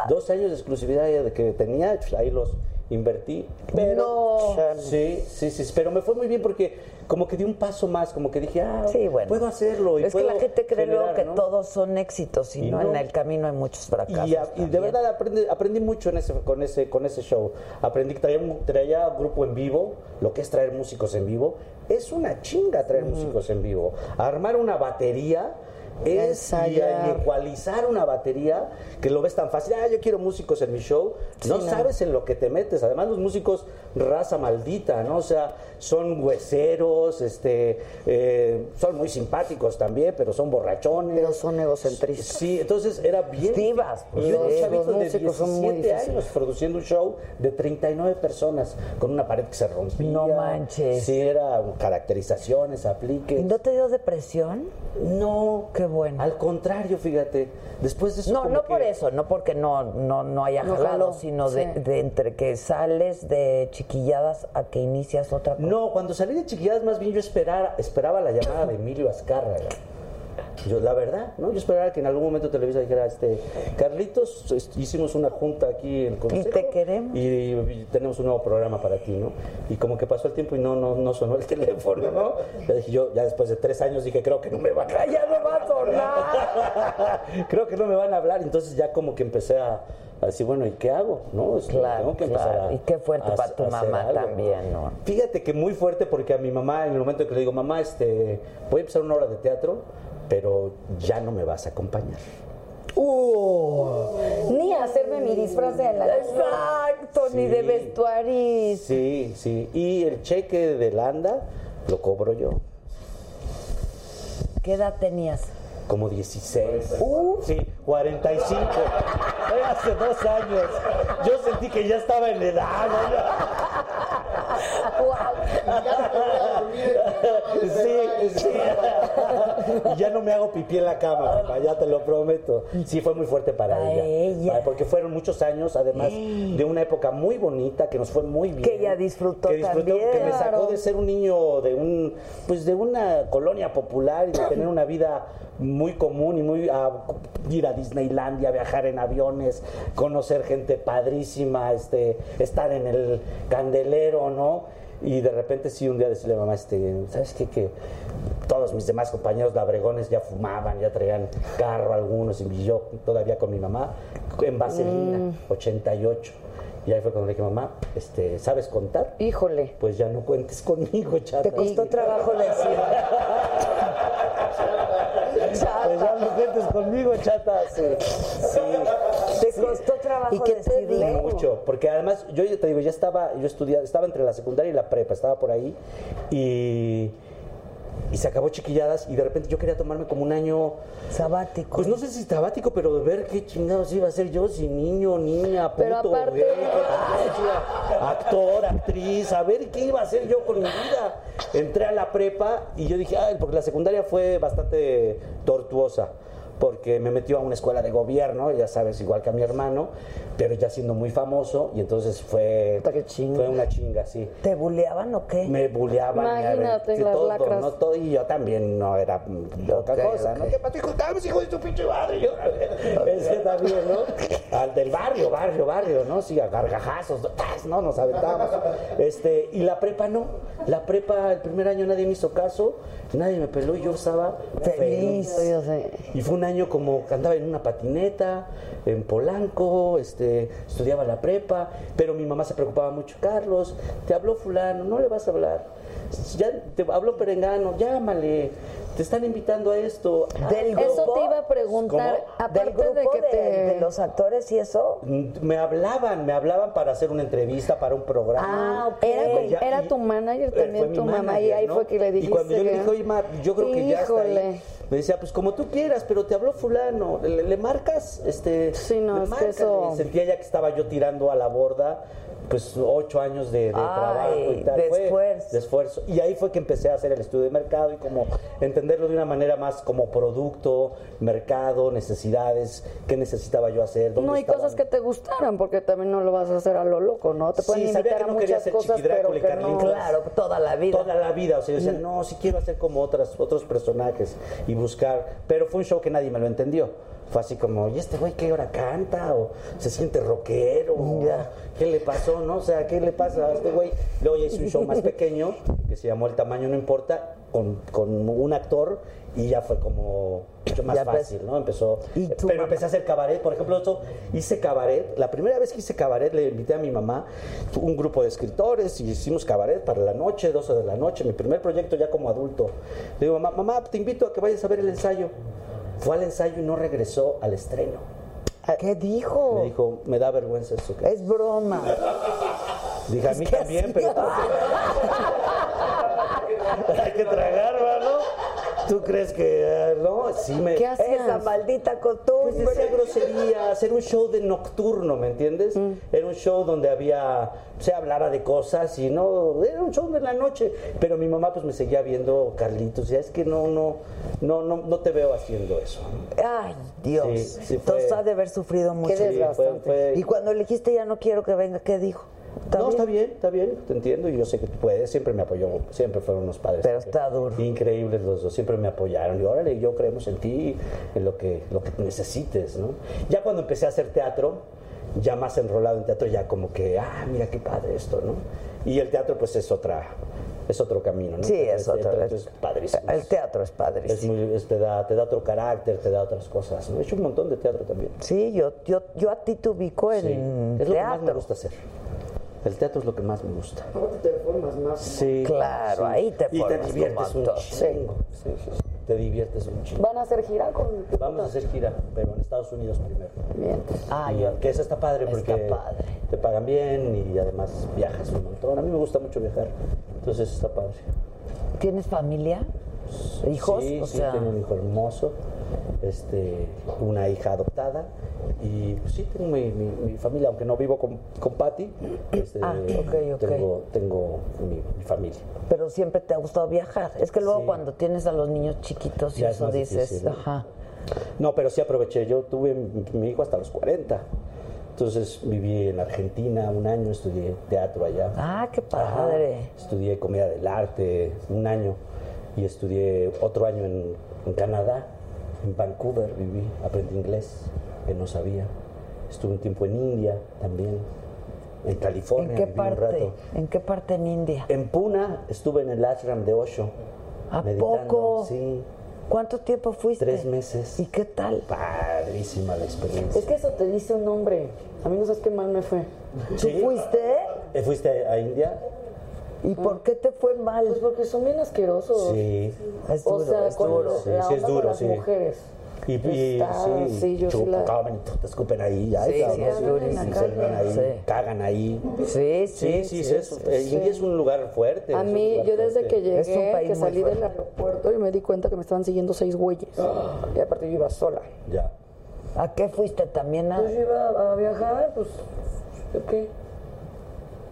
Dos años de exclusividad que tenía, pues, ahí los invertí. Pero, No. sí, sí, sí, pero me fue muy bien porque como que di un paso más, como que dije, ah, Sí, bueno. puedo hacerlo. Y es que la puedo gente cree luego generar, que ¿no? todos son éxitos y, Y no, no. en el camino hay muchos fracasos. Y, a- y de verdad aprendí, aprendí mucho en ese, con, ese, con ese show. Aprendí que traía, traía grupo en vivo, lo que es traer músicos en vivo. Es una chinga traer músicos en vivo. Armar una batería es y, ecualizar una batería que lo ves tan fácil. Ah, yo quiero músicos en mi show. No no. sabes en lo que te metes. Además, los músicos, raza maldita, ¿no? O sea, son hueseros, este, eh, son muy simpáticos también, pero son borrachones. Pero son egocentristas. Sí, entonces era bien. Divas, pues, yo, chavito los de músicos son muy 17 años produciendo un show de 39 personas con una pared que se rompía. No manches. Sí, era caracterizaciones, apliques. ¿Y no te dio depresión? No. Qué bueno. Al contrario, fíjate. Después de eso. No, no que- por eso, no porque no, no, no haya No jalado, sino de entre que sales de chiquilladas a que inicias otra cosa. No, cuando salí de chiquilladas, más bien yo esperara, esperaba la llamada de Emilio Azcárraga. Yo, la verdad, ¿no? Yo esperaba que en algún momento Televisa dijera, este, Carlitos, est- hicimos una junta aquí en el Consejo. te queremos. Y, y tenemos un nuevo programa para ti, ¿no? Y como que pasó el tiempo y no, no, no sonó el teléfono, ¿no? Ya dije yo, ya después de tres años dije, creo que no me van a Ya no va a sonar. creo que no me van a hablar. Entonces ya como que empecé a, a decir, bueno, ¿y qué hago? ¿No? Es Claro, tengo que empezar claro. a- Y qué fuerte a- para tu mamá también, ¿no? Fíjate que muy fuerte porque a mi mamá, en el momento que le digo, mamá, este, voy a empezar una obra de teatro, pero ya no me vas a acompañar. Ni hacerme mi disfraz de la Exacto, ni de vestuarista. Sí, sí. Y el cheque de Landa lo cobro yo. ¿Qué edad tenías? Como 16. Sí, 45. Fue hace dos años. Yo sentí que ya estaba en edad. ¿no? Sí, sí. Y ya no me hago pipí en la cama, papá, ya te lo prometo. Sí, fue muy fuerte para ella. Porque fueron muchos años, además, de una época muy bonita, que nos fue muy bien. Que ella disfrutó que disfrutó, también. Que me sacó Claro. de ser un niño de un, pues de una colonia popular y de tener una vida muy común y muy a ir a Disneylandia, viajar en aviones, conocer gente padrísima, este, estar en el candelero, ¿no? Y de repente sí un día decirle a mamá, este, ¿sabes qué? Que todos mis demás compañeros labregones ya fumaban, ya traían carro algunos, y yo todavía con mi mamá, en Vaselina, 88. Y ahí fue cuando le dije, mamá, este, ¿sabes contar? Híjole. Pues ya no cuentes conmigo, chata. ¿Te costó trabajo decir? Pues ya no cuentes conmigo, chata. Sí. sí. ¿Te costó trabajo ¿Y qué te decirle? dijo? Mucho, porque además yo ya te digo, ya estaba, yo estudiaba, estaba entre la secundaria y la prepa, estaba por ahí y, y se acabó chiquilladas y de repente yo quería tomarme como un año, Sabático. pues no sé si sabático, pero de ver qué chingados iba a ser yo, si niño, niña, puto, Pero aparte- gay, actor, actriz, a ver qué iba a hacer yo con mi vida. Entré a la prepa y yo dije, ay, porque la secundaria fue bastante tortuosa. Porque me metió a una escuela de gobierno, ya sabes, igual que a mi hermano, pero ya siendo muy famoso, y entonces fue, Puta, qué chinga. fue una chinga, sí. ¿Te buleaban o qué? Me buleaban, me Imagínate aventé las todo, lacras. ¿no? Todo, y yo también no era poca Ok, cosa, ok. ¿no? ¿Qué pasó? Hijo de tu pinche madre. Yo, también, ¿no? Al del barrio, barrio, barrio, ¿no? Sí, a gargajazos, ¡tas! ¿no? Nos aventamos. Este, y la prepa no. La prepa, el primer año nadie me hizo caso, nadie me peló y yo estaba Feliz. Y fue un año como que andaba en una patineta, en Polanco, este, estudiaba la prepa, pero mi mamá se preocupaba mucho. Carlos, te habló fulano, no le vas a hablar. Ya te habló Perengano, llámale. Te están invitando a esto. Del Eso grupo. te iba a preguntar, ¿Cómo? aparte Del grupo de que de, te... de los actores y eso. Me hablaban, me hablaban para hacer una entrevista, para un programa. Ah, ok. Era, con- Ya, era y- tu manager también, tu mamá, y ahí ¿no? fue que le dijiste. Y cuando yo le dije, oye, ma, yo creo que ya está ahí", Híjole. Me decía, pues como tú quieras, pero te habló fulano, ¿le, le marcas? Este, Sí, no, le es que márcale. eso- Sentía ya que estaba yo tirando a la borda, pues ocho años de, de trabajo y tal. de Fue- esfuerzo. de esfuerzo. Y ahí fue que empecé a hacer el estudio de mercado y como entenderlo de una manera más como producto, mercado, necesidades, qué necesitaba yo hacer. dónde No, y estaban. cosas que te gustaran, porque también no lo vas a hacer a lo loco, ¿no? Te pueden Sí, invitar a muchas cosas, pero que no... Claro, toda la vida. Toda la vida, o sea, yo decía, no, si quiero hacer como otras, otros personajes y buscar, pero fue un show que nadie me lo entendió. Fue así como, ¿y este güey qué hora canta? ¿O se siente rockero? ¿O ¿Qué le pasó? ¿No? O sea, ¿qué le pasa a este güey? Luego ya hice un show más pequeño que se llamó El tamaño no importa, con, con un actor y ya fue como mucho más Ya fácil, ¿no? Empezó. ¿Y tu pero mamá? empecé a hacer cabaret, por ejemplo, esto, hice cabaret. La primera vez que hice cabaret le invité a mi mamá, un grupo de escritores, y hicimos cabaret para la noche, 12 de la noche, mi primer proyecto ya como adulto. Le digo, mamá, mamá, te invito a que vayas a ver el ensayo. Fue al ensayo y no regresó al estreno. ¿Qué dijo? Me dijo, me da vergüenza eso. que Es broma. Dije, a mí también, pero hay que tragar. ¿Tú crees que eh, no? Sí me... ¿Qué hacías? Esa maldita Pues costumbre. decía grosería, hacer un show de nocturno, ¿me entiendes? Mm. Era un show donde había, se hablaba de cosas y no, era un show de la noche. Pero mi mamá pues me seguía viendo, Carlitos, ya es que no, no, no, no, no te veo haciendo eso. Ay, Dios. Sí, sí fue- Entonces ha de haber sufrido mucho. Qué desgastante. fue- Y cuando le dijiste ya no quiero que venga, ¿qué dijo? No, está bien, está bien, te entiendo y yo sé que tú puedes, siempre me apoyó, siempre fueron unos padres. Pero está duro. Increíbles los dos, siempre me apoyaron y órale, yo creemos en ti, en lo que, lo que necesites, ¿no? Ya cuando empecé a hacer teatro, ya más enrolado en teatro, ya como que, ah, mira qué padre esto, ¿no? Y el teatro pues es otra, es otro camino, ¿no? Sí, El es otro. teatro es padrísimo. El teatro es Es padrísimo. muy, es- te, da, te da otro carácter, te da otras cosas. ¿no? He hecho un montón de teatro también. Sí, yo, yo, yo a ti te ubico en Sí. Es lo que más me teatro. gusta hacer. El teatro es lo que más me gusta. te formas más. Sí. Claro, ahí te Y te formas diviertes un chingo. Sí, sí, sí. Te diviertes un chingo. ¿Van a hacer gira con...? Vamos a hacer gira, pero en Estados Unidos primero. Bien. Ah, Y yo. que eso está padre porque Está padre. te pagan bien y además viajas un montón. A mí me gusta mucho viajar, entonces está padre. ¿Tienes familia? ¿Hijos? Sí, o sí, sea, tengo un hijo hermoso, este, una hija adoptada y pues, sí, tengo mi, mi- mi familia, aunque no vivo con, con Patty, este, Ah, ok, ok. tengo, tengo mi, mi familia. pero siempre te ha gustado viajar. Es que luego Sí. cuando tienes a los niños chiquitos y Ya es eso dices, difícil, ¿no? ajá. No, pero sí aproveché. Yo tuve mi, hijo hasta los 40. Entonces viví en Argentina un año, estudié teatro allá. Ah, qué Ajá. padre. Estudié comedia del arte un año y estudié otro año en, en Canadá, en Vancouver viví, aprendí inglés, que no sabía. Estuve un tiempo en India también, en California. ¿En qué viví un parte? rato. ¿En qué parte en India? En Puna estuve en el ashram de Osho. ¿A meditando, poco? Sí, ¿Cuánto tiempo fuiste? tres meses. ¿Y qué tal? Padrísima la experiencia. Es que eso te dice un hombre. A mí no sabes qué mal me fue. ¿Tú Sí. fuiste? ¿Eh, ¿Fuiste a India? ¿Y por qué te fue mal? Pues porque son bien asquerosos. Sí. Es O duro, sea, es con duro. Sí, la sí es duro, con las sí. mujeres. Y, y Está- sí, sí, yo la- te escupen ahí, Sí, sí, ahí, Sí. cagan ahí. Sí, sí, Sí, sí, sí, es- eh, sí. India es un lugar fuerte. A mí, yo desde fuerte. que Es un llegué, país que salí del aeropuerto y me di cuenta que me estaban siguiendo seis güeyes. Y aparte yo iba sola. Ya. ¿A qué fuiste también? A... Pues yo iba a viajar, pues, ¿qué?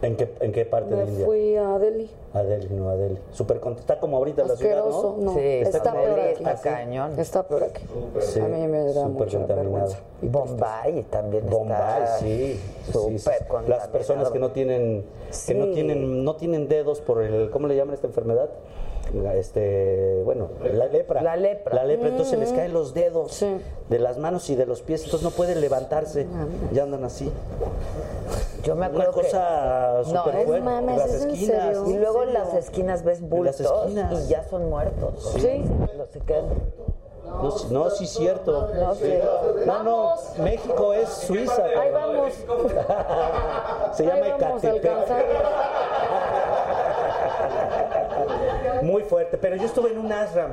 ¿En qué, ¿En qué parte de Me India? fui a Delhi. A Delhi, no a Delhi. Súper cont- está como ahorita la ciudad, ¿no? no. Sí, está, está peor aquí. está cañón. Está peor aquí. Sí, a mí me da súper mucha contaminado. vergüenza. Bombay también Bombay, está sí. sí, súper sí. Las personas que no tienen, que no tienen, no tienen dedos por el, ¿cómo le llaman esta enfermedad? La, Este, bueno, la lepra. La lepra. La lepra, entonces se les caen los dedos Sí. de las manos y de los pies, entonces no pueden levantarse, ya andan así. Yo me Una acuerdo que... cosa No, súper es fuerte. mames, las ¿es en esquinas. serio? Y luego en las esquinas ves bultos esquinas. y ya son muertos. Sí. Los que quedan- No, sí- no, sí, cierto. No, sí. No, no, México es Suiza. Ahí vamos. Se llama Ecatepec. Muy fuerte, pero yo estuve en un ashram.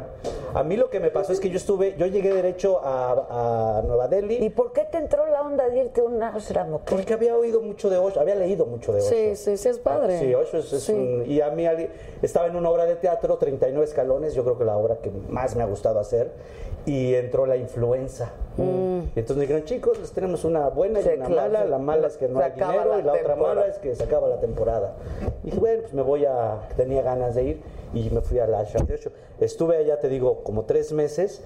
A mí lo que me pasó es que yo estuve, yo llegué derecho a, a Nueva Delhi. ¿Y por qué te entró la onda de irte a un ashram? o qué? Porque había oído mucho de Osho, había leído mucho de Osho. Sí, sí, sí, es padre. Sí, Osho es, es Sí. un- Y a mí estaba en una obra de teatro, 39 escalones, yo creo que la obra que más me ha gustado hacer, y entró la influenza. Y entonces me dijeron, chicos, les tenemos una buena y Mm. Sí, una claro, mala. La mala es que no hay dinero y la otra temporada. mala es que se acaba la temporada. Y dije, bueno, pues me voy a... Tenía ganas de ir y me fui a la Osho. Estuve allá, te digo, como tres meses.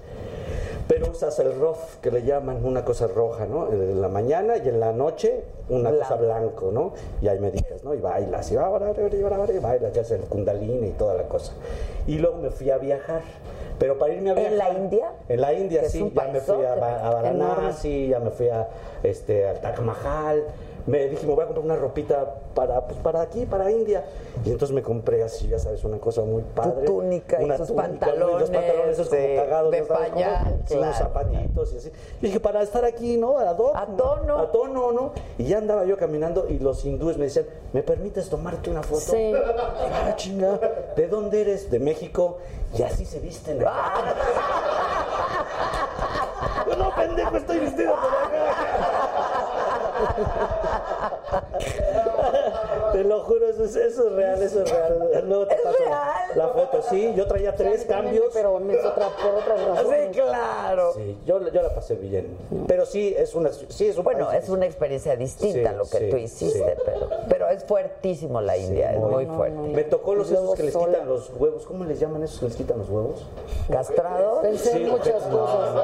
Pero usas el rof, que le llaman una cosa roja, ¿no? En la mañana y en la noche una Blanco. cosa blanco, ¿no? Y ahí meditas, ¿no? Y bailas, y, ahora, y bailas, ya sea el kundalini y toda la cosa. Y luego me fui a viajar. Pero para irme a viajar... ¿En la India? En la India, sí. Ya me fui a, a Varanasi, ya me fui a, este, al Taj Mahal. Me dije, me voy a comprar una ropita para, pues, para aquí, para India. Y entonces me compré así, ya sabes, una cosa muy padre. túnica y una tus túnica, pantalones Los pantalones esos como de- cagados. de ¿no sabes cómo? pañal, Sí, unos claro. zapatitos y así. Y dije, para estar aquí, ¿no? A, tono. A tono. A tono, ¿no? Y ya andaba yo caminando y los hindúes me decían, ¿me permites tomarte una foto? Sí. Ah, chinga, ¿de dónde eres? De México. Y así se visten. acá. Ha ha ha ha! Te lo juro, eso es, eso es real, eso es real. Luego te ¿Es paso real? la foto. Sí, yo traía tres cambios. Pero es otra, por otras razones. Sí, claro. Sí, yo, yo la pasé bien. Pero sí, es una. Sí, es un Bueno, país- es una experiencia distinta Sí, lo que sí, tú hiciste, sí. pero, pero es fuertísimo la India, es muy fuerte. Me tocó los esos que les sola. quitan los huevos. ¿Cómo les llaman esos que les quitan los huevos? ¿Castrado? Pensé en Sí, muchas no, cosas.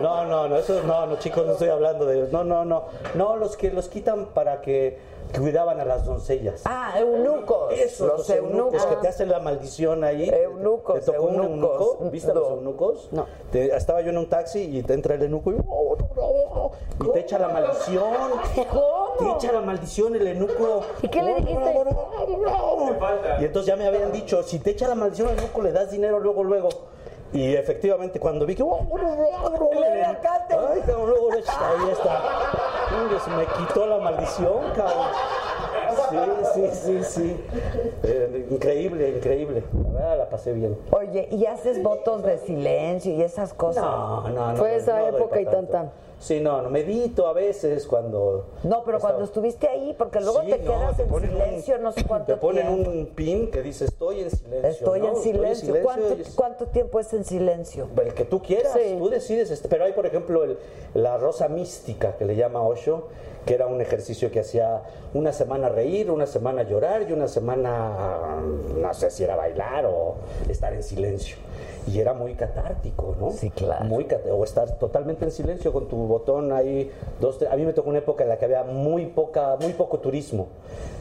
No, no, no, eso no, no, chicos, no estoy hablando de. No, no, no. No, los que los quitan para que cuidaban a las doncellas. Ah, eunucos. Esos, los, los eunucos que te hacen la maldición ahí. Eunucos, ¿Te tocó un eunuco? ¿Viste a los eunucos? No. Te- estaba yo en un taxi y te entra el eunuco y, y te echa la maldición. ¿Cómo? Te echa la maldición el eunuco. ¿Y qué le dijiste? Y entonces ya me habían dicho, si te echa la maldición al eunuco, le das dinero luego, luego. Y efectivamente, cuando vi que... Ay, cabrón, ahí está. Se me quitó la maldición, cabrón. Sí, sí, sí, sí. Eh, increíble, increíble. La verdad la pasé bien. Oye, ¿y haces votos de silencio y esas cosas? No, no, no. Fue esa no época y tan, tanto. tan. Sí, no, no, medito a veces cuando... No, pero cuando estuviste ahí, porque luego Sí, te no, quedas te en un- silencio no sé cuánto Te ponen tiempo. un pin que dice estoy en silencio. Estoy ¿no? en silencio. ¿Cuánto, y es- cuánto tiempo es en silencio? El que tú quieras, Sí. tú decides. este, Pero hay, por ejemplo, el- la rosa mística que le llama Osho, que era un ejercicio que hacía una semana reír, una semana llorar y una semana, no sé si era bailar o estar en silencio. Y era muy catártico, ¿no? Sí, claro. Muy o estar totalmente en silencio con tu botón ahí. Dos, tres- A mí me tocó una época en la que había muy poca, muy poco turismo.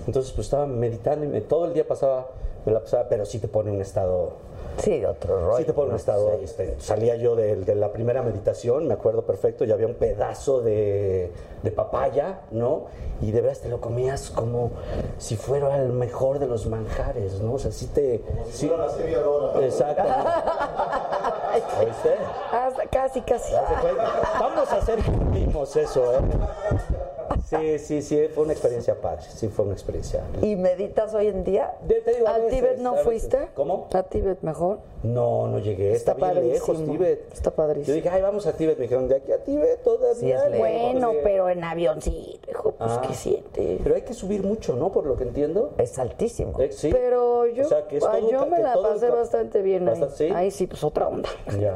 Entonces, pues estaba meditando y me- todo el día pasaba, me la pasaba, pero sí te pone un estado Sí, otro rollo. Sí, te pone en un ¿no? estado. este, salía yo de, de la primera meditación, me acuerdo perfecto, y había un pedazo de, de papaya, ¿no? Y de veras te lo comías como si fuera el mejor de los manjares, ¿no? O sea, sí te. Sí, Fuera la exacto. ¿Oíste? Hasta casi, casi. Cuenta. Vamos a hacer que eso, ¿eh? Sí, sí, sí, fue una experiencia padre, sí, fue una experiencia. ¿Y meditas hoy en día? De- te digo, a ¿A veces, Tíbet no fuiste? ¿Cómo? ¿A Tíbet mejor? No, no llegué. Está, Está bien lejos. Tíbet. Está padrísimo. Yo dije, ay, vamos a Tíbet. Me dijeron, de aquí a Tíbet todavía. Sí, es no, lejos. Bueno, pero en avioncito, hijo, pues Ah. qué siente. Pero hay que subir mucho, ¿no? Por lo que entiendo. Es altísimo. Eh, sí. Pero yo, O sea, que es todo yo me que la pasé bastante bien ahí. ¿sí? Ahí sí, pues otra onda. Ya.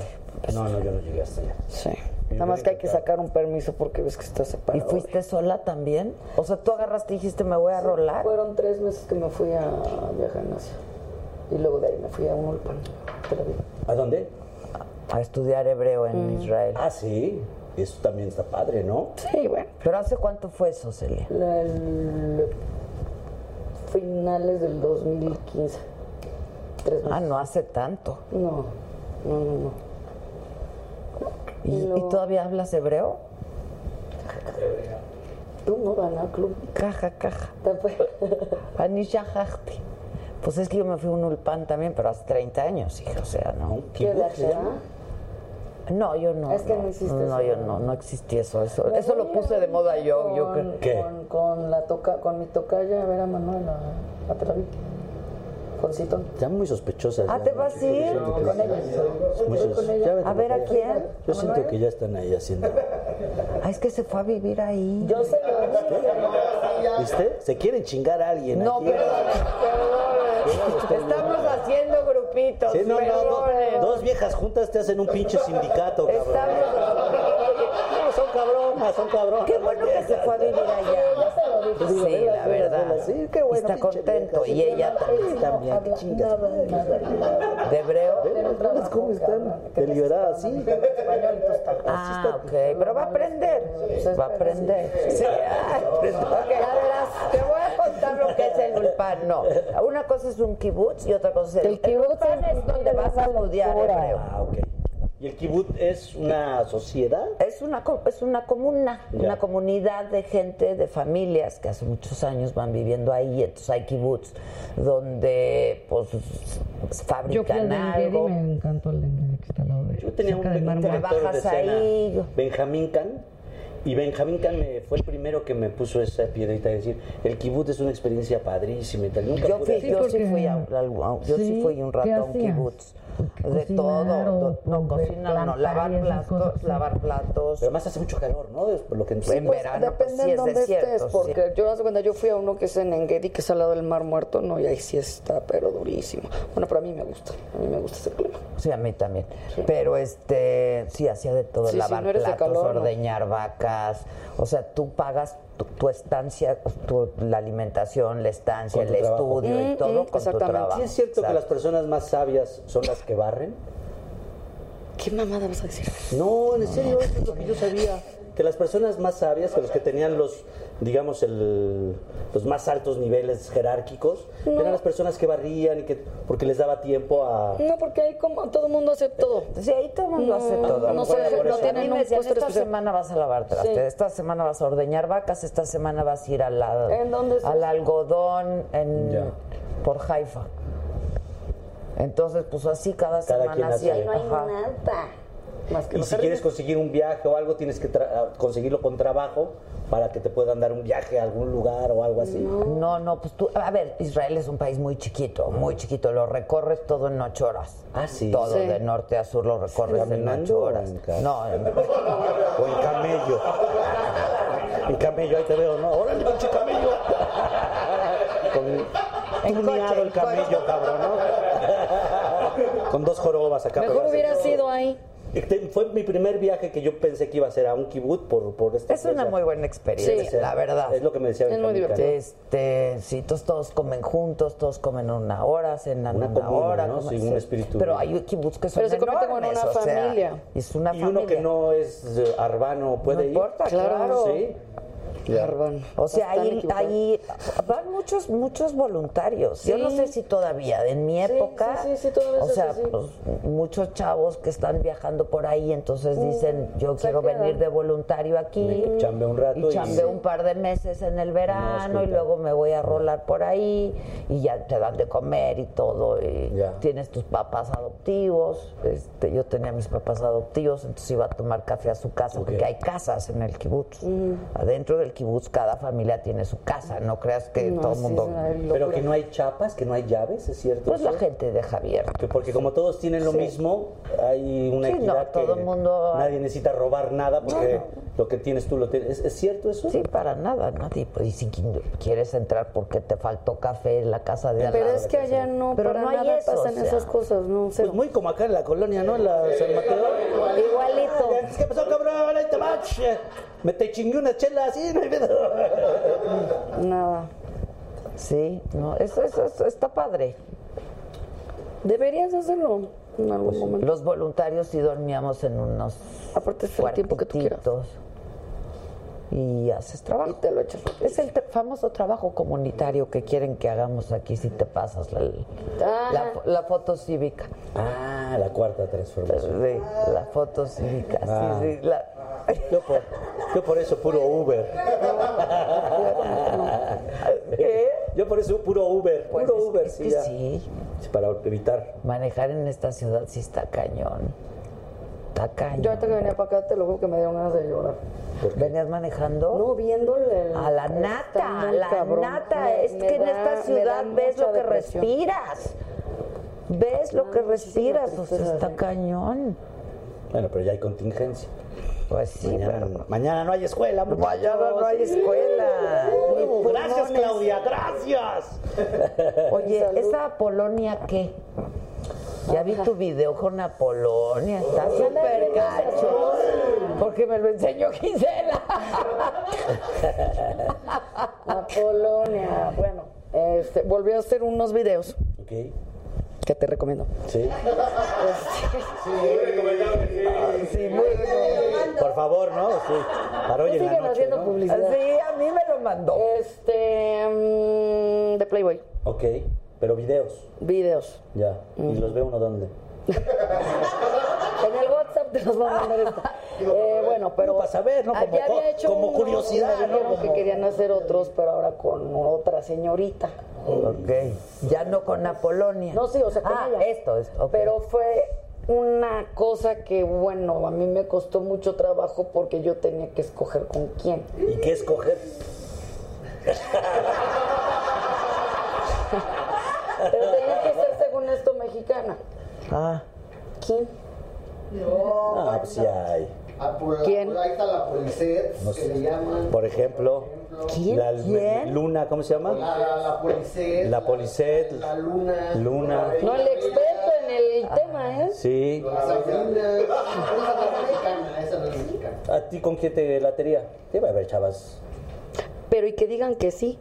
No, no, yo no llegué hasta allá. Sí. Nada más que hay que sacar un permiso porque ves que está ¿Y separado. fuiste sola también? O sea, tú agarraste y dijiste, me voy a rolar. Fueron tres meses que me fui a viajar en Asia. Y luego de ahí me fui a un Ulpan, Tel Aviv. ¿A dónde? A estudiar hebreo en Israel. Ah, sí. Eso también está padre, ¿no? Sí, bueno. ¿Pero hace cuánto fue eso, Celia? La- el- finales del 2015. Tres meses. Ah, no hace tanto. No, no, no, no. ¿Y, Y y todavía hablas hebreo? Tú no van al club. Caja, caja. Pues es que yo me fui a un ulpan también, pero hace 30 años, hija, o sea, ¿no? ¿Qué ¿Kibbutz edad se llama? No, yo no. Es que no hiciste No, eso, yo ¿no? no, no existía eso. Eso, Me eso lo puse de moda yo, yo con- creo. ¿Qué? Con, con la toca, con mi tocaya a ver a Manuel a, Aviv. Juancito. Ya muy sospechosas. Ah, ya, ¿te vas a ir? Con ella. Muy sos- ella. A ver, ¿a quién? Yo siento que ya están ahí haciendo. Ah, es que se fue a vivir ahí. Yo se lo dije. ¿Viste? Se quieren chingar a alguien. No, aquí. perdón, perdón. Estamos haciendo grupitos. Sí, no, no, dos viejas juntas te hacen un pinche sindicato, cabrón. Estamos... Cabronas, son cabronas. Qué bueno que se fue a vivir allá. Pues Sí, la verdad. velas. Sí, qué bueno. Está contento y ella también. También, qué chingas. ¿De hebreo? ¿Ves cómo están? Deliberadas, sí. Ah, ok, pero va a aprender. Va a aprender. Sí. Ok, ya verás, te voy a contar lo que es el ulpan. No, una cosa es un kibutz y otra cosa es el, El kibutz es donde vas a estudiar hebreo. Ah, ok. ¿Y el kibbutz es una sociedad? Es una, es una comuna, Ya. una comunidad de gente, de familias que hace muchos años van viviendo ahí. Entonces hay kibutz donde pues Yo fabrican de Engedi algo. y me encantó el de que está al lado de Yo tenía un, de Trabajas escena, ahí. Benjamín Can, y Benjamín Can me, fue el primero que me puso esa piedrita de decir, el kibutz es una experiencia padrísima y tal. Nunca Yo, fui, yo sí fui a, a- a- yo sí Sí, fui un rato ¿qué a un hacías? kibutz. ¿Qué De cocinar todo, o no cocinar, no, lavar platos, sí. lavar platos. Pero además hace mucho calor, ¿no? Por lo que En entiendo. verano, pues, Depende sí en es dónde desierto, estés, sí. porque yo hace cuando yo fui a uno que es en Engedi, que es al lado del Mar Muerto, no, y ahí sí está, pero durísimo. Bueno, pero a mí me gusta, a mí me gusta ese clima. Sí, a mí también. Pero este, sí, hacía de todo, Sí, sí, lavar no de platos, calor, ¿no? ordeñar vacas. O sea, tú pagas tu, tu estancia, tu- la alimentación, la estancia, el trabajo. estudio y Mm, todo mm, con tu exactamente. trabajo. ¿Sí es cierto que las personas más sabias son las que barren? ¿Qué mamada vas a decir? No, en serio, eso es lo que yo sabía. Que las personas más sabias, que los que tenían los, digamos, el, los más altos niveles jerárquicos, eran las personas que barrían y que, porque les daba tiempo a... No, porque ahí como todo el mundo hace todo. Sí, ahí todo el mundo No, hace todo. no ejemplo, no tienen un puesto esta especial". semana vas a lavar trastes, Sí. esta semana vas a ordeñar vacas, esta semana vas a ir a la- ¿En dónde al algodón en, Ya. por Haifa. Entonces, pues así cada, Cada semana quien hacía. hace- No hay Ajá. nada. Más que Y los si quieres conseguir un viaje o algo, tienes que tra- conseguirlo con trabajo para que te puedan dar un viaje a algún lugar o algo así. No, no, pues tú, a ver, Israel es un país muy chiquito, muy chiquito, lo recorres todo en ocho horas. Ah, sí. Todo Sí. de norte a sur lo recorres en ¿Caminando ocho horas. en No, en- O en camello. En camello, ahí te veo, ¿no? ¡Órale, pinche camello! Con coche, el camello, cabrón, ¿no? Con dos jorobas acá. Mejor hubiera sido ahí. Este, Fue mi primer viaje que yo pensé que iba a ser a un kibutz por, por esta es una muy buena experiencia, Sí. la verdad. Es lo que me decía Es muy divertido. Este, sí, todos, todos comen juntos, todos comen una hora, cenan Una una, comuna, hora. ¿no? comen- Sí, un espíritu. Pero hay kibutz que son Pero se convierte como en enormes, una o sea, familia. es una Y familia. uno que no es eh, arbano puede No ir. importa, Claro, claro. Sí. Ya. O sea, ahí, ahí van muchos, muchos voluntarios. Yo no sé si todavía, en mi época, sí, sí, sí, todavía o sea, pues, muchos chavos que están viajando por ahí, entonces dicen, yo se quiero venir de voluntario aquí. Me chambeo un rato Y y- chambeo un par de meses en el verano y luego me voy a rolar por ahí y ya te dan de comer y todo. Y Ya. tienes tus papás adoptivos. Este, yo tenía mis papás adoptivos, entonces iba a tomar café a su casa porque hay casas en el kibutz. Adentro del kibutz cada familia tiene su casa, no creas que No, todo el sí, mundo... Pero que no hay chapas, que no hay llaves, ¿es cierto? Pues eso? la gente deja abierto. Que porque como todos tienen lo mismo, hay una Sí, no, equidad todo que el mundo- nadie necesita robar nada porque lo que tienes tú lo tienes. ¿Es, es cierto eso? Sí, para nada, nadie. Pues, y si qui- quieres entrar porque te faltó café en la casa de al Pero lado. es que allá no, Pero para no hay nada eso, pasan o sea. esas cosas, no. Pues muy como acá en la colonia, ¿no? En la San Mateo. Igualito. ¿Qué pasó, cabrón? Me te chingué una chela así, no hay. Nada. Sí, no, eso, eso, eso está padre. Deberías hacerlo en algún momento. Los voluntarios sí dormíamos en unos Aparte es el tiempo que tú quieras. cuartitos. Y haces trabajo. Y te lo echas. Es el famoso trabajo comunitario que quieren que hagamos aquí si te pasas la, Ah. la, la foto cívica. Ah, la cuarta transformación. Sí, la foto cívica. Ah. Sí, sí, la- Yo por, yo por eso puro Uber. ¿Qué? Yo por eso puro Uber. Pues puro es- Uber, es sí, que sí. Para evitar. Manejar en esta ciudad sí está cañón. Está cañón. Yo ahorita que venía para acá, te lo juro que me dieron ganas de llorar. ¿Venías manejando? No, viéndole. A la nata, a la cabrón. nata. Me- es me que en esta ciudad da ves lo que depresión. respiras. Ves lo que respiras, o sea, está cañón. Bueno, pero ya hay contingencia. Pues sí, mañana, pero- mañana no hay escuela. Mañana no hay escuela. Uh, gracias. Claudia, gracias. Oye, ¿esa Polonia qué? Ya vi tu video con Apolonia, está súper cacho. Porque me lo enseñó Gisela. A Polonia. Bueno, este, volví a hacer unos videos Ok. Que te recomiendo. Sí. Sí, muy Por favor, ¿no? Sí. Para hoy en la Siguen noche, haciendo ¿no? publicidad. Sí, a mí me lo mandó. Este. mm, de Playboy. Ok, pero videos. Videos. Ya. ¿Y los ve uno dónde? En el WhatsApp te los voy a mandar esto. Eh, bueno, pero. No, para saber, ¿no? Como había hecho como curiosidad, me ¿no? dijeron que Como- querían hacer otros, pero ahora con otra señorita. Ok. Ya no con Apolonia. No, sí, o sea, con ah, ella. esto, esto. ok. Pero fue una cosa que, bueno, a mí me costó mucho trabajo porque yo tenía que escoger con quién. ¿Y qué escoger? Pero tenía que ser, según esto, mexicana. Ah. ¿Quién? Ah, pues sí hay. Ah, por ¿Quién? por ahí está la Policet, No que sé. le llaman. Por ejemplo, ¿Quién? la ¿Quién? Luna, ¿cómo se llama? La, la, la Policet. La Policet, La Luna. Luna. No, el experto en el tema, ¿eh? Sí. La Sabrina. Esa no es mexicana, esa no es mexicana. ¿A ti con quién te latería? Debe haber chavas. Pero y que digan que sí.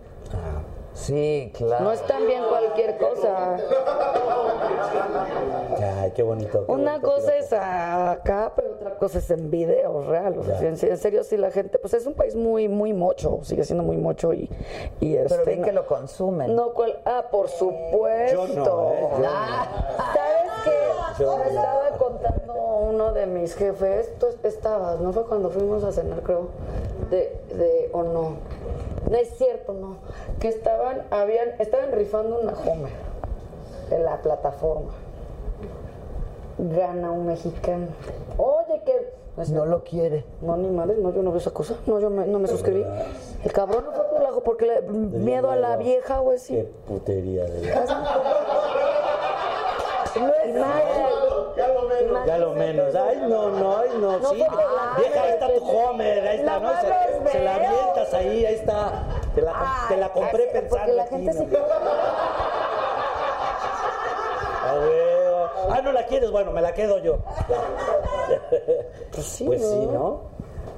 Sí, claro. No es también cualquier cosa. Ay, qué bonito. qué Una bonito, cosa es acá, pero otra cosa es en videos real. O sea, Ya. en, en serio, sí, la gente, pues es un país muy, muy mocho, sigue siendo muy mocho y, y Pero este, bien no- que lo consumen. No, cual, ah, por supuesto. Yo no, ¿eh? Yo ¿Sabes qué? Yo estaba contando uno de mis jefes, tú estabas, ¿no fue cuando fuimos a cenar, creo? De, de, o no. No es cierto, no. Que estaban, habían, estaban rifando una Homer en la plataforma. Gana un mexicano. Oye, que. No lo quiere. No, ni madre, no, yo no veo esa cosa. No, yo me- no me suscribí. El cabrón no fue por la, porque le, miedo a la vieja, güey, Qué sí. putería de. Ya lo menos. Ay, no, no, ay, no. No sí. fue por la- Vieja, ahí está tu Homer. Ahí está, No ¿no? Se, se la avientas ahí, ahí está. Te la, te la compré pensando. la aquí, gente sí. ¿no? Ah. Ah, no la quieres, bueno, me la quedo yo. Pues sí, Pues sí, ¿no?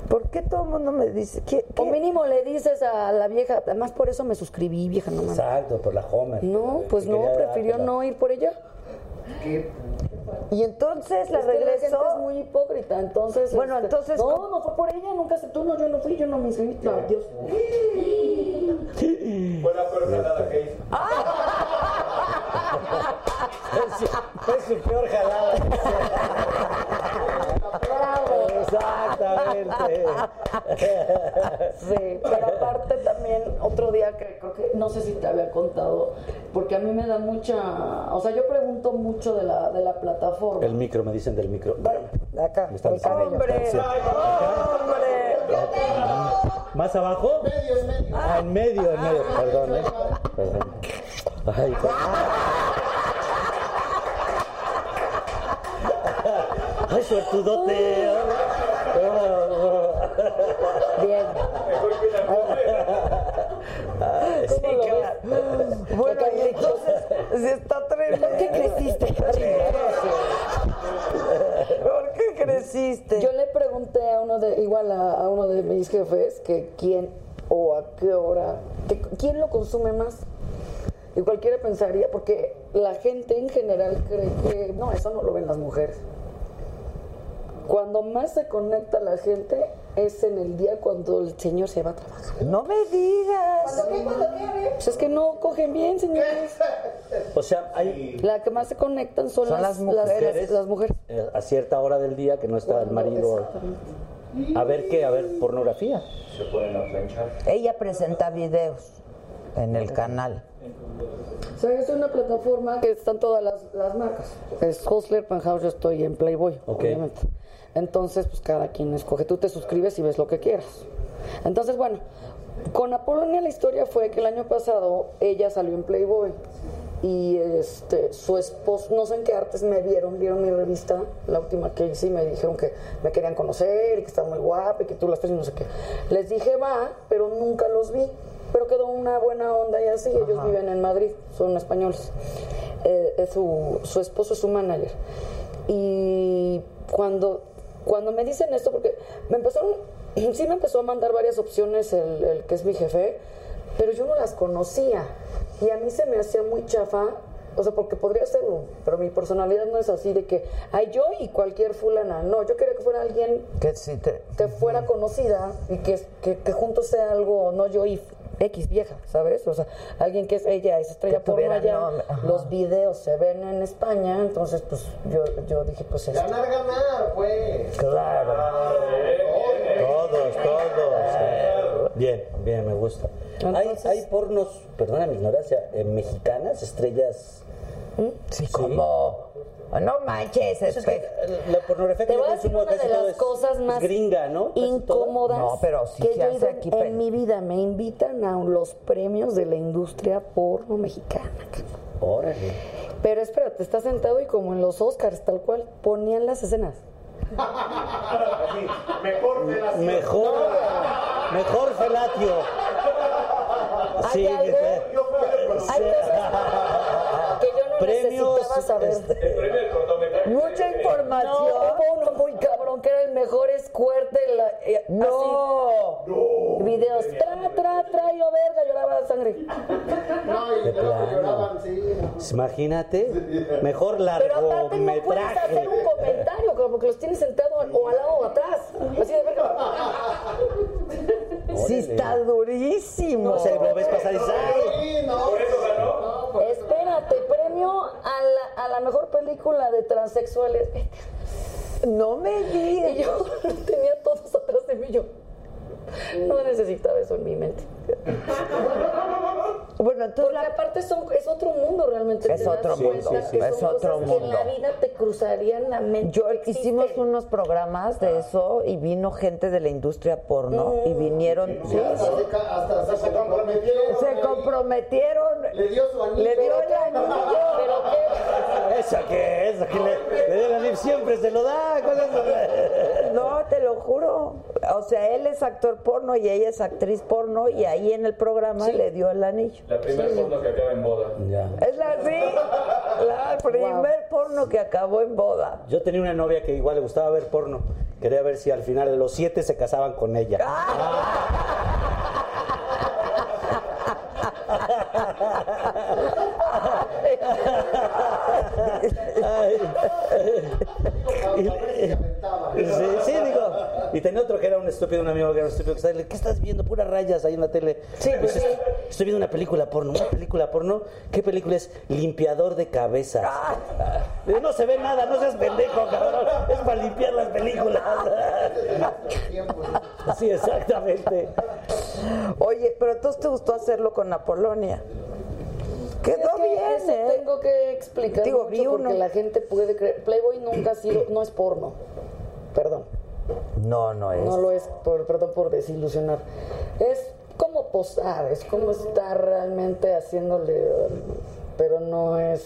¿Por qué todo el mundo me dice que O mínimo le dices a la vieja, además por eso me suscribí, vieja, no mames. Exacto, por la Homer. No, pues no, prefirió no ir por ella. Y entonces la Es que la gente regresó. es muy hipócrita, entonces. Bueno, este, entonces, No, ¿cómo? no fue por ella, nunca aceptó, no, yo no fui, yo no me inscribí. No, Dios. Fue la peor jalada que hizo. Fue su peor jalada. Exactamente. Sí, pero aparte también otro día que creo que no sé si te había contado, porque a mí me da mucha, o sea, yo pregunto mucho de la de la plataforma. El micro, me dicen del micro. De acá, Me están el cabello. diciendo, ¡Hombre! me están ¡Hombre! ¿Más abajo? Ah, en medio, en medio. Perdón, ¿eh? Perdón. Ay, Ay, suertudote. Bien. Ay, sí, ¿Cómo lo qué ves? Bueno, y entonces, si está tremendo. ¿Por qué creciste? ¿Por qué creciste? Yo le pregunté a uno de, igual a, a uno de mis jefes, que quién o a qué hora, que, quién lo consume más. Y cualquiera pensaría, porque la gente en general cree que no, eso no lo ven las mujeres. Cuando más se conecta la gente es en el día cuando el señor se va a trabajar. No me digas. ¿Cuándo qué? ¿Cuándo qué? Pues es que no cogen bien, señores. O sea, hay La que más se conectan son, Son las, las mujeres. las- las mujeres. eh, a cierta hora del día que no está el marido. A ver qué, a ver, pornografía. Se pueden planchar. Ella presenta videos en el canal. sea, es una plataforma que están todas las, las marcas. Es Hustler, Penthouse, yo estoy en Playboy, obviamente. Entonces, pues cada quien escoge. Tú te suscribes y ves lo que quieras. Entonces, bueno, con Apolonia la historia fue que el año pasado ella salió en Playboy y este su esposo, no sé en qué artes me vieron, vieron mi revista, la última que hice y me dijeron que me querían conocer y que estaba muy guapa y que tú las tres y no sé qué. Les dije va, pero nunca los vi, pero quedó una buena onda y así, ellos viven en Madrid, son españoles. Eh, es su, su esposo es su manager. Y cuando, cuando me dicen esto, porque me empezaron, sí me empezó a mandar varias opciones el, el que es mi jefe, pero yo no las conocía. Y a mí se me hacía muy chafa, o sea, porque podría serlo, pero mi personalidad no es así de que, ay, yo y cualquier fulana. No, yo quería que fuera alguien Que sí te... que fuera conocida y que, que, que juntos sea algo, no yo y X vieja, ¿sabes? O sea, alguien que es ella, es estrella tuviera allá, los videos se ven en España, entonces pues yo, yo dije, pues esto. Ganar, ganar, pues. Claro. Todos, todos. Bien, bien, me gusta. Hay, hay pornos, perdona mi ignorancia, eh, mexicanas, estrellas. Sí, como... No manches, es que espe- la pornografía que Te voy a decir una de las cosas más gringa, ¿no? Incómodas No, pero sí que yo he hace ido aquí, en mi vida. Me invitan a los premios de la industria porno mexicana. Órale. Pero espérate, está sentado y como en los Oscars, tal cual, ponían las escenas. Mejor me la Mejor, mejor felatio. Sí, Hay algo- yo Premios, necesitaba saber. este- El premio del cortometraje. Mucha No, información. hubo uno muy cabrón que era el mejor squirt de la. eh, No. así. Videos. Tra, tra, tra, yo verga, lloraba sangre. No, y De lloraban, sí. Imagínate, mejor Pero aparte no puedes largometraje. hacer un comentario, como que los tienes sentado o al lado o atrás. Así de verga. Sí está durísimo. O sea, lo ves pasar y dices, ¡ay! Sí, no. Por eso a la, a la mejor película de transexuales. No me Y digas. yo tenía todos atrás de mí. Yo no necesitaba eso en mi mente. Bueno, entonces Porque la... aparte son, es otro mundo realmente. Es otro mundo, es otro cosas que en mundo. la vida te cruzarían la mente. Yo Existe. hicimos unos programas de eso y vino gente de la industria porno y vinieron. sí, Hasta se, ca- hasta se comprometieron. se comprometieron. Le dio su anillo. Le dio el anillo. Pero qué. ¿Esa qué es? Que le, le dio la lip siempre se lo da. ¿cuál es? No, te lo juro. O sea, él es actor porno y ella es actriz porno y ahí en el programa le dio el anillo. La primera porno que acaba en boda. Ya. Es la, sí, la primer porno que acabó en boda. Yo tenía una novia que igual le gustaba ver porno. Quería ver si al final de los siete se casaban con ella. Ay. Sí, sí, digo. Y tenía otro que era un estúpido, un amigo que era un estúpido que estaba, ¿qué estás viendo? Puras rayas ahí en la tele. Sí, pues sí. Estoy viendo una película porno, una película porno. ¿Qué película es? Limpiador de cabezas. No se ve nada, no seas pendejo, cabrón. Es para limpiar las películas. Sí, exactamente. Oye, pero entonces te gustó hacerlo con Apolonia. Quedó Es que bien, eso ¿eh? tengo que explicar Digo, mucho porque uno. la gente puede creer. Playboy nunca ha sido, no es porno. Perdón. No, no es. No lo es, por, perdón por desilusionar. Es como posar, es como estar realmente haciéndole, pero no es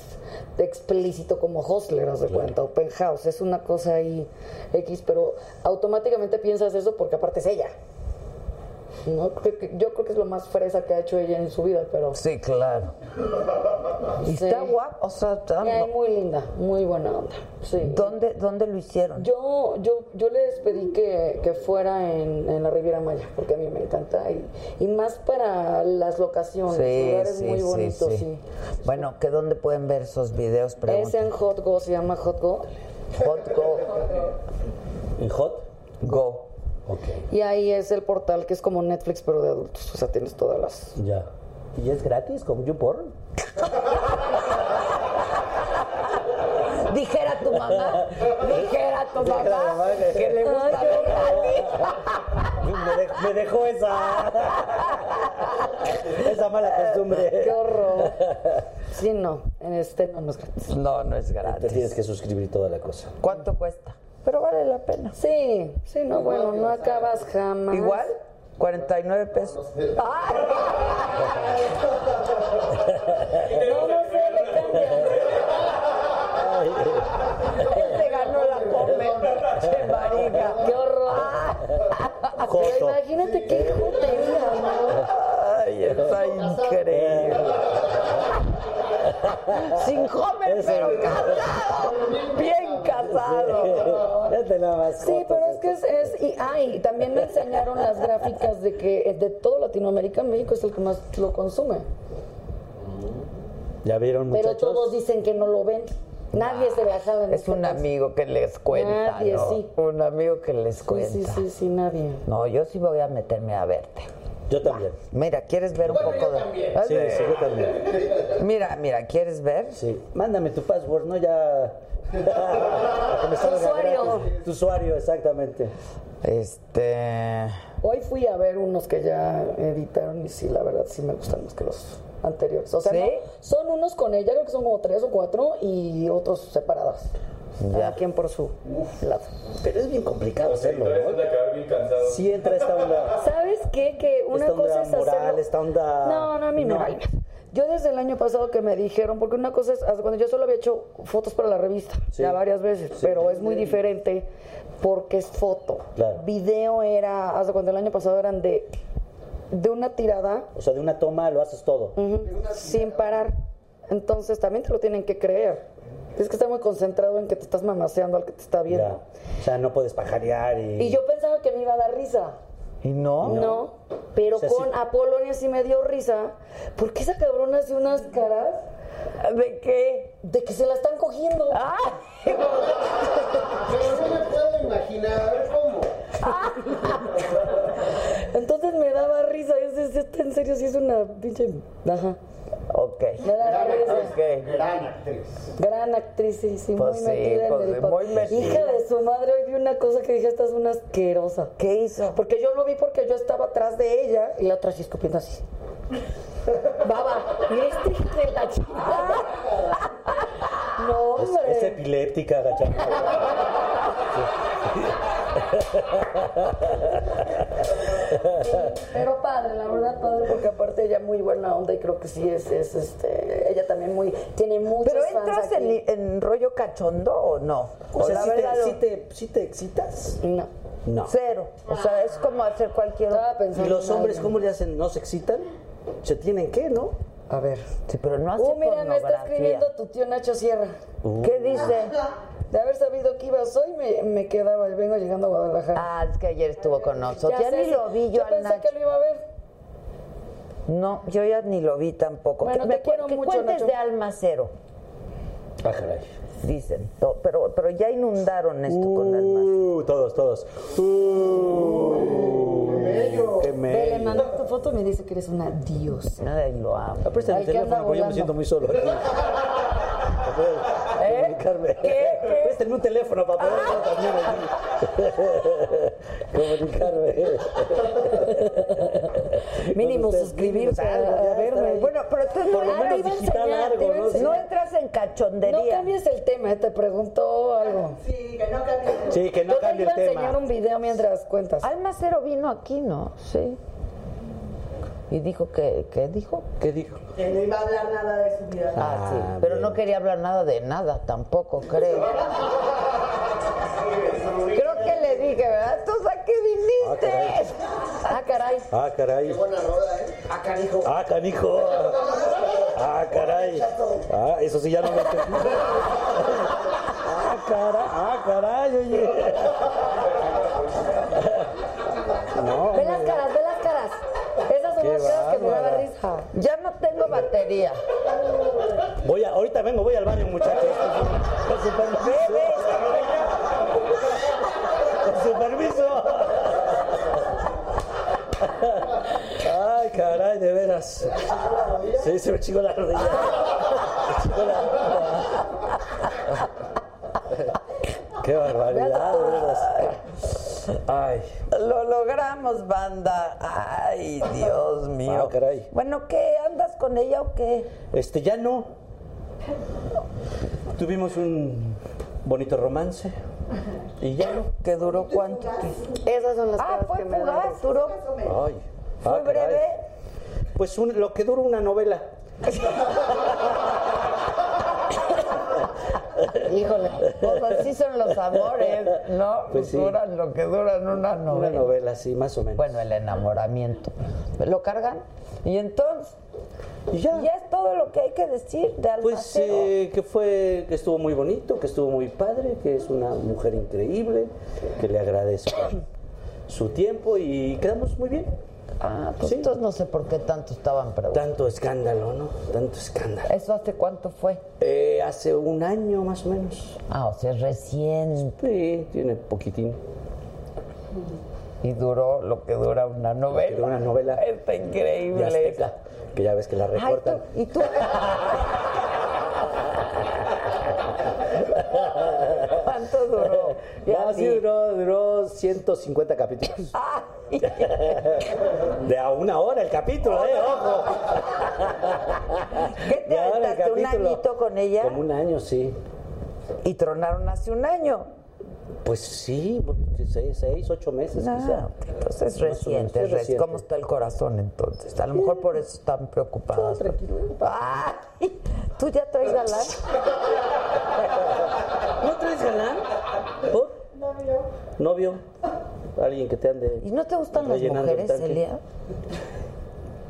explícito como Hostler, haz de cuenta, o Penthouse, es una cosa ahí X, pero automáticamente piensas eso porque aparte es ella. No, creo que, yo creo que es lo más fresa que ha hecho ella en su vida, pero... Sí, claro. Y Sí. está guapa, o sea, está... Muy linda, muy buena onda. Sí. ¿Dónde, ¿Dónde lo hicieron? Yo, yo, yo les pedí que, que fuera en, en la Riviera Maya, porque a mí me encanta. Y, y más para las locaciones, Sí, lugares sí, muy sí, bonitos. sí. sí. Bueno, ¿que dónde pueden ver esos videos? Es Pregunta. en Hot Go, se llama Hot Go. Hot Go. ¿En Hot? Go. Y ahí es el portal que es como Netflix, pero de adultos. O sea, tienes todas las. ya. ¿Y es gratis como YouPorn? Dijera tu mamá, dijera tu Dijera mamá mamá que- que le gusta Ay, ver Me, de- me dejó esa. esa mala costumbre. ¡Qué horror! Sí, no. Este no, no es gratis. No, no es Te gratis. tienes que suscribir toda la cosa. ¿Cuánto cuesta? Pero vale la pena. Sí, sí, no, bueno, no acabas jamás. ¿Igual? 49 pesos. ¡Ah! No, no sé, le cambia. Este ganó la come. Che marica. Qué horror. Pero Joto. imagínate qué jotería, ¿no? Ay, está increíble. Sin Homer, pero casado. Bien casado. La vas. Sí, pero es que es, es y, ay, también me enseñaron las gráficas de que de todo Latinoamérica, México es el que más lo consume. ¿Ya vieron, Pero muchachos? todos dicen que no lo ven. Nadie se la jala en Es este un caso. amigo que les cuenta, Nadie, ¿no? sí. Un amigo que les Sí, cuenta. sí, sí, sí, nadie. No, yo sí voy a meterme a verte. Yo también. Mira, ¿quieres ver un poco de...? Sí, sí, yo también. Mira, mira, ¿quieres ver? Sí. Mándame tu password, ¿no? Ya. Salga usuario. Tu usuario, exactamente. Este... Hoy fui a ver unos que ya editaron y sí, la verdad sí me gustan más que los anteriores. O sea, ¿Sí? no, son unos con ella, creo que son como tres o cuatro y otros separados. Cada quien por su lado. Pero es bien complicado hacerlo, ¿no? de acabar bien cansado. Sí entra esta onda. ¿Sabes qué? Que una esta onda cosa es moral, hacerlo... esta onda. No, no, a mí me No. vale. Yo desde el año pasado que me dijeron, porque una cosa es, hasta cuando yo solo había hecho fotos para la revista, Sí. ya varias veces, pero es muy diferente porque es foto. Claro. Video era, hasta cuando el año pasado eran de, de una tirada O sea, de una toma lo haces todo. ujú, sin parar. Entonces también te lo tienen que creer. Es que está muy concentrado en que te estás mamaseando al que te está viendo. Ya. O sea, no puedes pajarear y. Y yo pensaba que me iba a dar risa. ¿Y no? No, pero O sea, con sí. Apolonia sí me dio risa. Porque esa cabrona hace unas caras ¿De qué? de que se la están cogiendo. ¡Ay! Pero no me puedo imaginar, a ver cómo. Entonces me daba risa. Yo decía, "Esta en serio, sí es una pinche. Ajá. Ok. Me daba risa. Ok. Gran actriz. Gran actriz, sí, sí, Pues muy sí, metida pues en sí, el papel. muy metida. Hija de su madre, hoy vi una cosa que dije, esta es una asquerosa. ¿Qué hizo? Porque yo lo vi porque yo estaba atrás de ella y la otra así escupiendo así. Baba, este hijo de la chingada. No, Es, hombre. es epiléptica, gacha. Pero padre, la verdad padre, porque aparte ella muy buena onda y creo que sí es, es este, ella también muy, tiene muchos ¿Pero fans entras aquí. en, en rollo cachondo o no? O sea, la ¿sí verdad, te, lo- sí te, excitas? No. No. Cero. O sea, es como hacer cualquier... ¿Y los hombres cómo le hacen? ¿No se excitan? ¿Se tienen que, no? A ver. Sí, pero no hace Uh, mira, me está escribiendo tu tío Nacho Sierra. ¿Qué dice? De haber sabido que ibas hoy, me, me quedaba, vengo llegando a Guadalajara. Ah, es que ayer estuvo con nosotros. Ya, sé, ni lo vi yo, al pensé Nacho. que lo iba a ver. No, yo ya ni lo vi tampoco. Bueno, que me te quiero que mucho, cuentes Nacho. de Alma Cero, Ah, caray. dicen. To- Pero, pero ya inundaron esto con Alma Cero. Uh, todos, todos. Uh, qué Ve, le mello. mandó tu foto y me dice que eres una diosa. Ay, lo amo. Ah, préstame el teléfono, porque yo me siento muy solo aquí. Para poder comunicarme. ¿Qué? ¿Qué? Préstame un teléfono para poder yo también aquí. comunicarme. Mínimo suscribirse a, verme. Bueno, pero tú no, Por lo te menos iba a digital enseñar, algo, te iba a ¿no? enseñar. no entras en No cachondería. cambies el tema, eh, te preguntó algo. Sí, que no cambie. Sí, que no Yo te cambie iba el a enseñar tema. un video mientras cuentas. Alma Cero vino aquí, ¿no? Sí. Y dijo que, ¿qué dijo? ¿Qué dijo? Que no iba a hablar nada de su vida. Ah, sí. Ah, Pero bien. no quería hablar nada de nada, tampoco, creo. Creo que le dije, ¿verdad? ¿Entonces a qué viniste? Ah, caray. Ah, caray. Buena rola, ¿eh? Ah, canijo. Ah, caray. Ah, eso sí ya no lo entendí. Ah, caray. Ah, caray, oye. Ya no tengo batería. Voy a, ahorita vengo, voy al baño, muchachos. Con su permiso. Con su permiso. Ay, caray, de veras. Sí, se me chingó la rodilla. Me chingó la rodilla. Qué barbaridad, de veras. Ay, Lo logramos, banda. Ay, Dios mío. Ah, caray. Bueno, ¿qué? ¿Andas con ella o qué? este, ya no. Tuvimos un bonito romance y ya no. ¿Que duró cuánto? Esas son las Ah, cosas fue que me dan fugaz, risa. duró. Ay, Fue ah, caray. breve. Pues un- lo que dura una novela. Híjole, pues así son los amores, ¿no? Pues sí. Duran lo que duran una Una novela. novela, sí, más o menos. Bueno, el enamoramiento. Lo cargan y entonces ya. ya es todo lo que hay que decir de Pues Almacero. eh, que fue, que estuvo muy bonito, que estuvo muy padre, que es una mujer increíble, que le agradezco su tiempo y quedamos muy bien. Ah, pues Sí. entonces no sé por qué tanto estaban preguntando. Tanto escándalo, ¿no? Tanto escándalo. ¿Eso hace cuánto fue? Eh, hace un año más o menos. Ah, o sea, recién. Sí, tiene poquitín. Y duró lo que dura una novela. Una novela Está increíble. Azteca, que ya ves que la Ay, recortan. tú- ¿Y tú? ¿Cuánto duró? Ya No, sí duró, duró 150 capítulos. Ay. De a una hora el capítulo, ¿eh? ¡Ojo! ¿Qué te aventaste? ¿Un añito con ella? Como un año, sí. Y tronaron hace un año. Pues sí, seis, seis ocho meses Ah, quizá. entonces es reciente, es reciente. ¿Cómo está el corazón entonces? A lo mejor por eso están preocupadas. Ay, ¿Tú ya traes galán? ¿No traes galán? ¿Por? Novio. ¿Novio? ¿Alguien que te ande ¿Y no te gustan las el mujeres, tanque? Elia?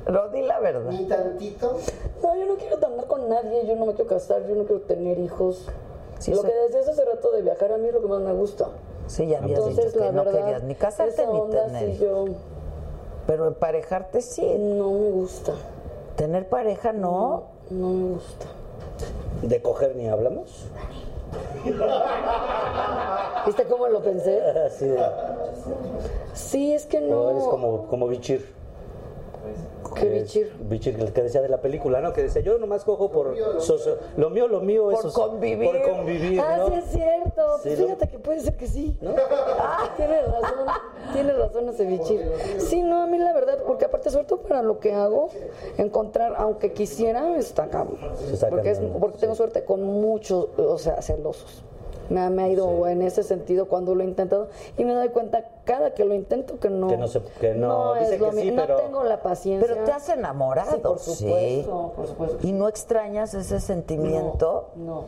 No, di la verdad. Ni tantito. No, yo no quiero andar con nadie, yo no me quiero casar, yo no quiero tener hijos. Sí, lo eso- que decías hace rato de viajar a mí es lo que más me gusta. Sí, ya habías Entonces, dicho que la no verdad, querías ni casarte ni tener. sí yo Pero emparejarte sí. no me gusta. Tener pareja no. No me gusta. ¿De coger ni hablamos? ¿Viste cómo lo pensé? Sí, es que O no. eres como, como Bichir. ¿Qué bichir? Bichir, que decía de la película, ¿no? Que decía, yo nomás cojo por... socio- Lo mío, lo mío, Por eso es- convivir. Por convivir, Ah, ¿no? sí es cierto. Sí, Pues ¿no? fíjate que puede ser que sí. Ah, tiene razón. Tiene razón ese bichir. Sí, no, a mí la verdad, porque aparte, sobre todo para lo que hago, encontrar, aunque quisiera, está cabrón. Sí, Porque, es, porque tengo suerte con muchos, o sea, celosos. Me, ha- me ha ido en ese sentido cuando lo he intentado y me doy cuenta cada que lo intento que no. Que no se- que no, dice es lo que sí, pero- No tengo la paciencia. Pero te has enamorado. Sí, por sí. supuesto, por supuesto. ¿Y no extrañas ese sentimiento No.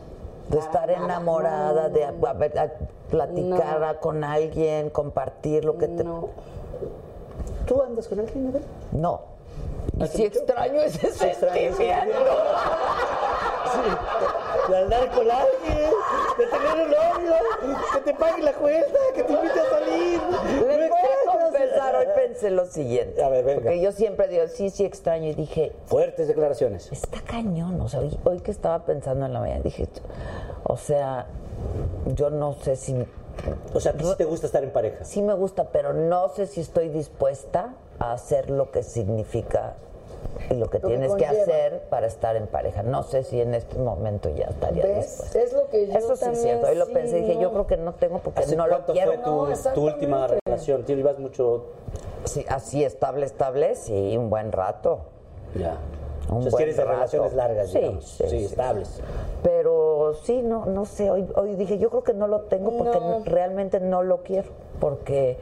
de estar enamorada, de a- a ver, a platicar con alguien, compartir lo que te... No. ¿Tú andas con alguien, Abel? No. Y si extraño ese sentimiento. De andar con alguien, de tener un novio, que te pague la cuenta, que te invite a salir. Les ¿No voy a confesar, hoy pensé lo siguiente. A ver, venga. Porque yo siempre digo, sí, sí extraño. Y dije, Fuertes declaraciones. está cañón. O sea, hoy, hoy que estaba pensando en la mañana, dije, o sea, yo no sé si... O sea, a ti sí te gusta estar en pareja. Sí me gusta, pero no sé si estoy dispuesta a hacer lo que significa y lo que Lo que tienes que conlleva. hacer para estar en pareja. No sé si en este momento ya estaría ¿Ves? Es lo que yo Eso sí es cierto. Hoy lo sí, pensé y dije, no. yo creo que no tengo porque ¿Hace no lo quiero. fue tu, No, tu última relación? ¿Tú ibas mucho...? Sí, así estable, estable, sí, un buen rato. Ya. Un Entonces quieres de relaciones largas, Sí, digamos. sí, sí. estables. Pero sí, no, no sé, hoy, hoy dije, yo creo que no lo tengo porque No. realmente no lo quiero, porque,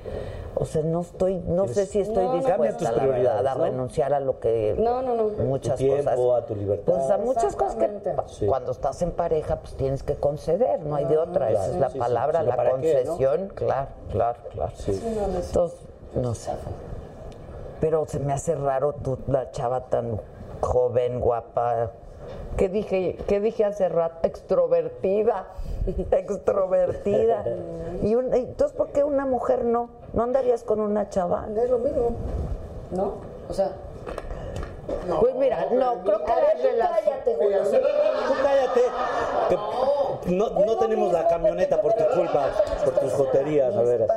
o sea, no estoy, no sé si estoy No, dispuesta la verdad, a ¿no? renunciar a lo que No, no, no. muchas tu tiempo, cosas. a tu libertad. Pues a muchas cosas que cuando estás en pareja, pues tienes que conceder, no hay de otra, esa es la palabra, la ¿para qué, no? concesión, claro, claro, claro. Entonces, no sé. Pero se me hace raro tú, la chava tan joven, guapa. ¿Qué dije, qué dije hace rato? Extrovertida. Extrovertida. y un- entonces, ¿por qué una mujer no? ¿No andarías con una chava? Es lo mismo. ¿No? O sea. Pues mira, no, creo que las relaciones. cállate, Julio. Tú cállate. no no tenemos la camioneta por tu culpa, por tus joterías, a ver.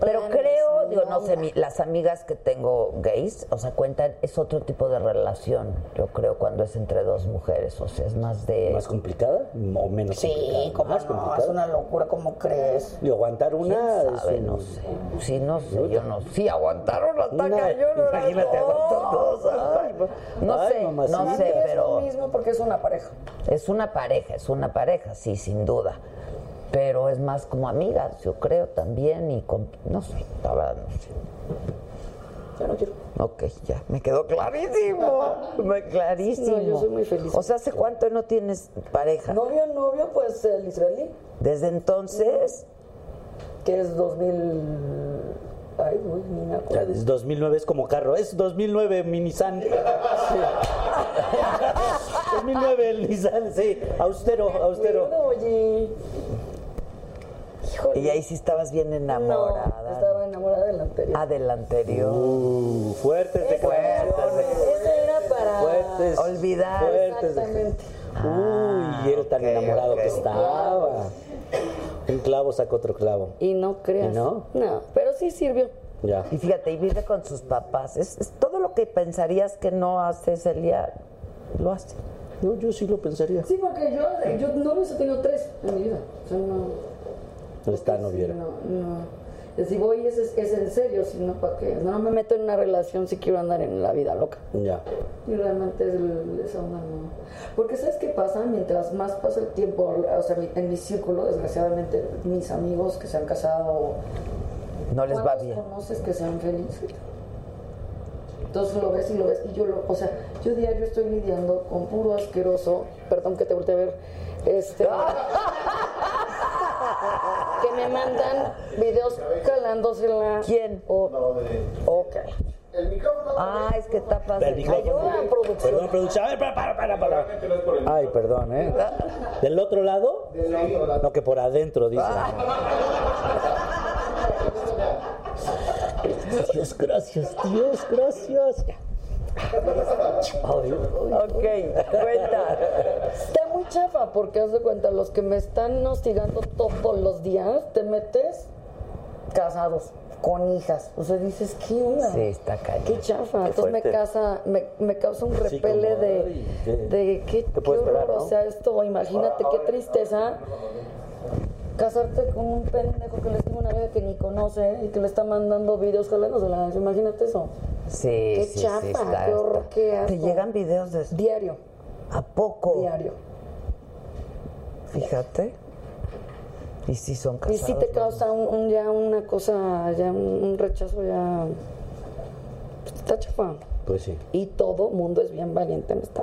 Pero creo, digo, no sé, mi- las amigas que tengo gays, o sea, cuentan, es otro tipo de relación, yo creo, cuando es entre dos mujeres, o sea, es más de... ¿Más complicada o menos Sí, complicada? cómo Más no, complicada. es una locura, ¿cómo crees? Y aguantar una... ¿Quién es sabe? un- No sé. Sí, no sé, yo no Sí, aguantaron hasta Una- cañón. ahora imagínate, no. aguantar dos. Ay, No ay, sé, mamacita. no sé, Es pero... lo mismo porque es una pareja. Es una pareja, es una pareja, sí, sin duda. Pero es más como amigas, yo creo también, y con, no sé, la verdad no sé. Ya no quiero. Ok, ya, me quedó clarísimo, me clarísimo. No, yo soy muy feliz. O sea, ¿hace cuánto no tienes pareja? Novio, novio, pues el israelí, Desde entonces, que es 2000... Ay, uy, ni me Ya, acuerdo. es 2009 es como carro, es 2009 mi Nissan. 2009 el Nissan, sí, austero, austero. Oye. Híjole. y ahí sí estabas bien No, enamorada. estaba enamorada del anterior. Ah, del anterior. Uh, fuertes Ese, declaraciones. ese era para Fuertes. Olvidar. Fuertes de- Uy, y él tan enamorado que estaba. Un clavo saca otro clavo. Y no creas. ¿Y no? No, pero sí sirvió. Ya. Y fíjate, y vive con sus papás. Es, es todo lo que pensarías que no hace Celia, lo hace. Yo, yo sí lo pensaría. Sí, porque yo, yo novios he tenido tres en mi vida. O sea, no. No está, no viera. No, no. Si voy es, es en serio, si no, ¿para qué? No me meto en una relación si quiero andar en la vida loca. Ya. Y realmente es el- esa onda no. Porque ¿sabes qué pasa? Mientras más pasa el tiempo, o sea, en mi círculo, desgraciadamente, mis amigos que se han casado, No les va ¿cuántos bien. conoces que sean felices? Entonces lo ves y lo ves y yo lo, o sea, yo diario estoy lidiando con puro asqueroso, perdón que te volteé a ver, este, que me mandan videos calándosela. ¿Quién? O, ok. El micrófono. Ah, es que tapas El el micrófono. Ayuda, producción. Perdón, producción. A ver, para, para, para, para. Ay, perdón, ¿eh? ¿Del otro lado? Del otro lado. No, que por adentro, dice. Dios, gracias, Dios, gracias. Ok, cuenta. Está muy chafa porque haz de cuenta, los que me están hostigando todos los días, te metes casados, con hijas. O sea, dices, ¿qué onda? Sí, está cañón. Qué chafa. Entonces me, casa, me, me causa un repele como, de, ay, ¿qué- de qué, qué horror. esperar, no? O sea, esto, imagínate qué tristeza. Casarte con un pendejo que le escribe una vida que ni conoce y que le está mandando videos jalándosela. Imagínate eso. Sí, Qué sí, chafa, sí, está, qué horror, está. qué asco. Te llegan videos de Diario, ¿A poco? diario. Fíjate. Y si son Y casados. sí te ¿no? causa un, un- ya una cosa, ya un, un rechazo, ya. Está chafa. Pues sí. Y todo mundo es bien valiente en, esta,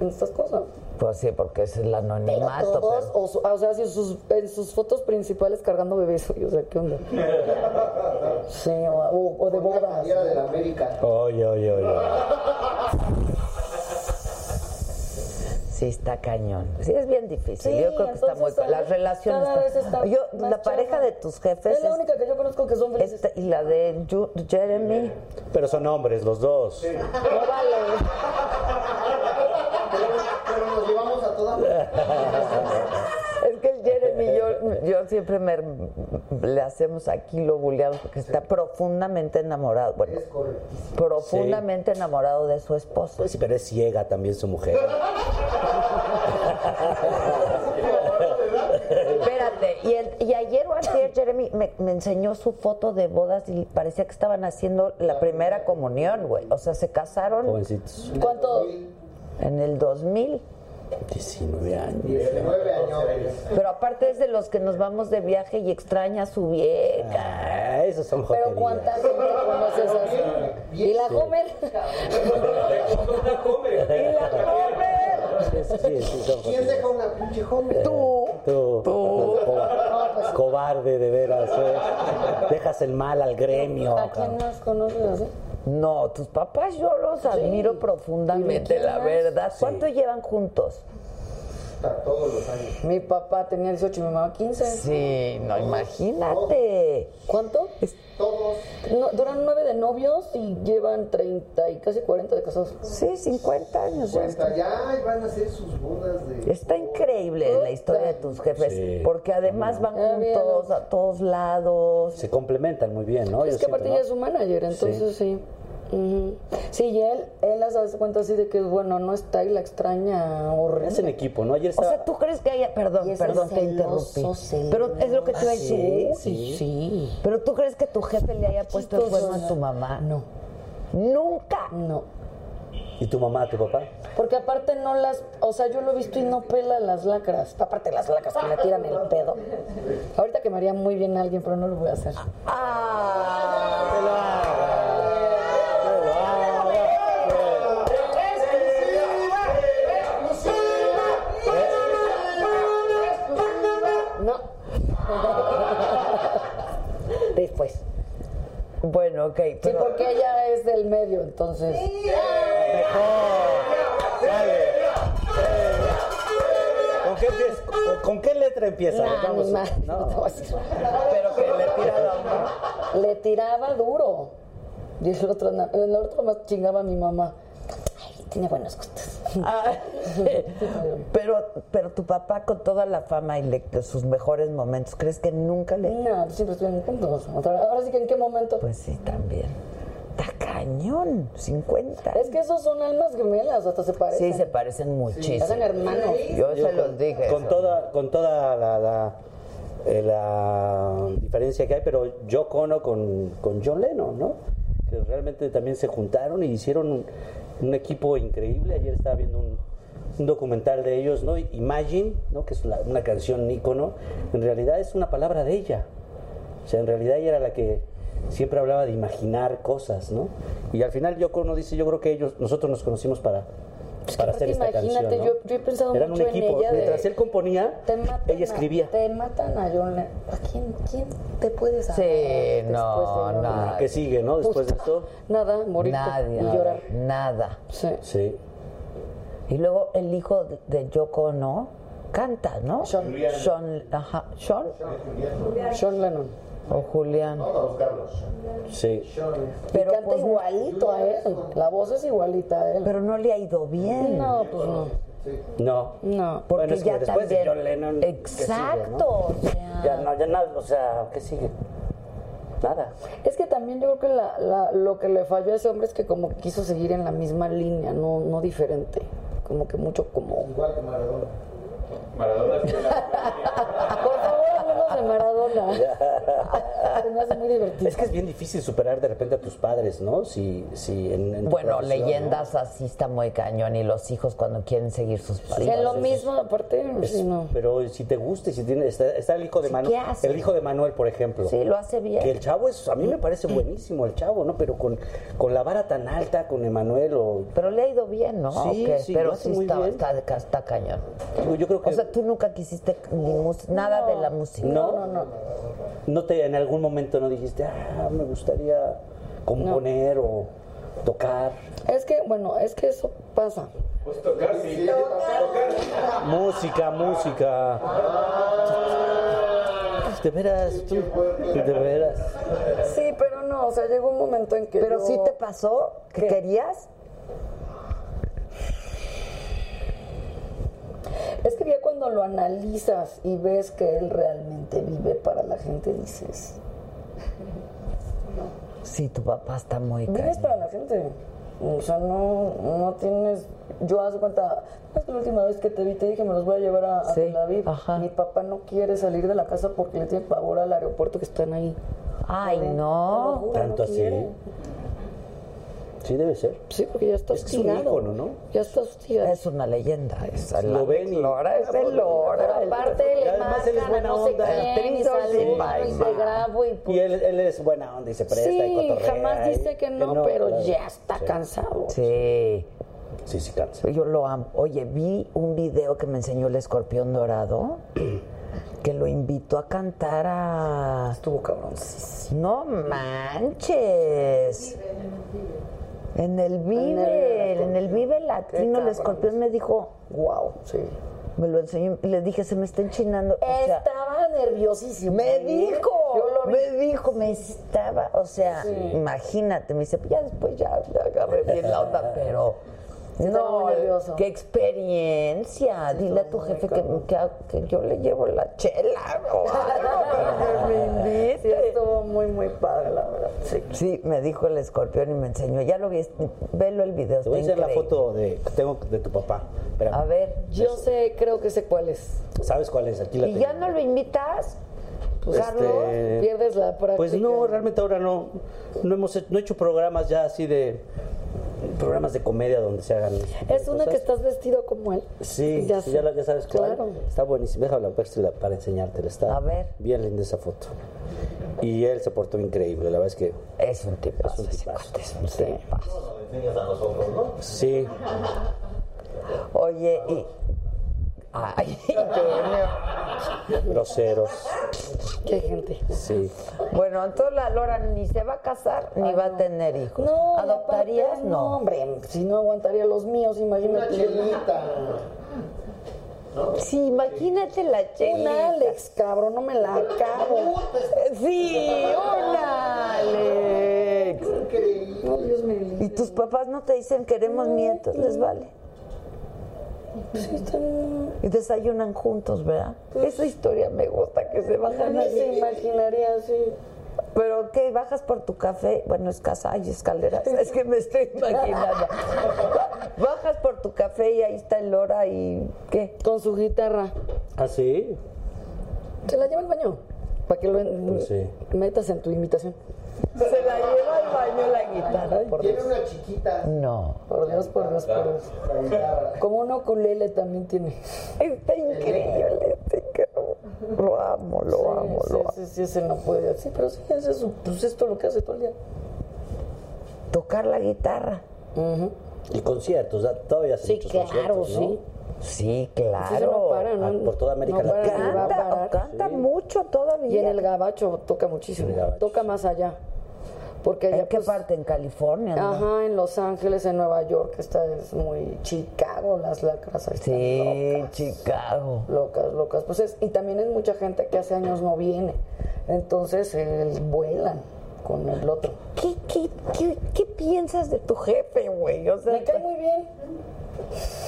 en estas cosas. Pues sí, porque es el Pero anonimato. todos, pero- o, su- o sea, si sus, en sus fotos principales cargando bebés, o sea, ¿qué onda? Sí, o, o- o de bodas. Playera de la América. Oye, oye, oye. Sí, está cañón. Sí, es bien difícil. Sí, yo creo que está muy. Las relaciones. cada vez están- está Yo, más la pareja de tus jefes. Es la única que yo conozco que son felices. esta- y la de Ju- Jeremy. Pero son hombres los dos. No vale. Es que el Jeremy, yo, yo siempre me, le hacemos aquí lo buleamos porque está profundamente enamorado. Bueno, profundamente enamorado de su esposa. Pues sí, pero es ciega también su mujer. Espérate, y, el- y ayer o ayer Jeremy me, me enseñó su foto de bodas y parecía que estaban haciendo la primera comunión, güey. O sea, se casaron Jovencitos. ¿Cuánto? en el 2000. 19 años. 19 años. Pero aparte es de los que nos vamos de viaje y extraña a su vieja. Ah, esos son Pero joterías. ¿cuánta gente conoces así? ¿Y la Homer? Sí, sí, sí, son ¿Quién deja una pinche Homer? Tú. Tú, co- cobarde de veras. eh. Dejas el mal al gremio. ¿A quién más conoces así? No, tus papás yo los admiro profundamente, ¿Y quién la verdad. ¿Cuánto llevan juntos? Todos los años. Mi papá tenía 18 y mi mamá 15. Sí, no, imagínate. ¿Cuánto? Todos. No, duran nueve de novios y llevan 30 y casi 40 de casados. Sí, 50 años. ya está. Cuenta, ya van a hacer sus bodas de. Está increíble la historia de tus jefes, Sí. porque además van Ah, bien. juntos a todos lados. Se complementan muy bien, ¿no? es Yo que aparte ella ¿no? es su manager, entonces sí. Sí, y él, él las hace cuenta así de que, bueno, no está y la extraña horrible. Hacen equipo, ¿no? Ayer O estaba... sea, ¿tú crees que haya, perdón, es perdón, te interrumpí. celoso. Pero es lo que te iba a decir. Sí, sí. Pero tú crees que tu jefe le haya puesto el cuerno a tu mamá? No, Nunca. no. ¿Y tu mamá, tu papá? Porque aparte no las, o sea, yo lo he visto y no pela las lacras. Aparte las lacras que le tiran el pedo. Ahorita que me haría muy bien a alguien, pero no lo voy a hacer. No. Después. Bueno, ok, Sí, pero porque ella es del medio, entonces. ¿Con qué, empieza? ¿Con, con qué letra empieza? Nah, Vamos. No. No pero que le tira Le tiraba duro. Y el otro, el otro más chingaba a mi mamá. Tiene buenos gustos. Ah, pero, pero tu papá con toda la fama y le- sus mejores momentos, ¿crees que nunca le...? No, siempre estuvieron juntos. Ahora sí que en qué momento. Pues sí, también. Está cañón, 50. Es que esos son almas gemelas, hasta se parecen. Sí, se parecen muchísimo. Hacen hermanos. Yo, Yo se los dije. Con eso. toda, con toda la, la, eh, la diferencia que hay, pero yo cono con, con John Lennon, ¿no? Que realmente también se juntaron y hicieron un, equipo increíble. Ayer estaba viendo un, documental de ellos, ¿no? Imagine, ¿no? Que es la- una canción ícono. En realidad es una palabra de ella. O sea, en realidad ella era la que siempre hablaba de imaginar cosas, ¿no? Y al final Yoko dice, yo creo que ellos, nosotros nos conocimos para, para hacer esta canción, imagínate, ¿no? yo- yo he pensado Eran mucho un en equipo. ella de- Mientras él componía, Te matan ella escribía. A, te matan a John Lennon. ¿A quién, quién te puedes amar Sí, después no, de. Lennon? ¿Qué sigue, no? Después de esto. Nada, morir Nadie, y llorar. nada. Sí. Sí. Y luego el hijo de, de Yoko, ¿no? Canta, ¿no? Sean. Sean, ajá. ¿Sean? John Lennon. O Julián. Todos, Carlos. Sí. Pero, canta pues, igualito a él. La voz es igualita a él. Pero no le ha ido bien. no, pues no. No. No. Porque Bueno, es que ya después también. de John Lennon. ¿qué sigue, no? Exacto. o sea. Ya no, ya nada, o sea, ¿qué sigue? Nada. Es que también yo creo que la, la- lo que le falló a ese hombre es que como que quiso seguir en la misma línea, no, no diferente. Como que mucho como... Igual que Maradona. Maradona es que la- Por favor, hablemos de Maradona. Se me hace muy divertido. Es que es bien difícil superar de repente a tus padres, ¿no? Si, si en, en Bueno, leyendas así está muy cañón y los hijos cuando quieren seguir sus pasos. Es lo mismo, aparte, no. Pero si te gusta y si tiene, está, está el hijo de Sí, Manuel, ¿qué hace? el hijo de Manuel, por ejemplo. Sí, lo hace bien. Que el chavo es, a mí me parece buenísimo el chavo, ¿no? Pero con, con la vara tan alta, con Emanuel o Pero le ha ido bien, ¿no? Sí, sí, Pero lo hace sí muy está, bien. está, está cañón. yo creo que O sea, tú nunca quisiste ni nada de la música. no, No, no. no te en algún momento no dijiste, ah, me gustaría componer o tocar. Es que, bueno, es que eso pasa. Pues tocar, sí. Tocar. Música, música. De veras, tú, de veras. Sí, pero no, o sea, llegó un momento en que Pero yo- sí te pasó que ¿Qué? querías. Es que cuando lo analizas y ves que él realmente vive para la gente, dices, Sí, tu papá está muy vives cañón. para la gente. O sea, no, no tienes... Yo hace cuenta, es la última vez que te vi te dije me los voy a llevar a, a Sí, Tel Aviv. ajá. Mi papá no quiere salir de la casa porque le tiene pavor al aeropuerto que están ahí. Ay, no. juro, Tanto no así. Sí, debe ser. Sí, porque ya está Es que es un hostigado. ícono, ¿no? Ya está hostigado. Es una leyenda. Es Lo ven y- Lora, es el Lora. Pero aparte Y le además él es buena no onda. quién y sale y y te grabo y... Y él, él es buena onda y se presta y Sí, cotorrea. jamás y- dice que no, pero claro. ya está Sí. cansado. Sí. Sí, sí, cansa. Yo lo amo. Oye, vi un video que me enseñó el escorpión dorado que lo invitó a cantar a. Estuvo cabrón. No manches. En el Vive, en el Vive Latino, el escorpión me dijo, Wow, sí. Me lo enseñó y le dije, se me está enchinando. O sea, Estaba nerviosísimo. me dijo, Yo lo vi. me dijo, me estaba, o sea, imagínate, me dice, ya después ya, ya agarré bien la onda, pero no, nervioso. qué experiencia. Dile a tu jefe que, que, que yo le llevo la chela o algo para que me invite. Sí, estuvo muy, muy padre, la verdad. Sí. Sí, me dijo el escorpión y me enseñó. Ya lo vi, velo el video. Te voy a hacer la foto de, que tengo de tu papá. Espérame. A ver, Yo sé, creo que sé cuál es. ¿Sabes cuál es? Aquí la ¿y tengo. ya no lo invitas? Este, Carlos, Pierdes la práctica. Pues no, realmente ahora no. No hemos he- no he hecho programas ya así de. Programas de comedia donde se hagan. este Es una que estás vestido como él. Sí, Ya sí, sé. ya, la- ya sabes cuál. Claro. Está buenísima. Déjame la para enseñártela. Está A ver. bien linda esa foto. Y él se portó increíble, la verdad es que es un tipazo. es un tipazo. es un tipazo. enseñas a nosotros, ¿no? Sí. Oye, y. Ay, Antonio. Groseros. Qué gente. Sí. Bueno, entonces la Lora ni se va a casar ni va a tener hijos. No, ¿Adoptarías? No. hombre, si no aguantaría los míos, Una imagínate. chelita. Sí, imagínate la chelita. Alex, cabrón, no me la acabo. Sí, un Alex. No, Dios me libre. Y tus papás no te dicen queremos nietos, les vale. Pues están- Y desayunan juntos, ¿verdad? Esa historia me gusta, que se bajan Nadie se imaginaría así. Pero ¿qué? ¿Bajas por tu café? Bueno, es casa, hay escaleras. Es que me estoy imaginando. Bajas por tu café y ahí está el Lora y ¿qué? Con su guitarra. ¿Ah, sí? Se la lleva al baño. Para que lo en- Pues sí. metas en tu imitación. Se la lleva al baño la guitarra. Por Tiene Dios, una chiquita. No. por Dios, por Dios, por Dios. Como un ukulele también tiene. Está increíble, está increíble. Lo amo, lo Sí, amo, sí, lo amo. sí, sí, ese no puede. Sí, pero sí, ese es su- pues esto es lo que hace todo el día. Tocar la guitarra. Ujú. Y conciertos, ¿da? todavía hace Sí, claro, conciertos, ¿no? sí. Sí, no claro. para, ¿no? Ah, por toda América No para, Latina. Canta, parar. canta mucho todavía. Y en el gabacho toca muchísimo. Gabacho, toca más allá. Porque allá ¿En qué pues, parte? ¿En California? Ajá, en Los Ángeles, en Nueva York, esta es muy Chicago, las lacras ahí Sí, locas, Chicago. locas, locas. Pues es, y también es mucha gente que hace años no viene. Entonces eh, vuelan con el otro. ¿Qué, qué, qué, qué piensas de tu jefe, güey? O sea, Me cae muy bien.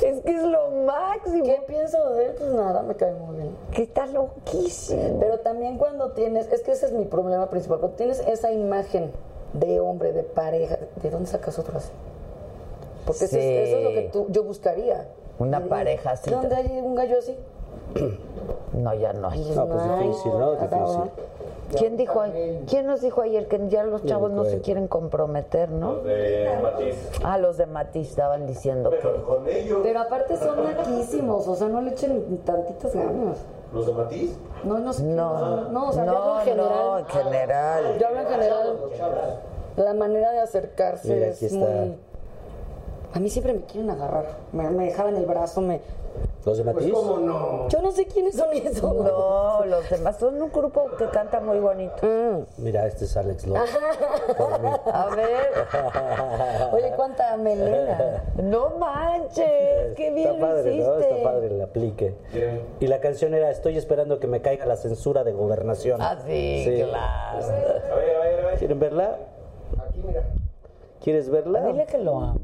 Es que es lo máximo. ¿Qué pienso de él? Pues nada, me cae muy bien. Que está loquísimo. Pero también cuando tienes, es que ese es mi problema principal, cuando tienes esa imagen de hombre, de pareja, ¿de dónde sacas otras? Porque eso, es, Sí. eso es lo que tú, yo buscaría. Una pareja así. ¿Dónde hay un gallo así? No, ya no hay. No, pues Ay, difícil, ¿no? Difícil. ¿Quién dijo, ¿Quién nos dijo ayer que ya los chavos no se acuerdo. quieren comprometer, no? Los de Matiz. Ah, los de Matiz estaban diciendo que... Con ellos, Pero aparte son naquísimos, o sea, no le echen ni tantitas ganas. los de Matiz, No, no sé. No, no, o sea, yo hablo no, en general. no, en general. Yo hablo en general. La manera de acercarse Mira, es está. muy. A mí siempre me quieren agarrar. Me, me dejaban el brazo, me. ¿Los de Matiz? ¿Cómo no? Yo no sé quiénes son esos. No, los demás son un grupo que canta muy bonito. Mm. Mira, este es Alex López. Por mí. A ver, Oye, cuánta melena. no manches, qué bien Está padre, lo hiciste. ¿no? Está padre el aplique. Y la canción era Estoy esperando que me caiga la censura de gobernación. Ah, sí, Sí. claro. A ver, a ver, a ver. ¿Quieren verla? Aquí, mira. ¿Quieres verla? Dile que lo amo.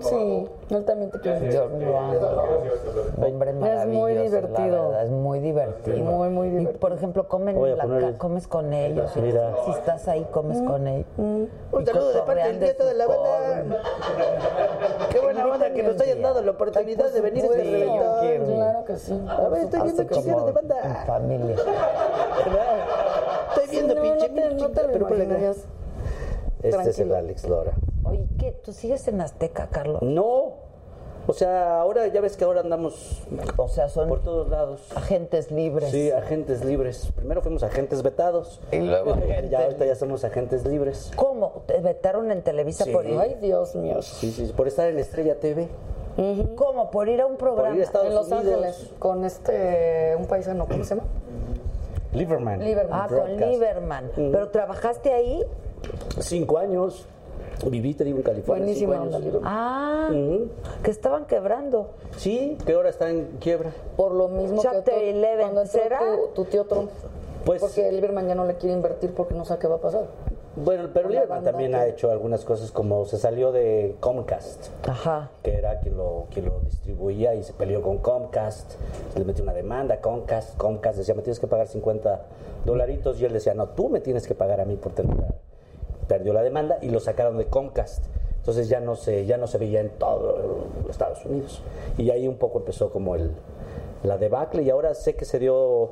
Sí, él también te quiere. Yo lo amo. Hombre maravilloso. muy la divertido. verdad, es muy divertido. Muy, muy Y, divertido. por ejemplo, comen en la poner comes con ellos. y Mira. Si estás ahí, comes con ellos. Un Y saludo de parte del nieto de la banda. Qué buena onda que nos hayan dado la oportunidad de venir a este Sí, yo reventón. quiero. Claro que sí. A ver, estoy viendo como de En banda. familia. Estoy viendo no, pinche no te, no te lo pero acá. imaginarías. Este es el. Alex Lora. Oye, ¿qué? ¿Tú sigues en Azteca, Carlos? No. O sea, ahora ya ves que ahora andamos O sea, son por todos lados. agentes libres. Sí, agentes libres. Primero fuimos agentes vetados. Y luego agentes Ya ahorita ya somos agentes libres. ¿Cómo? ¿Te vetaron en Televisa Sí. por ir? Ay, Dios mío. Sí, sí, por estar en Estrella TV. ¿Cómo? ¿Por ir a un programa? Por ir a Estados En Los Unidos. Ángeles, con este, un paisano, ¿cómo se llama? Lieberman. Lieberman. Ah, con. Lieberman. ¿Pero trabajaste ahí? Cinco años. Viví, te digo, en California. Cinco onda, años. Ah, que estaban quebrando. Sí, que ahora está en quiebra. Por lo mismo Chapter que to- 11, cuando ¿será? tu, tu tío Trump. Pues- porque el Lieberman ya no le quiere invertir porque no sabe qué va a pasar. Bueno, pero Lieberman también que- ha hecho algunas cosas como se salió de Comcast. Ajá. que era quien lo, quien lo distribuía y se peleó con Comcast, le metió una demanda a Comcast, Comcast decía, me tienes que pagar 50 dolaritos y él decía, no, tú me tienes que pagar a mí por terminar. Perdió la demanda y lo sacaron de Comcast. Entonces ya no se, ya no se veía en todo Estados Unidos. Y ahí un poco empezó como el, la debacle y ahora sé que se dio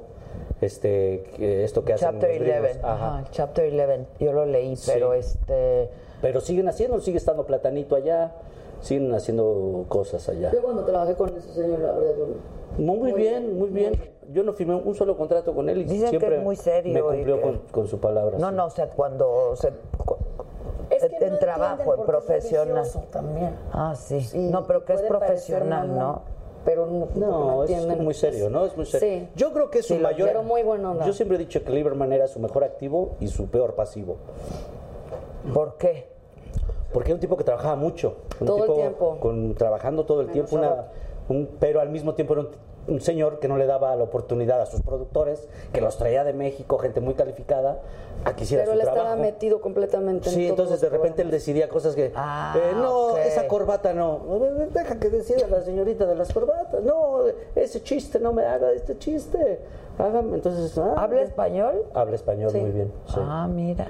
este, que esto que hacen Chapter los gringos. 11. Ajá. Ajá, Chapter 11. Yo lo leí, Sí. pero este. Pero siguen haciendo, sigue estando Platanito allá, siguen haciendo cosas allá. Yo cuando trabajé con ese señor, la verdad, yo no- Muy, bien, muy bien. Yo no firmé un solo contrato con él y Dicen que siempre es muy serio me cumplió que- con, con su palabra. No, sí. no, o sea, cuando se. Es en, que no en trabajo, en es profesional. religioso también. Ah, sí. Sí, no, pero que es profesional, ¿no? Pero no, No, es entienden. muy serio, ¿no? Es muy serio. Sí. Yo creo que es su Sí, mayor. Pero muy buena onda. Yo siempre he dicho que Lieberman era su mejor activo y su peor pasivo. ¿Por qué? Porque era un tipo que trabajaba mucho. Un Todo el tiempo. Con, trabajando todo el tiempo, una, un- pero al mismo tiempo era un, un señor que no le daba la oportunidad a sus productores, que los traía de México, gente muy calificada, a que hiciera Pero su él trabajo. estaba metido completamente en Sí, todos entonces de repente él decidía cosas que, Ah, eh, no, esa corbata no, deja que decida la señorita de las corbatas, no, ese chiste no me haga este chiste, hágame, entonces, ah, ¿Habla español? Habla español Sí. muy bien, sí. Ah, mira.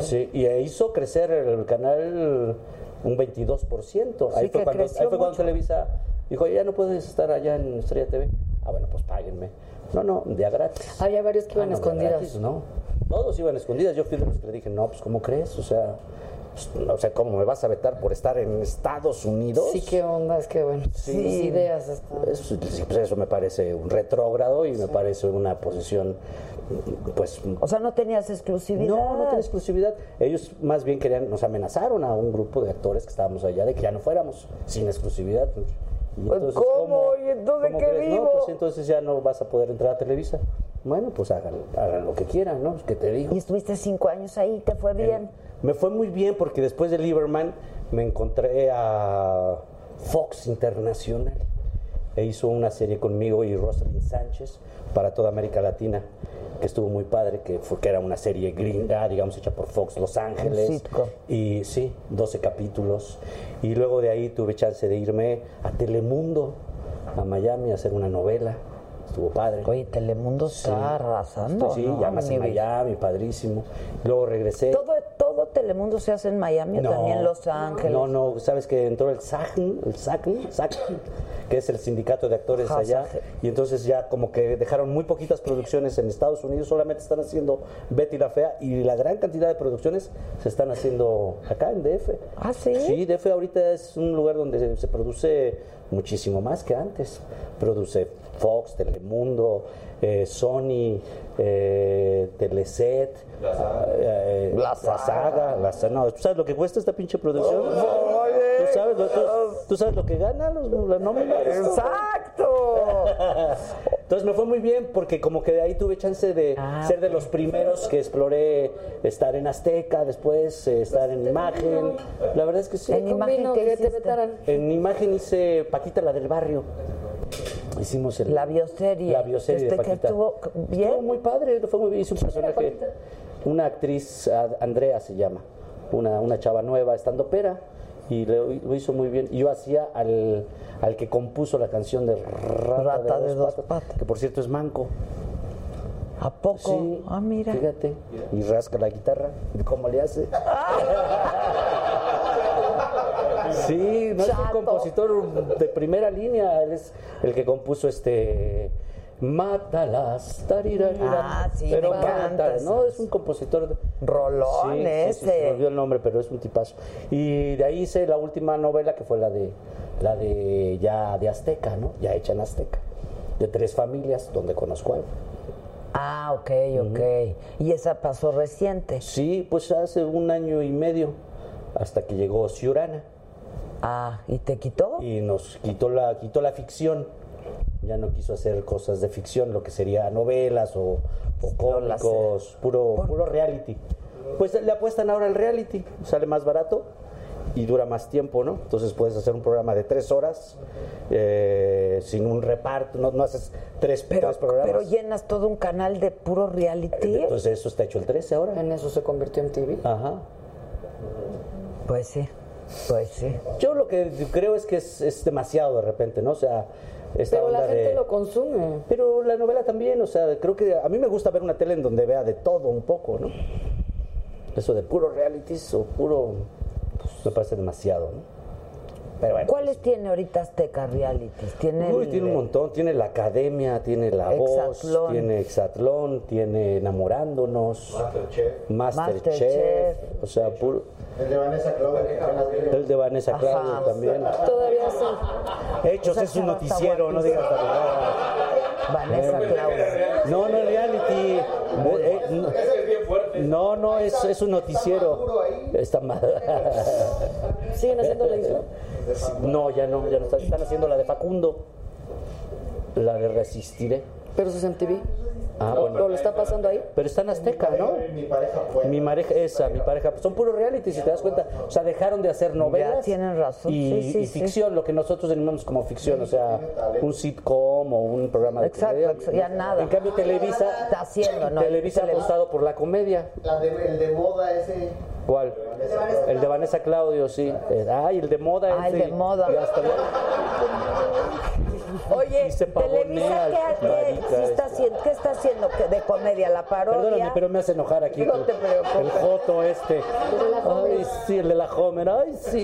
Sí, y hizo crecer el canal un 22%. Ahí Sí, fue que cuando, ahí fue cuando. Televisa dijo, ya no puedes estar allá en Estrella TV. Ah, bueno, pues páguenme. No, no, día gratis. Había varios que iban Ah, no, escondidas. gratis, no. Todos iban escondidas. Yo fui de los que le dije, no, pues ¿cómo crees? O sea, pues, o sea, ¿cómo me vas a vetar por estar en Estados Unidos? Sí, qué onda, es que bueno. Sí. Sus ideas. Eso, sí, pues eso me parece un retrógrado y me parece una posición, pues... O sea, no tenías exclusividad. No, no tenía exclusividad. Ellos más bien querían, nos amenazaron a un grupo de actores que estábamos allá de que ya no fuéramos sin exclusividad. Pues, ¿cómo? ¿Y entonces cómo qué crees? vivo? No, pues entonces ya no vas a poder entrar a Televisa. Bueno, pues hagan, hagan lo que quieran, ¿no? ¿Qué te digo? Y estuviste cinco años ahí, ¿te fue bien? Me fue muy bien porque después de Lieberman me encontré a Fox Internacional e hizo una serie conmigo y Rosalind Sánchez para toda América Latina que estuvo muy padre, que, fue, que era una serie gringa, digamos, hecha por Fox Los Ángeles. Y sí, 12 capítulos. Y luego de ahí tuve chance de irme a Telemundo, a Miami, a hacer una novela. Estuvo padre. Oye, Telemundo está arrasando. Sí, ¿no? ya más en. Miami, padrísimo. Luego regresé. ¿Todo, ¿Todo Telemundo se hace en Miami o también en Los Ángeles? No, no, sabes que entró el SAGN, el SAGN, que es el sindicato de actores Ajá, allá, y entonces ya como que dejaron muy poquitas producciones en Estados Unidos, solamente están haciendo Betty la Fea, y la gran cantidad de producciones se están haciendo acá en DF. ¿Ah, sí? Sí, DF ahorita es un lugar donde se produce muchísimo más que antes. Produce Fox, Telemundo, eh, Sony, eh, Teleset, eh, La la Saga. saga, la saga. No, ¿tú sabes lo que cuesta esta pinche producción? ¿Tú, sabes lo, tú, tú sabes lo que gana los, la nómina? ¡Exacto! Entonces me fue muy bien porque como que de ahí tuve chance de Ah, ser de los primeros que exploré estar en Azteca, después eh, estar en imagen. La verdad es que sí. En imagen, Vino ¿qué que. En imagen hice Paquita la del barrio. Hicimos el, La bioserie. La bioserie Este de que estuvo bien. Estuvo muy padre, fue muy bien. Hice un personaje, una actriz, Andrea se llama, una, una chava nueva, estando pera, y lo, hizo muy bien. Yo hacía al, al que compuso la canción de Rata, Rata de, de dos, patas, que por cierto es manco. ¿A poco? Sí, Ah, mira. Fíjate, y rasca la guitarra, ¿cómo le hace? Sí, no es un compositor de primera línea, él es el que compuso este Mátalas. Ah, sí, pero ese. no, es un compositor de- Rolón Sí, ese. se olvidó el nombre, pero es un tipazo. Y de ahí hice la última novela que fue la de la de ya de Azteca, ¿no? Ya hecha en Azteca. De tres familias donde conozco a él. Ah, ok, ok. Y esa pasó reciente. Sí, pues hace un año y medio, hasta que llegó Ciurana Ah, ¿y te quitó? y nos quitó la, quitó la ficción. Ya no quiso hacer cosas de ficción, lo que sería novelas o, o cómicos, puro, puro reality. Pues le apuestan ahora al reality, sale más barato y dura más tiempo, ¿no? Entonces puedes hacer un programa de tres horas eh, sin un reparto, no, no haces tres, tres programas. Pero llenas todo un canal de puro reality. Entonces eso está hecho el 13 ahora. En eso se convirtió en TV. Ajá. Pues sí, pues sí. Yo lo que creo es que es, es demasiado de repente, ¿no? O sea, esta Pero la gente de- lo consume. Pero la novela también, o sea, creo que a mí me gusta ver una tele en donde vea de todo un poco, ¿no? Eso de puro realities o puro, pues, me parece demasiado, ¿no? Pero bueno. ¿Cuáles tiene ahorita Azteca Realities? Tiene, Uy, el- tiene un montón, tiene la academia, tiene la voz, tiene Exatlón, tiene Enamorándonos, Masterchef. Masterchef, Masterchef. o sea, puro, El de Vanessa Claudia, que apenas vino. el de Vanessa Ajá. Claudio también. Todavía sí. Hechos es un noticiero, no digas tarugadas. Vanessa Claudia. No, no es reality. Eh, eh, no, no, no, es, es un noticiero. Está mal. ¿Siguen haciendo la isla? No, ya no, ya no están, están haciendo la de Facundo. La de Resistiré. Pero eso es en TV. Ah, ¿O bueno. lo está pasando ahí? Pero está en Azteca, ¿no? Mi pareja fue. Mi pareja, esa, mi pareja, son puros reality, si te das cuenta. O sea, dejaron de hacer novelas. Ya tienen razón. Y, Sí, sí, y sí. ficción, lo que nosotros denominamos como ficción, o sea, un sitcom o un programa de Exacto, comedia. exacto, ya nada. En cambio, Televisa, Está haciendo, ¿no? Televisa apostado por la comedia. La de, el de moda ese. ¿Cuál? El de Vanessa Claudio, sí. Eh, Ay, el de moda. Ah, el de moda. Oye, Y se Televisa, ¿qué, qué- marica sí está este. haciendo, ¿qué está haciendo de comedia? ¿La parodia? Perdóname, pero me hace enojar aquí No el, te preocupes. el Joto este. Ay, sí, el de la Homer. Ay, sí.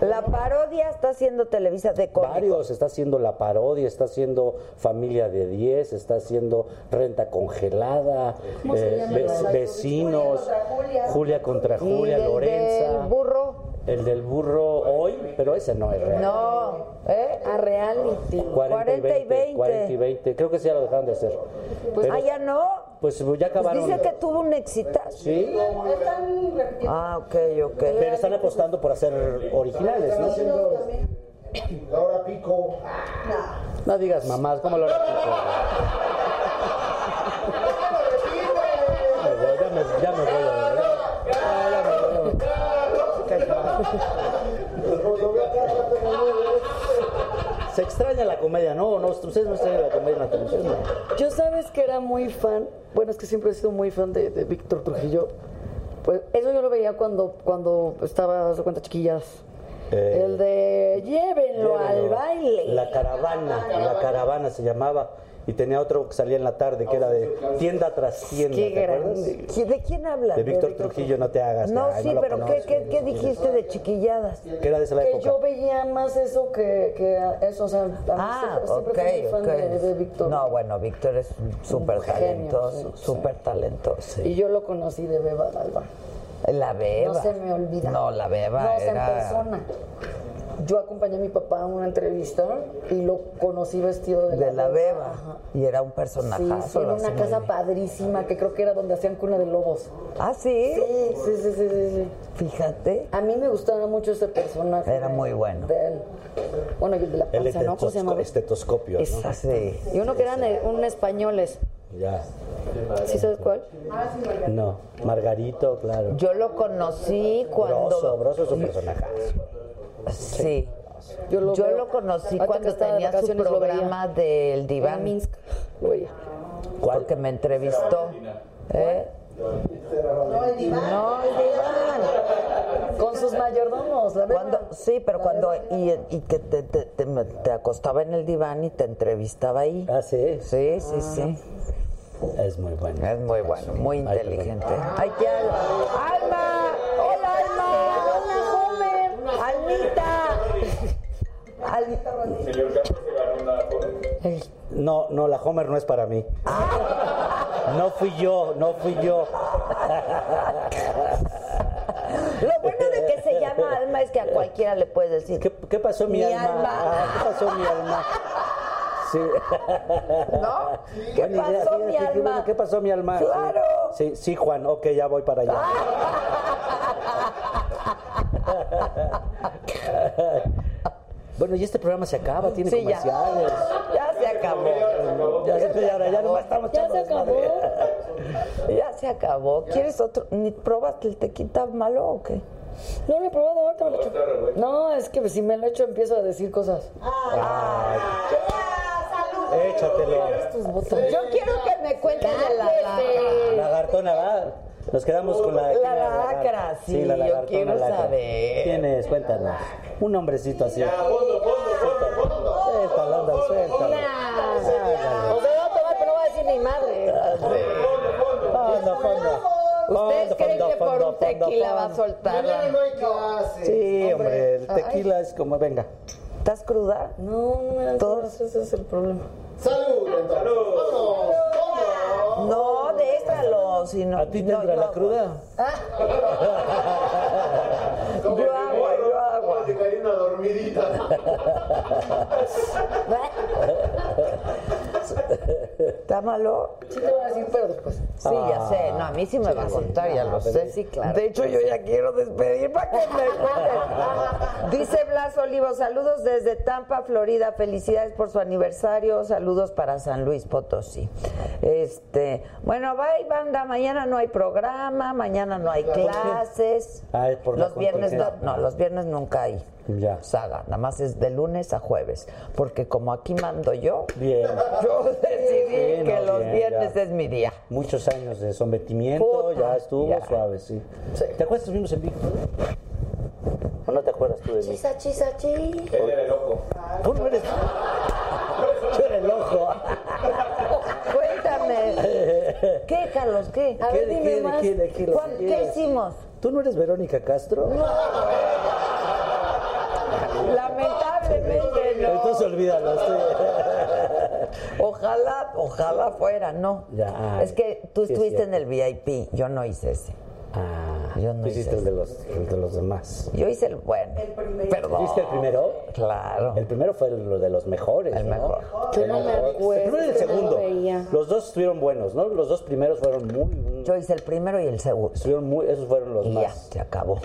La parodia está haciendo Televisa de comedia. Varios, está haciendo la parodia, está haciendo Familia de 10, está haciendo Renta Congelada, ¿Cómo se eh, vecinos, Julia contra ¿Y Julia, del, Lorenza, del burro? el del burro hoy, pero ese no es real. No, ¿eh? A reality. 40 y 20. 40 y 20, creo que sí ya lo dejaron de hacer. Pues, Pero, ah, ya no. pues ya Pues acabaron. dice que tuvo un éxito. Sí, Están repitiendo. Ah, ok, ok. pero están apostando por hacer originales, ¿no? haciendo Laura Pico. No digas mamás, ¿cómo lo repito? Me voy, Ya me, ya me voy. Se extraña la comedia, ¿no? no ustedes no extrañan la comedia en la televisión, ¿no? Yo sabes que era muy fan, bueno, es que siempre he sido muy fan de, de Víctor Trujillo. Pues eso yo lo veía cuando, cuando estaba, de cuenta, chiquillas. Eh, El de llévenlo al llévenlo. baile. La caravana, la caravana se llamaba. Y tenía otro que salía en la tarde que era de tienda tras tienda. Qué ¿te acuerdas? grande. ¿Qui- ¿De quién hablas? De Víctor Trujillo, no te hagas. No, ay, sí, lo pero ¿qué, qué, qué dijiste de chiquilladas? Que era de esa Que época. yo veía más eso que, que eso, o sea, Ah, siempre, siempre fui muy ok, fan ok. de, de Víctor. No, bueno, Víctor es súper talentoso, sí, súper talentoso. Y yo lo conocí de Beba Alba. La beba. No se me olvida. No, la beba No, era... en persona. Yo acompañé a mi papá a una entrevista y lo conocí vestido de, De la beba. Ajá. Y era un Sí, personajazo. sí, en lo una casa bien. padrísima que creo que era donde hacían cuna de lobos. Ah, ¿sí? Sí, sí, sí, sí, sí, sí. Fíjate. A mí me gustaba mucho ese personaje. Era muy bueno. De él. Bueno, y el de la El panza, ¿no? ¿Cómo se llama? estetoscopio, ¿no? Sí. Y uno que eran un españoles. Ya. ¿Sí sabes cuál? No, Margarito, claro. Yo lo conocí cuando... Broso, Broso es un personaje. Sí. Yo lo, Yo veo. lo conocí Ahorita que cuando tenía su programa del En diván. Minsk. Lo veía. ¿Cuál? Porque me entrevistó. ¿Eh? No, el diván. No, el diván. Con sus mayordomos, la verdad. Cuando, sí, pero cuando y, y que te, te, te- te acostaba en el diván y te entrevistaba ahí. Ah, sí. Sí, sí, sí. Es muy bueno. Es muy bueno, muy Ay, inteligente. Ay, qué Alma. ¡Alma! ¡Hola, Alma! ¡Hola, Homer! ¡Almita! Al- Señor se ganó una foto. No, no, la Homer no es para mí. No fui yo, no fui yo. Lo bueno de que se llama Alma es que a cualquiera le puedes decir. ¿Qué, qué pasó mi, Mi alma? alma. Ah, ¿Qué pasó mi alma? Sí. ¿No? ¿Qué idea, pasó, mi alma? bueno, ¿Qué pasó mi alma? Claro. Sí, sí, sí, Juan, ok, ya voy para allá. Bueno, y este programa se acaba, tiene Sí, ya. comerciales. Ya se acabó. Ya se ya, ahora ya no estamos Ya se echando acabó. Ya se acabó. ¿Quieres otro? ¿Ni probaste el tequita malo o qué? No lo he probado, ahorita me lo echo. No, es que si me lo echo empiezo a decir cosas. Échatelo. Estos botones. Yo quiero que me cuentes de la Cállate. Lagartona, va. Nos quedamos con la. La ¿quién era lacra, sí, yo lagartona quiero saber. ¿Quién es? Cuéntanos. Un hombrecito así. Ya, fondo, fondo, fondo, fondo. Suéltalo, anda, suéltalo. Nah. O sea, va a tomar, pero no va a decir mi madre. Fondo, fondo. ¿Ustedes Fondo, creen fondo, que por fondo, un tequila va a soltar? Mañana no hay clase. Sí, hombre, el tequila es como, venga. ¿Estás cruda? No, no me dan Todos. ese es el problema. Salud, entonces. Vámonos. Vámonos. No, déjalo. Si no, ¿A ti te no, entra yo la agua. cruda? Yo agua, yo agua. Te caí una dormidita. ¿Está malo? Sí te voy a decir, pero después. Sí, ya sé. No, a mí sí me va a contar, ya lo sé. Sí, claro. De hecho, yo ya quiero despedir para que me cuenten. Dice Blas Olivo, saludos desde Tampa, Florida. Felicidades por su aniversario. Saludos para San Luis Potosí. Este, bueno, bye, banda. Mañana no hay programa, mañana no hay clases. Ah, es por los viernes no, no, los viernes nunca hay Ya. saga. Nada más es de lunes a jueves. Porque como aquí mando yo, Bien. yo decidí Sí, que no, los bien, viernes ya. es mi día. Muchos años de sometimiento, Puta, ya estuvo ya. suave, sí. ¿Te acuerdas vimos en Brother? ¿O no te acuerdas tú de mí? Chisa, chisa, chi. Él era el ojo. Tú no eres. Tú eres el ojo. Cuéntame. ¿Qué, Carlos? ¿Qué? A ¿Qué, ver, de dime qué, de más. qué, de qué, lo ¿Cuán- que ¿Qué quieras? hicimos? ¿Tú no eres Verónica Castro? Lamentablemente no. Entonces olvídalo. estoy- Ojalá, ojalá fuera, no. Ya, es que tú sí es estuviste en el VIP, yo no hice ese. Ah, Yo no tú hice hiciste el de, los, el de los demás. Yo hice el bueno. Perdón. ¿Hiciste el primero? Claro. El primero fue lo de los mejores. El ¿no? mejor. Yo no me El acuerdo. primero y el segundo. veía. Los dos estuvieron buenos, ¿no? Los dos primeros fueron muy. Yo hice el primero y el segundo. Estuvieron muy esos fueron los Y ya, más. se acabó.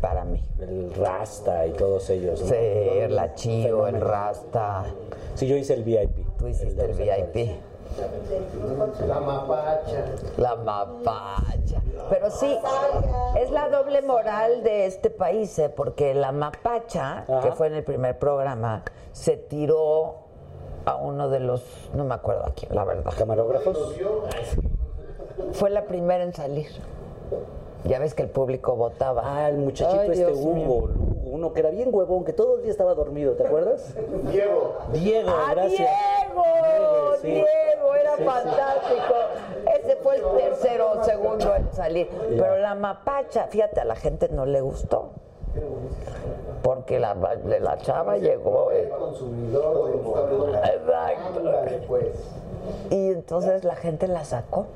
Para mí. El Rasta y todos ellos. ¿no? Sí, el Achío, el. Rasta. Sí, yo hice el VIP. Tú hiciste el VIP. actores. La mapacha. La mapacha. Pero sí, es la doble moral de este país, ¿eh? porque la mapacha, Ajá. que fue en el primer programa, se tiró a uno de los, no me acuerdo a quién, la verdad. ¿Camarógrafos? Fue la primera en salir. Ya ves que el público votaba. Ah, el muchachito Ay, este Dios. Hugo, uno que era bien huevón, que todo el día estaba dormido, ¿te acuerdas? Diego. Diego, ¡Ah, gracias. Diego! sí. Diego, era Sí, sí. fantástico. Ese fue el tercero o segundo en salir. Pero la mapacha, fíjate, a la gente no le gustó. Porque la, la chava llegó. eh. Consumidor. Exacto. Pues. Y entonces la gente la sacó.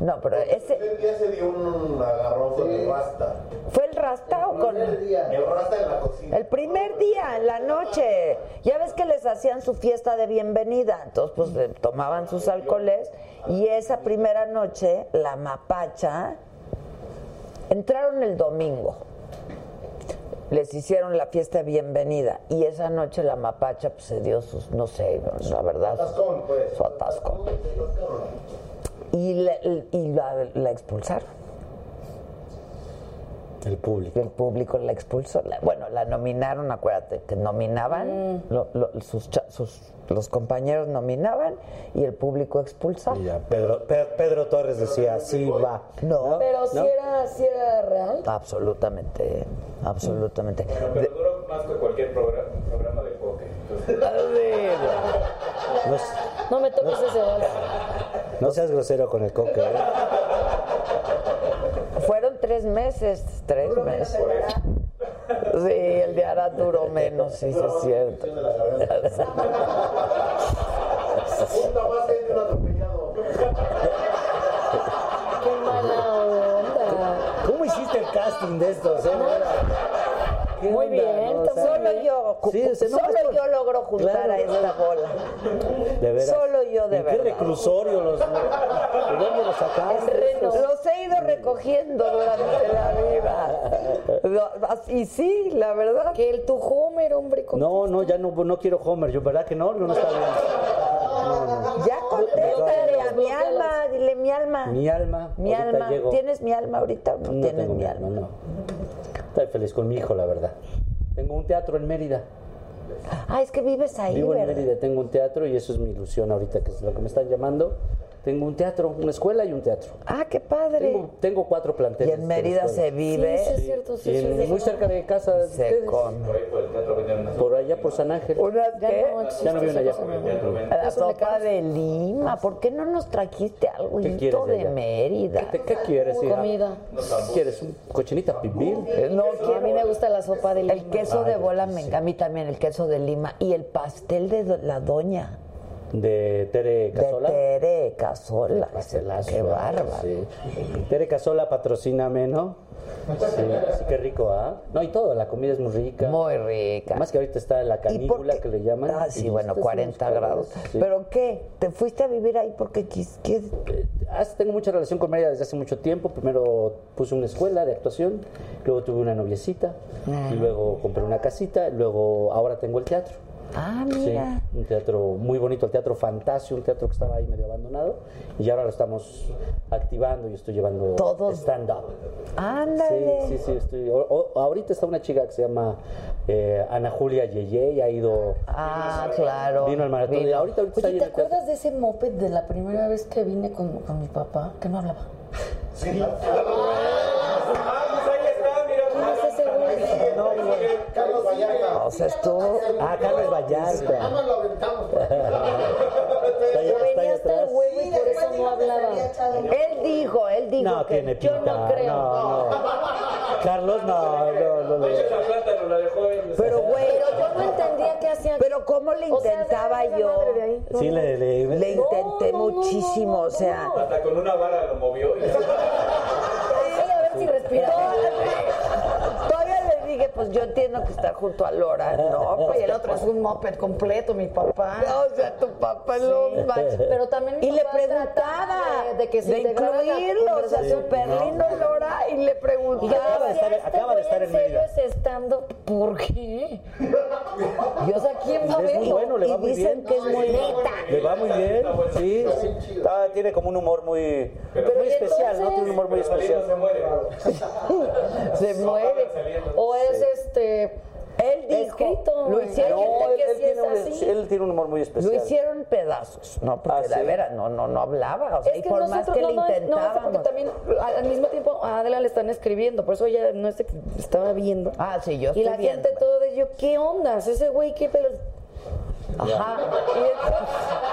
No, pero ese. El día se dio un agarrón con el rasta. ¿Fue el rasta o con.? Primer día. El rasta en la cocina. El primer día, en la noche. Ya ves que les hacían su fiesta de bienvenida. Entonces, pues eh, tomaban sus alcoholes. Y esa primera noche, la mapacha. Entraron el domingo. Les hicieron la fiesta de bienvenida. Y esa noche la mapacha pues, se dio sus, no sé, la verdad. Atascón, pues. Su atascón. Y, la, y la- la expulsaron. El público. El público la expulsó. La- bueno, la nominaron, acuérdate, que nominaban, lo- lo- sus, cha- sus- los compañeros nominaban y el público expulsaba. Y ya, Pedro, Pe- Pedro Torres decía, sí va. No, Pero si ¿No? era, si era real. absolutamente, absolutamente. Pero duró más que cualquier programa, programa de poker. Entonces, No, No me toques ese vals. no seas grosero con el coque, ¿eh? Fueron tres meses, tres meses. Sí, el de Ara duró menos, sí, sí es cierto. Punta más gente un atropellado. Qué mala onda. ¿Cómo hiciste el casting de estos, eh? ¿Qué Muy onda, bien, no? O sea, Solo yo, Sí, o sea, no solo por- yo logro juntar Claro. a esta bola. De veras. Solo yo, de ¿En qué verdad. reclusorio los... ¿De dónde los sacaste? Los he ido recogiendo durante la vida. Y sí, la verdad. Que el tu Homer, hombre. con- No, no, ya no, no quiero Homer. ¿Yo verdad que no? No, no está bien. Ya contéstale a mi alma, dile mi alma. Mi alma. Mi alma. llego. ¿Tienes mi alma ahorita o no, No tienes mi mi alma? alma, no. Estoy feliz con mi hijo, la verdad. Tengo un teatro en Mérida. Ah, es que vives ahí, Vivo en. Mérida, tengo un teatro y eso es mi ilusión ahorita, que es lo que me están llamando. Tengo un teatro, una escuela y un teatro. Ah, qué padre. Tengo, tengo cuatro Y planteles. en de Mérida se vive. Sí, sí, es cierto, sí, Y en- sí. muy cerca de casa de Se ustedes. come. Por ahí por el teatro Por allá, por San Ángel. ¿Unas Ya qué? Ya no viven esa allá. La sopa de Lima. ¿Por qué no nos trajiste algo ¿Qué quieres de de? Mérida? ¿Qué, qué quieres, hija? Comida. ¿Qué ¿Quieres un cochinita pibil? No, A mí me gusta la sopa de El lima. queso de bola, sí. me, a mí también el queso de Lima y el pastel de la doña. De Tere Casola. De Tere Casola. Qué bárbaro. Sí. Tere Casola, patrocíname, ¿no? Sí, sí, qué rico, ¿ah? No, y todo, la comida es muy rica. Muy rica. Más que ahorita está la ¿Y por canícula que le llaman. Ah, sí, bueno, estas 40 unas grados. sí. ¿Pero qué? ¿Te fuiste a vivir ahí porque quis-? Ah, Tengo mucha relación con Mérida desde hace mucho tiempo. Primero puse una escuela de actuación, luego tuve una noviecita, y luego compré una casita, luego ahora tengo el teatro. Ah, Sí, mira. un teatro muy bonito, el Teatro Fantasio, un teatro que estaba ahí medio abandonado, y ahora lo estamos activando y estoy llevando stand-up. Ándale. Sí, sí, sí, estoy. o- o- ahorita está una chica que se llama eh, Ana Julia Yeye y ha ido. Ah, claro. Vino al maratón. y Vino. ahorita, Oye, ¿te teatro. acuerdas de ese moped de la primera vez que vine con, con mi papá? Que no hablaba. Ah, pues ahí está, mira. ¿Quién No. Carlos Vallarta. O sea, estuvo. Ah, Carlos Vallarta. Nada más lo aventamos. Yo venía hasta el atrás. huevo y por eso no hablaba. Él dijo, él dijo No, que tiene yo pinta. no creo. No, no. Carlos, no, no, no. Pero güey, Pero yo no entendía qué hacía. pero cómo le O sea, intentaba yo. Sí, le, le, Le intenté no, no, no, muchísimo, o sea. Hasta con una vara lo movió. y- Ay, a ver si respiraba. Le dije, pues yo entiendo que está junto a Lora, ¿no? Pues Y el otro es un moped completo, mi papá. O sea, tu papá lo manches. Pero también mi Y le papá preguntaba trataba de, de que se de incluirlo, o sea, súper lindo Lora, y le Y preguntaba. Acaba de estar- este acaba de estar en serio Mérida. es estando, ¿por qué? Yo, o sea, ¿quién va a Es muy verlo? bueno, le va y muy dicen bien. que es muy neta. Le va muy bien, sí, sí. Ah, tiene como un humor muy, muy ¿y especial, ¿no? entonces? Tiene un humor muy Pero especial. se muere. Se mueve. O es este. Él dijo, Escrito. lo hicieron, No, él, él sí tiene un, él tiene un humor muy especial. lo hicieron pedazos, ¿no? Porque Ah, la ¿sí? vera no, no, no hablaba, o sea, Es y que por más nosotros, que no, le no, es- no, intentábamos. porque también al mismo tiempo a Adela le están escribiendo, por eso ella no es de que estaba viendo. Ah, sí, yo y estoy la viendo. gente todo de yo, ¿qué ondas? Ese güey, ¿qué pelos? Ajá. Y entonces,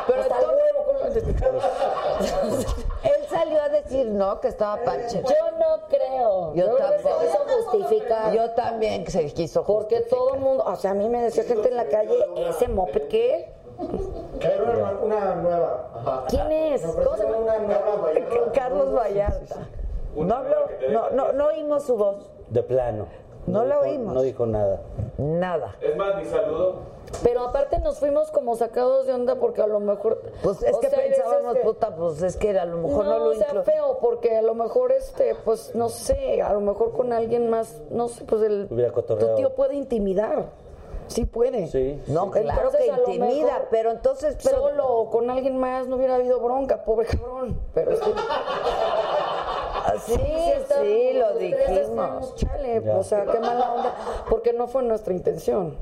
Pero hasta el entonces- huevo, ¿cómo? Él salió a decir, no, que estaba Pache. Yo no creo. Yo creo que tampoco. se quiso justificar. Yo también que se quiso porque justificar. todo el mundo, o sea, a mí me decía gente en la calle, ese moped, ¿qué? Era una, una nueva. ¿Quién es? ¿Cómo se llama? Una nueva. Carlos Vallarta. No habló, no, no, no oímos su voz. De plano. No la dijo- oímos. No dijo nada. Nada. Es más, ni saludó. Pero aparte nos fuimos como sacados de onda porque a lo mejor... Pues es que sea, pensábamos, que- puta, pues es que a lo mejor no, no, lo o sea, inclu- feo, porque a lo mejor, este, pues, no sé, a lo mejor con alguien más, no sé, pues el, Hubiera tu tío puede intimidar. Sí puede. Sí. No, claro Entonces, que intimida, mejor pero entonces... Pero, Solo o con alguien más no hubiera habido bronca, pobre cabrón. Pero sí, Sí, sí, sí, lo dijimos. Chale, Ya. o sea, qué mala onda, porque no fue nuestra intención.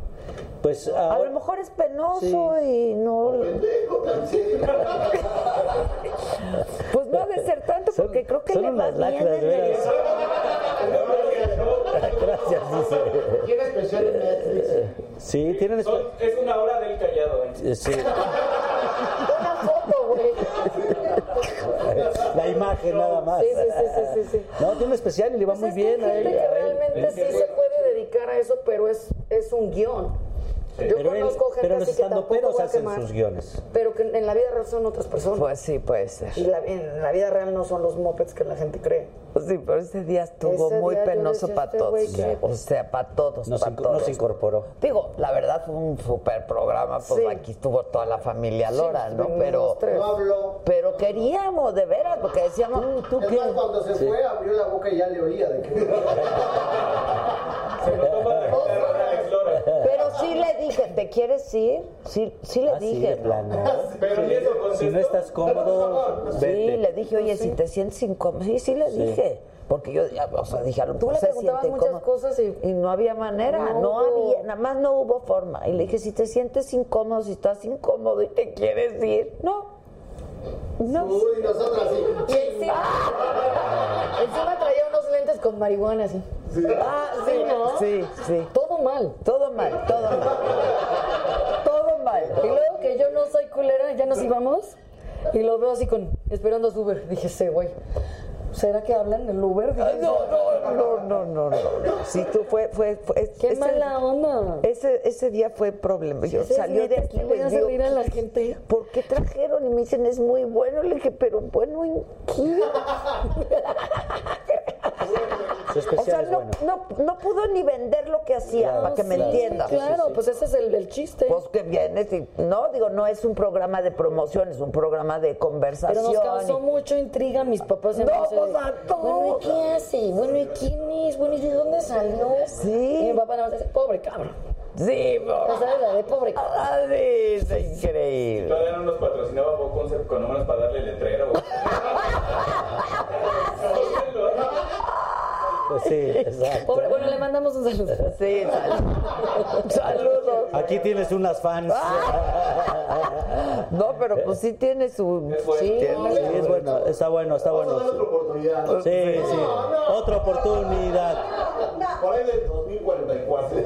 Pues A lo mejor es penoso y no... Pues no ha de ser tanto, porque creo que son le va unas bien lacras, en el- veras. Gracias, dice. Tiene especial en Netflix. Sí, tienen Son- es una hora del callado. ¿eh? eh, Sí, Una foto, güey. La imagen nada más. Sí, sí, sí, sí. No, tiene un especial y le va Pues muy bien hay a él. que a él. realmente sí se puede dedicar a eso, pero es, es un guion. Yo Pero, él, conozco gente pero así que tampoco estandoperos voy a hacen quemar, sus guiones. pero que en la vida real son otras personas. Pues sí, puede ser. y la- en la vida real no son los mopeds que la gente cree. Sí, pero ese día estuvo Ese muy día penoso para este todos. que- O sea, para todos, No se, para inco- no todos. se incorporó. Digo, la verdad fue un super programa, pues Sí. aquí estuvo toda la familia Lora, Pero, tres. No habló. pero queríamos, de veras, porque decíamos, ¿tú Es más, cuando se fue, abrió la boca y ya le olía de que. Se lo toma de la guitarra de Alex Lora. Pero Pero sí le dije, ¿te quieres ir? Sí, sí le Ah, sí, dije. de plano. Pero ni eso Si no estás cómodo, Sí, le dije, oye, si te sientes incómodo. Sí, sí le Sí. dije. Porque yo, ya, o sea, dije, a lo Tú mejor le se preguntabas siente muchas incómodo. cosas y... Y no había manera, No no, hubo. había, nada más no hubo forma. Y le dije, si te sientes incómodo, si estás incómodo y te quieres ir, no. No. Uy, nosotras sí. Y encima, encima traía unos lentes con marihuana así. Ah, sí, ¿no? Sí, sí. Todo mal. Todo mal, todo mal. Todo mal. Y luego que yo no soy culera, ya nos íbamos. Y lo veo así con, esperando a su Uber. Dije, sí, güey. ¿Será que hablan en el Uber? Dije, Ay, No, no, no, no, no, no. Sí, tú fue, fue, fue Qué mala onda. Ese, ese día fue problema. Yo Ese salió de aquí voy a reír a la gente. ¿por qué trajeron? Y me dicen, es muy bueno. Le dije, pero bueno, ¿en qué? Su O sea, no, bueno. no, no pudo ni vender lo que hacía, para que me Sí, entiendas. Claro, pues ese es el, el chiste. Pues que vienes y, no, digo, no es un programa de promoción, es un programa de Pero conversación. nos causó y- mucho intriga mis papás. No, pues, a todos. Bueno, ¿y qué hace? Bueno, ¿y quién es? Bueno, ¿y de dónde salió? Sí. Y mi papá nada más dice, pobre cabrón. Sí, sabes, la de pobre cabrón. Ah, sí, es increíble. Todavía no nos patrocinaba Bob Concept con números para darle letrero. Pues sí, exacto. Pobre, bueno, le mandamos un saludo. Sí, sal- saludos. Aquí tienes unas fans. No, pero pues sí tiene su... Sí, Sí, es bueno, está bueno, está bueno. Vamos a darle otra oportunidad. Sí, sí. Otra oportunidad. Por ahí del 2044.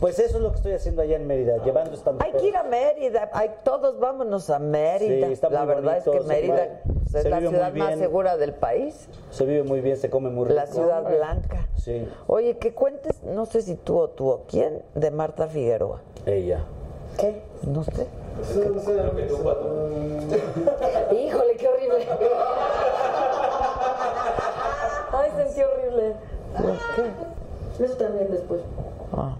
Pues eso es lo que estoy haciendo allá en Mérida, llevando esta Hay que ir a Mérida, hay, todos vámonos a Mérida. Sí, está la verdad bonito, es que Mérida es se la ciudad más segura del país, Se vive muy bien, se come muy rico. la ciudad blanca. Sí, Oye, que cuentes, no sé si tú o tú o quién, de Marta Figueroa. ella. ¿Qué? No sé. Lo que tú, Pato. Híjole, qué horrible. Ay, sentí horrible. ¿Qué? Eso también después. Ah,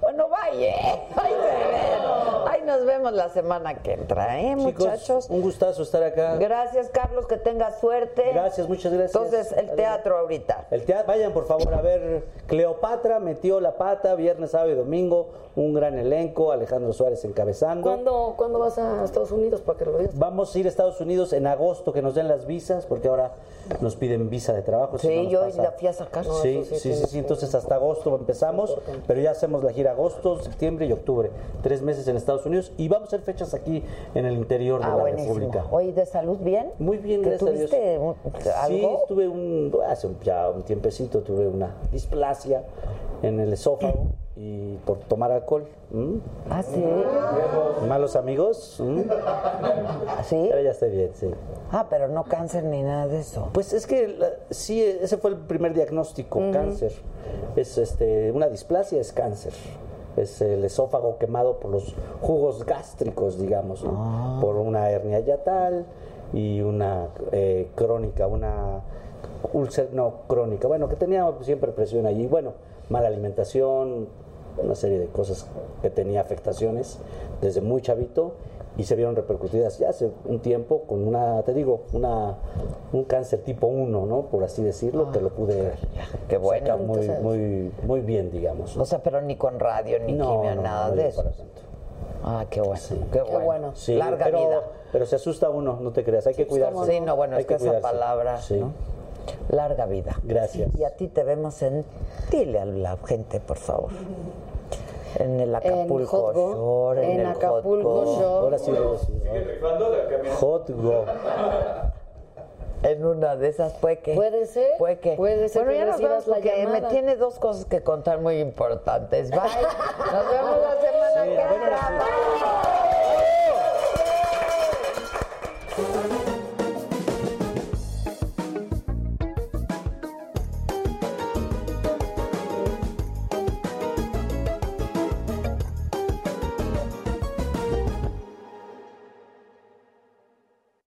bueno, vaya. Ahí, se ven. Ahí nos vemos la semana que entra, ¿eh, Chicos, muchachos? un gustazo estar acá. Gracias, Carlos, que tengas suerte. Gracias, muchas gracias. Entonces, el teatro ahorita. El teatro, vayan por favor a ver Cleopatra metió la pata viernes, sábado y domingo, un gran elenco, Alejandro Suárez encabezando. ¿Cuándo, ¿Cuándo vas a Estados Unidos para que lo veas? Vamos a ir a Estados Unidos en agosto que nos den las visas, porque ahora nos piden visa de trabajo. Sí, no yo pasa- la fui a sacar. No, Sí, sí, sí, sí, entonces hasta agosto empezamos, pero ya hacemos la gira agosto, septiembre y octubre, tres meses en Estados Unidos y vamos a hacer fechas aquí en el interior de Ah, la buenísimo. República. Oye, ¿de salud bien? Muy bien, ¿Que gracias a Dios. tuviste un- Sí, algo? tuve un, hace un- ya un tiempecito, tuve una displasia en el esófago y por tomar alcohol. Ah, sí. Malos amigos. ¿m? ¿Sí? Pero ya estoy bien, sí. Ah, pero no cáncer ni nada de eso. Pues es que la- sí, ese fue el primer diagnóstico, cáncer. Es este, una displasia es cáncer. Es el esófago quemado por los jugos gástricos, digamos, ¿no? por una hernia yatal y una eh, crónica, una úlcera, no, crónica, bueno, que tenía siempre presión allí, bueno, mala alimentación, una serie de cosas que tenía afectaciones desde muy chavito y se vieron repercutidas ya hace un tiempo con una, te digo, una un cáncer tipo 1, ¿no? Por así decirlo, que lo pude Qué bueno. sacar muy, Entonces- muy, muy bien, digamos. O sea, pero ni con radio, ni No, quimio, no, nada no de eso. Ah, qué bueno. Qué, bueno. bueno. Sí, Larga pero, vida. pero se asusta uno, no te creas, hay que cuidarse. Sí, no, bueno, Hay es que, esa cuidarse. palabra, Sí. ¿no? Larga vida. Gracias. Y a ti te vemos en... Dile a la gente, por favor. En el Acapulco Hot Go, Shore, en, en el Hot Acapulco Go. Shore. Ahora sí, Go. En una de esas puede que... Puede ser. Puede que... Puede ser bueno, que ya nos vemos la porque me tiene dos cosas que contar muy importantes. Bye. Nos vemos la semana Sí, que entra.